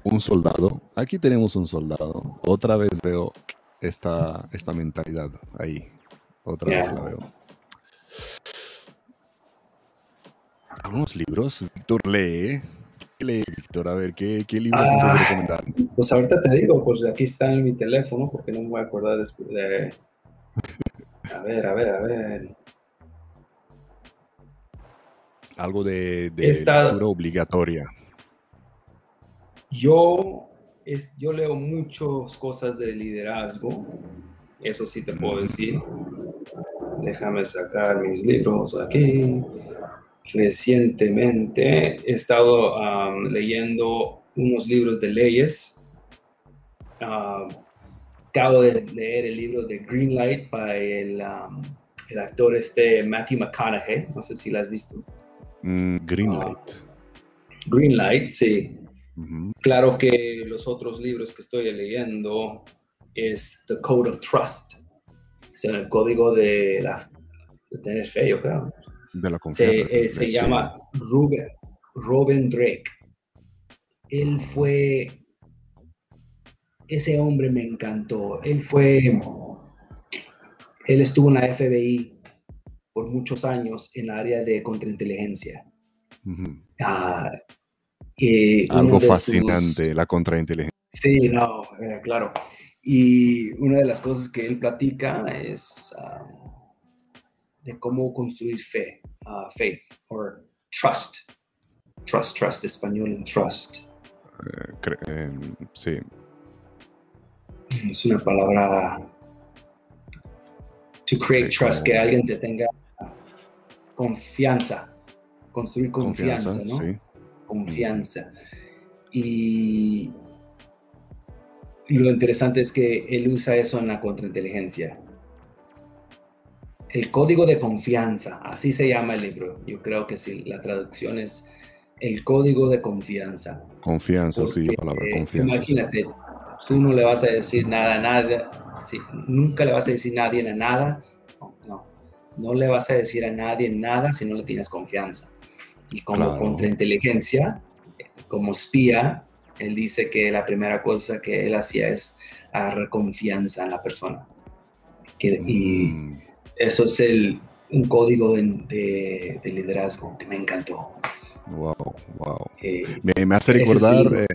Un soldado, aquí tenemos un soldado. Otra vez veo esta, esta mentalidad ahí. Otra vez la veo. Algunos libros, Víctor lee. ¿Qué lee, Víctor? A ver, ¿qué, qué libros ah, puedes recomendar? Pues ahorita te digo, pues aquí está en mi teléfono, porque no me voy a acordar después de... [LAUGHS] A ver, a ver, a ver. Algo de, de Esta... obligatoria. Yo, es, yo leo muchas cosas de liderazgo, eso sí te puedo decir déjame sacar mis libros aquí. Recientemente he estado leyendo unos libros de leyes. acabo de leer el libro de Greenlight by el, el, actor este Matthew McConaughey. No sé si lo has visto. Mm, Greenlight. Greenlight, sí. Claro que los otros libros que estoy leyendo es The Code of Trust, es el código de, la, de tener fe, yo creo. De la confianza. Se, eh, se llama Ruben, Robin Drake. Él fue, ese hombre me encantó. Él fue, él estuvo en la FBI por muchos años en el área de contrainteligencia. Ah, Algo fascinante, la contrainteligencia. Sí, no, eh, claro. Y una de las cosas que él platica es ah, de cómo construir fe, uh, faith, or trust. Trust, trust, español en trust. Eh, sí. Es una palabra. To create trust, que alguien te tenga confianza. Construir confianza, ¿no? Sí. Confianza. Y lo interesante es que él usa eso en la contrainteligencia. El código de confianza, así se llama el libro. Yo creo que sí, la traducción es el código de confianza. Confianza, sí, la palabra confianza. Imagínate, tú no le vas a decir nada a nada, nunca le vas a decir a nadie a nada. No, no, le vas a decir a nadie nada si no le tienes confianza. Y como contrainteligencia, como espía, él dice que la primera cosa que él hacía es agarrar confianza en la persona. Y mm. Eso es el, un código de, liderazgo que me encantó. Wow, wow. Eh, me, hace recordar eh,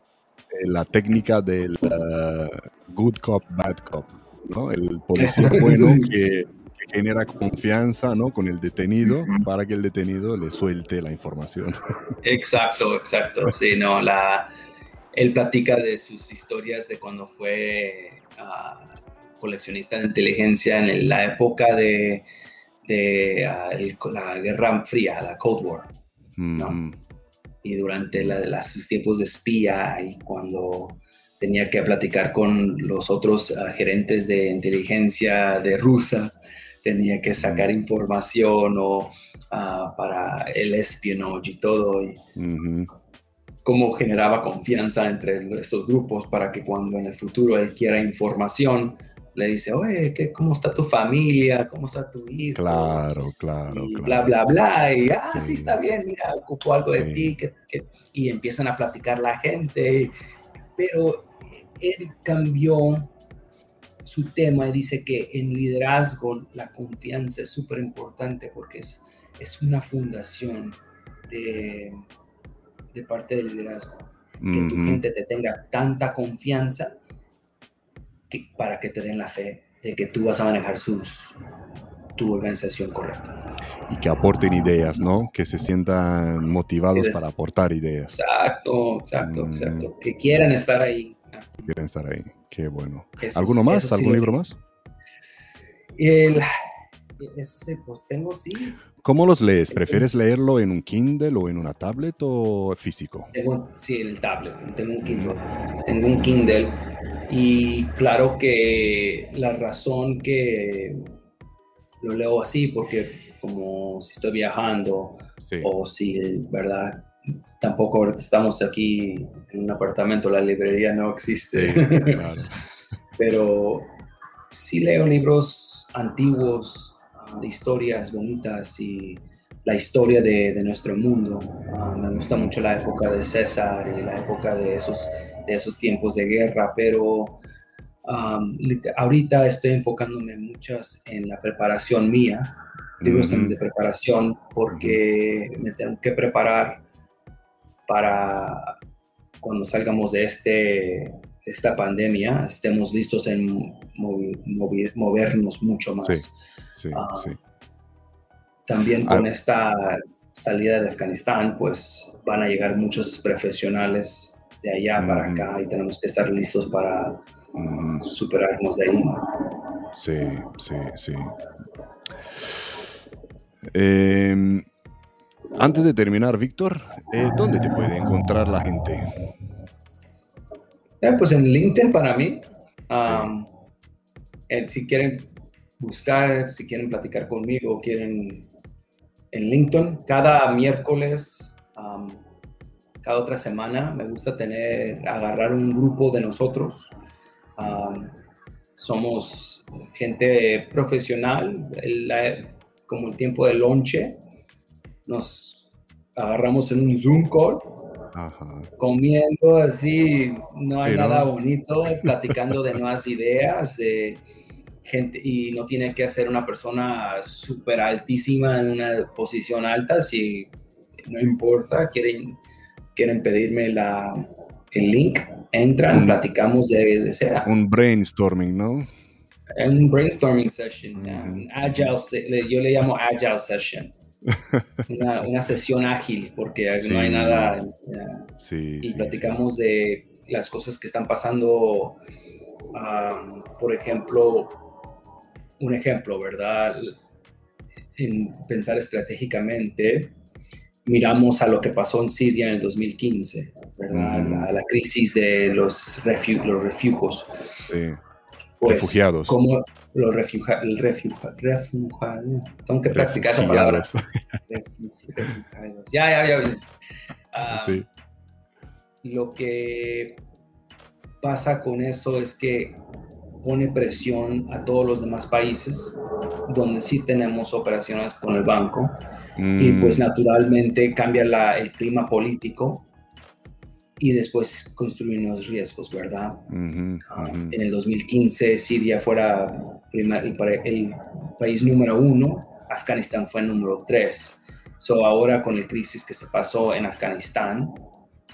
la técnica del uh, good cop, bad cop, ¿no? El policía [LAUGHS] bueno que, genera confianza, ¿no? Con el detenido para que el detenido le suelte la información. [LAUGHS] Exacto, exacto. Sí, no, la, él platica de sus historias de cuando fue ah, coleccionista de inteligencia en la época de, ah, la Guerra Fría, la Cold War. Mm. Y durante la, sus tiempos de espía y cuando tenía que platicar con los otros ah, gerentes de inteligencia de Rusia, tenía que sacar mm. información o, para el espionaje y todo. Y, cómo generaba confianza entre estos grupos para que cuando en el futuro él quiera información, le dice, oye, ¿qué, ¿cómo está tu familia? ¿Cómo está tu hijo? Claro, claro, y Bla, bla, bla. Y, ah, sí, está bien, mira, ocupo algo de ti. Que, y empiezan a platicar la gente. Pero él cambió su tema y dice que en liderazgo la confianza es súper importante porque es, es una fundación de, de parte del liderazgo. Que tu gente te tenga tanta confianza para que te den la fe de que tú vas a manejar sus, tu organización correcta. Y que aporten ideas, ¿no? Que se sientan motivados para aportar ideas. Exacto, exacto, mm. exacto. Que quieran estar ahí. Quieren estar ahí. Qué bueno. ¿Alguno más? ¿Algún libro más? El, ese, pues tengo sí. ¿Cómo los lees? ¿Prefieres leerlo en un Kindle o en una tablet o físico? sí, en el tablet. Tengo un Kindle. Tengo un Kindle. Y claro que la razón que lo leo así, porque como si estoy viajando o si, ¿verdad? Tampoco estamos aquí en un apartamento, la librería no existe. [LAUGHS] Pero sí leo libros antiguos de historias bonitas y la historia de, nuestro mundo. Ah, me gusta mucho la época de César y la época de esos, de esos tiempos de guerra, pero ahorita estoy enfocándome muchas en la preparación mía, libros de preparación, porque me tengo que preparar para cuando salgamos de este, esta pandemia, estemos listos en movernos mucho más. Ah, también con ah. esta salida de Afganistán, pues van a llegar muchos profesionales de allá para acá y tenemos que estar listos para superarnos de ahí. Sí, sí, sí. Em, antes de terminar, Víctor, eh, ¿dónde te puede encontrar la gente? Eh, pues en LinkedIn para mí. Eh, si quieren buscar, si quieren platicar conmigo, quieren en LinkedIn, cada miércoles, cada otra semana, me gusta tener, agarrar un grupo de nosotros. somos gente profesional, como el tiempo de lonche, nos agarramos en un Zoom call comiendo así, no hay nada bonito, platicando de nuevas ideas, gente, y no tiene que ser una persona súper altísima en una posición alta, si no importa, quieren, quieren pedirme la, el link, entran, platicamos de, de. Un brainstorming, ¿no? Un brainstorming session, agile, yo le llamo agile session [LAUGHS] una, sesión ágil, porque no hay nada. y platicamos de las cosas que están pasando. por ejemplo, un ejemplo, ¿verdad? En pensar estratégicamente, miramos a lo que pasó en Siria en el 2015, ¿verdad? A la crisis de los, los refugios. Pues, refugiados. Como los refugiados, tengo que practicar esa palabra. ya, ya, ya. Ah, lo que pasa con eso es que pone presión a todos los demás países donde sí tenemos operaciones con el banco y pues mm. naturalmente cambia la, el clima político y después construir los riesgos, ¿verdad? Ah, en el 2015 Siria fuera el, país número uno, Afganistán fue el número tres. So ahora con el crisis que se pasó en Afganistán,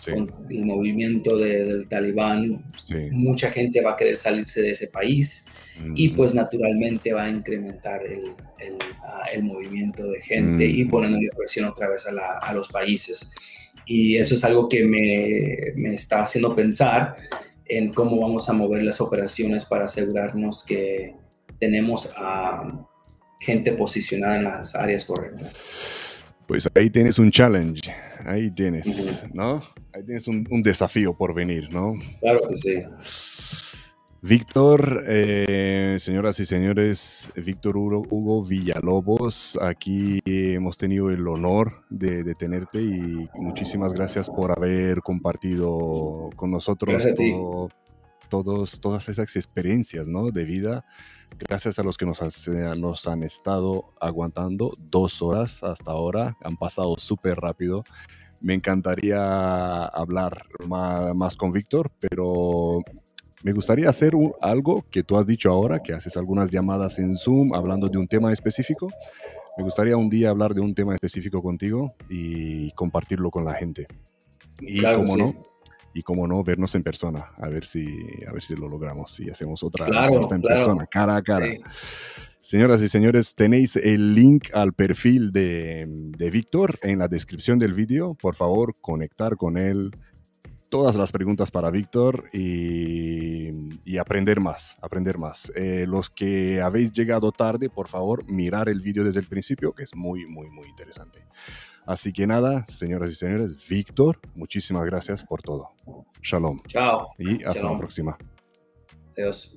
con el movimiento del talibán, mucha gente va a querer salirse de ese país y pues naturalmente va a incrementar el, el, ah, movimiento de gente y poniendo presión otra vez a, a los países. Y eso es algo que me, me, está haciendo pensar en cómo vamos a mover las operaciones para asegurarnos que tenemos a gente posicionada en las áreas correctas. Pues ahí tienes un challenge, ahí tienes, ¿no? Ahí tienes un, un desafío por venir, ¿no? Claro que sí. Víctor, eh, señoras y señores, Víctor Hugo, Villalobos, aquí hemos tenido el honor de, tenerte y muchísimas gracias por haber compartido con nosotros todos, todas esas experiencias ¿no? de vida. Gracias a los que nos, nos han estado aguantando dos horas hasta ahora, han pasado súper rápido me encantaría hablar más, más, con Víctor, pero me gustaría hacer algo que tú has dicho ahora, que haces algunas llamadas en Zoom hablando de un tema específico. Me gustaría un día hablar de un tema específico contigo y compartirlo con la gente. Y cómo no, y cómo no, vernos en persona, a ver si, a ver si lo logramos y hacemos otra claro, en persona, cara a cara. Señoras y señores, tenéis el link al perfil de, de Víctor en la descripción del vídeo. Por favor, conectar con él, todas las preguntas para Víctor y, aprender más, aprender más. Eh, los que habéis llegado tarde, por favor, mirar el vídeo desde el principio, que es muy, muy, muy interesante. Así que nada, señoras y señores, Víctor, muchísimas gracias por todo. Shalom. Chao. Y hasta la próxima. Adiós.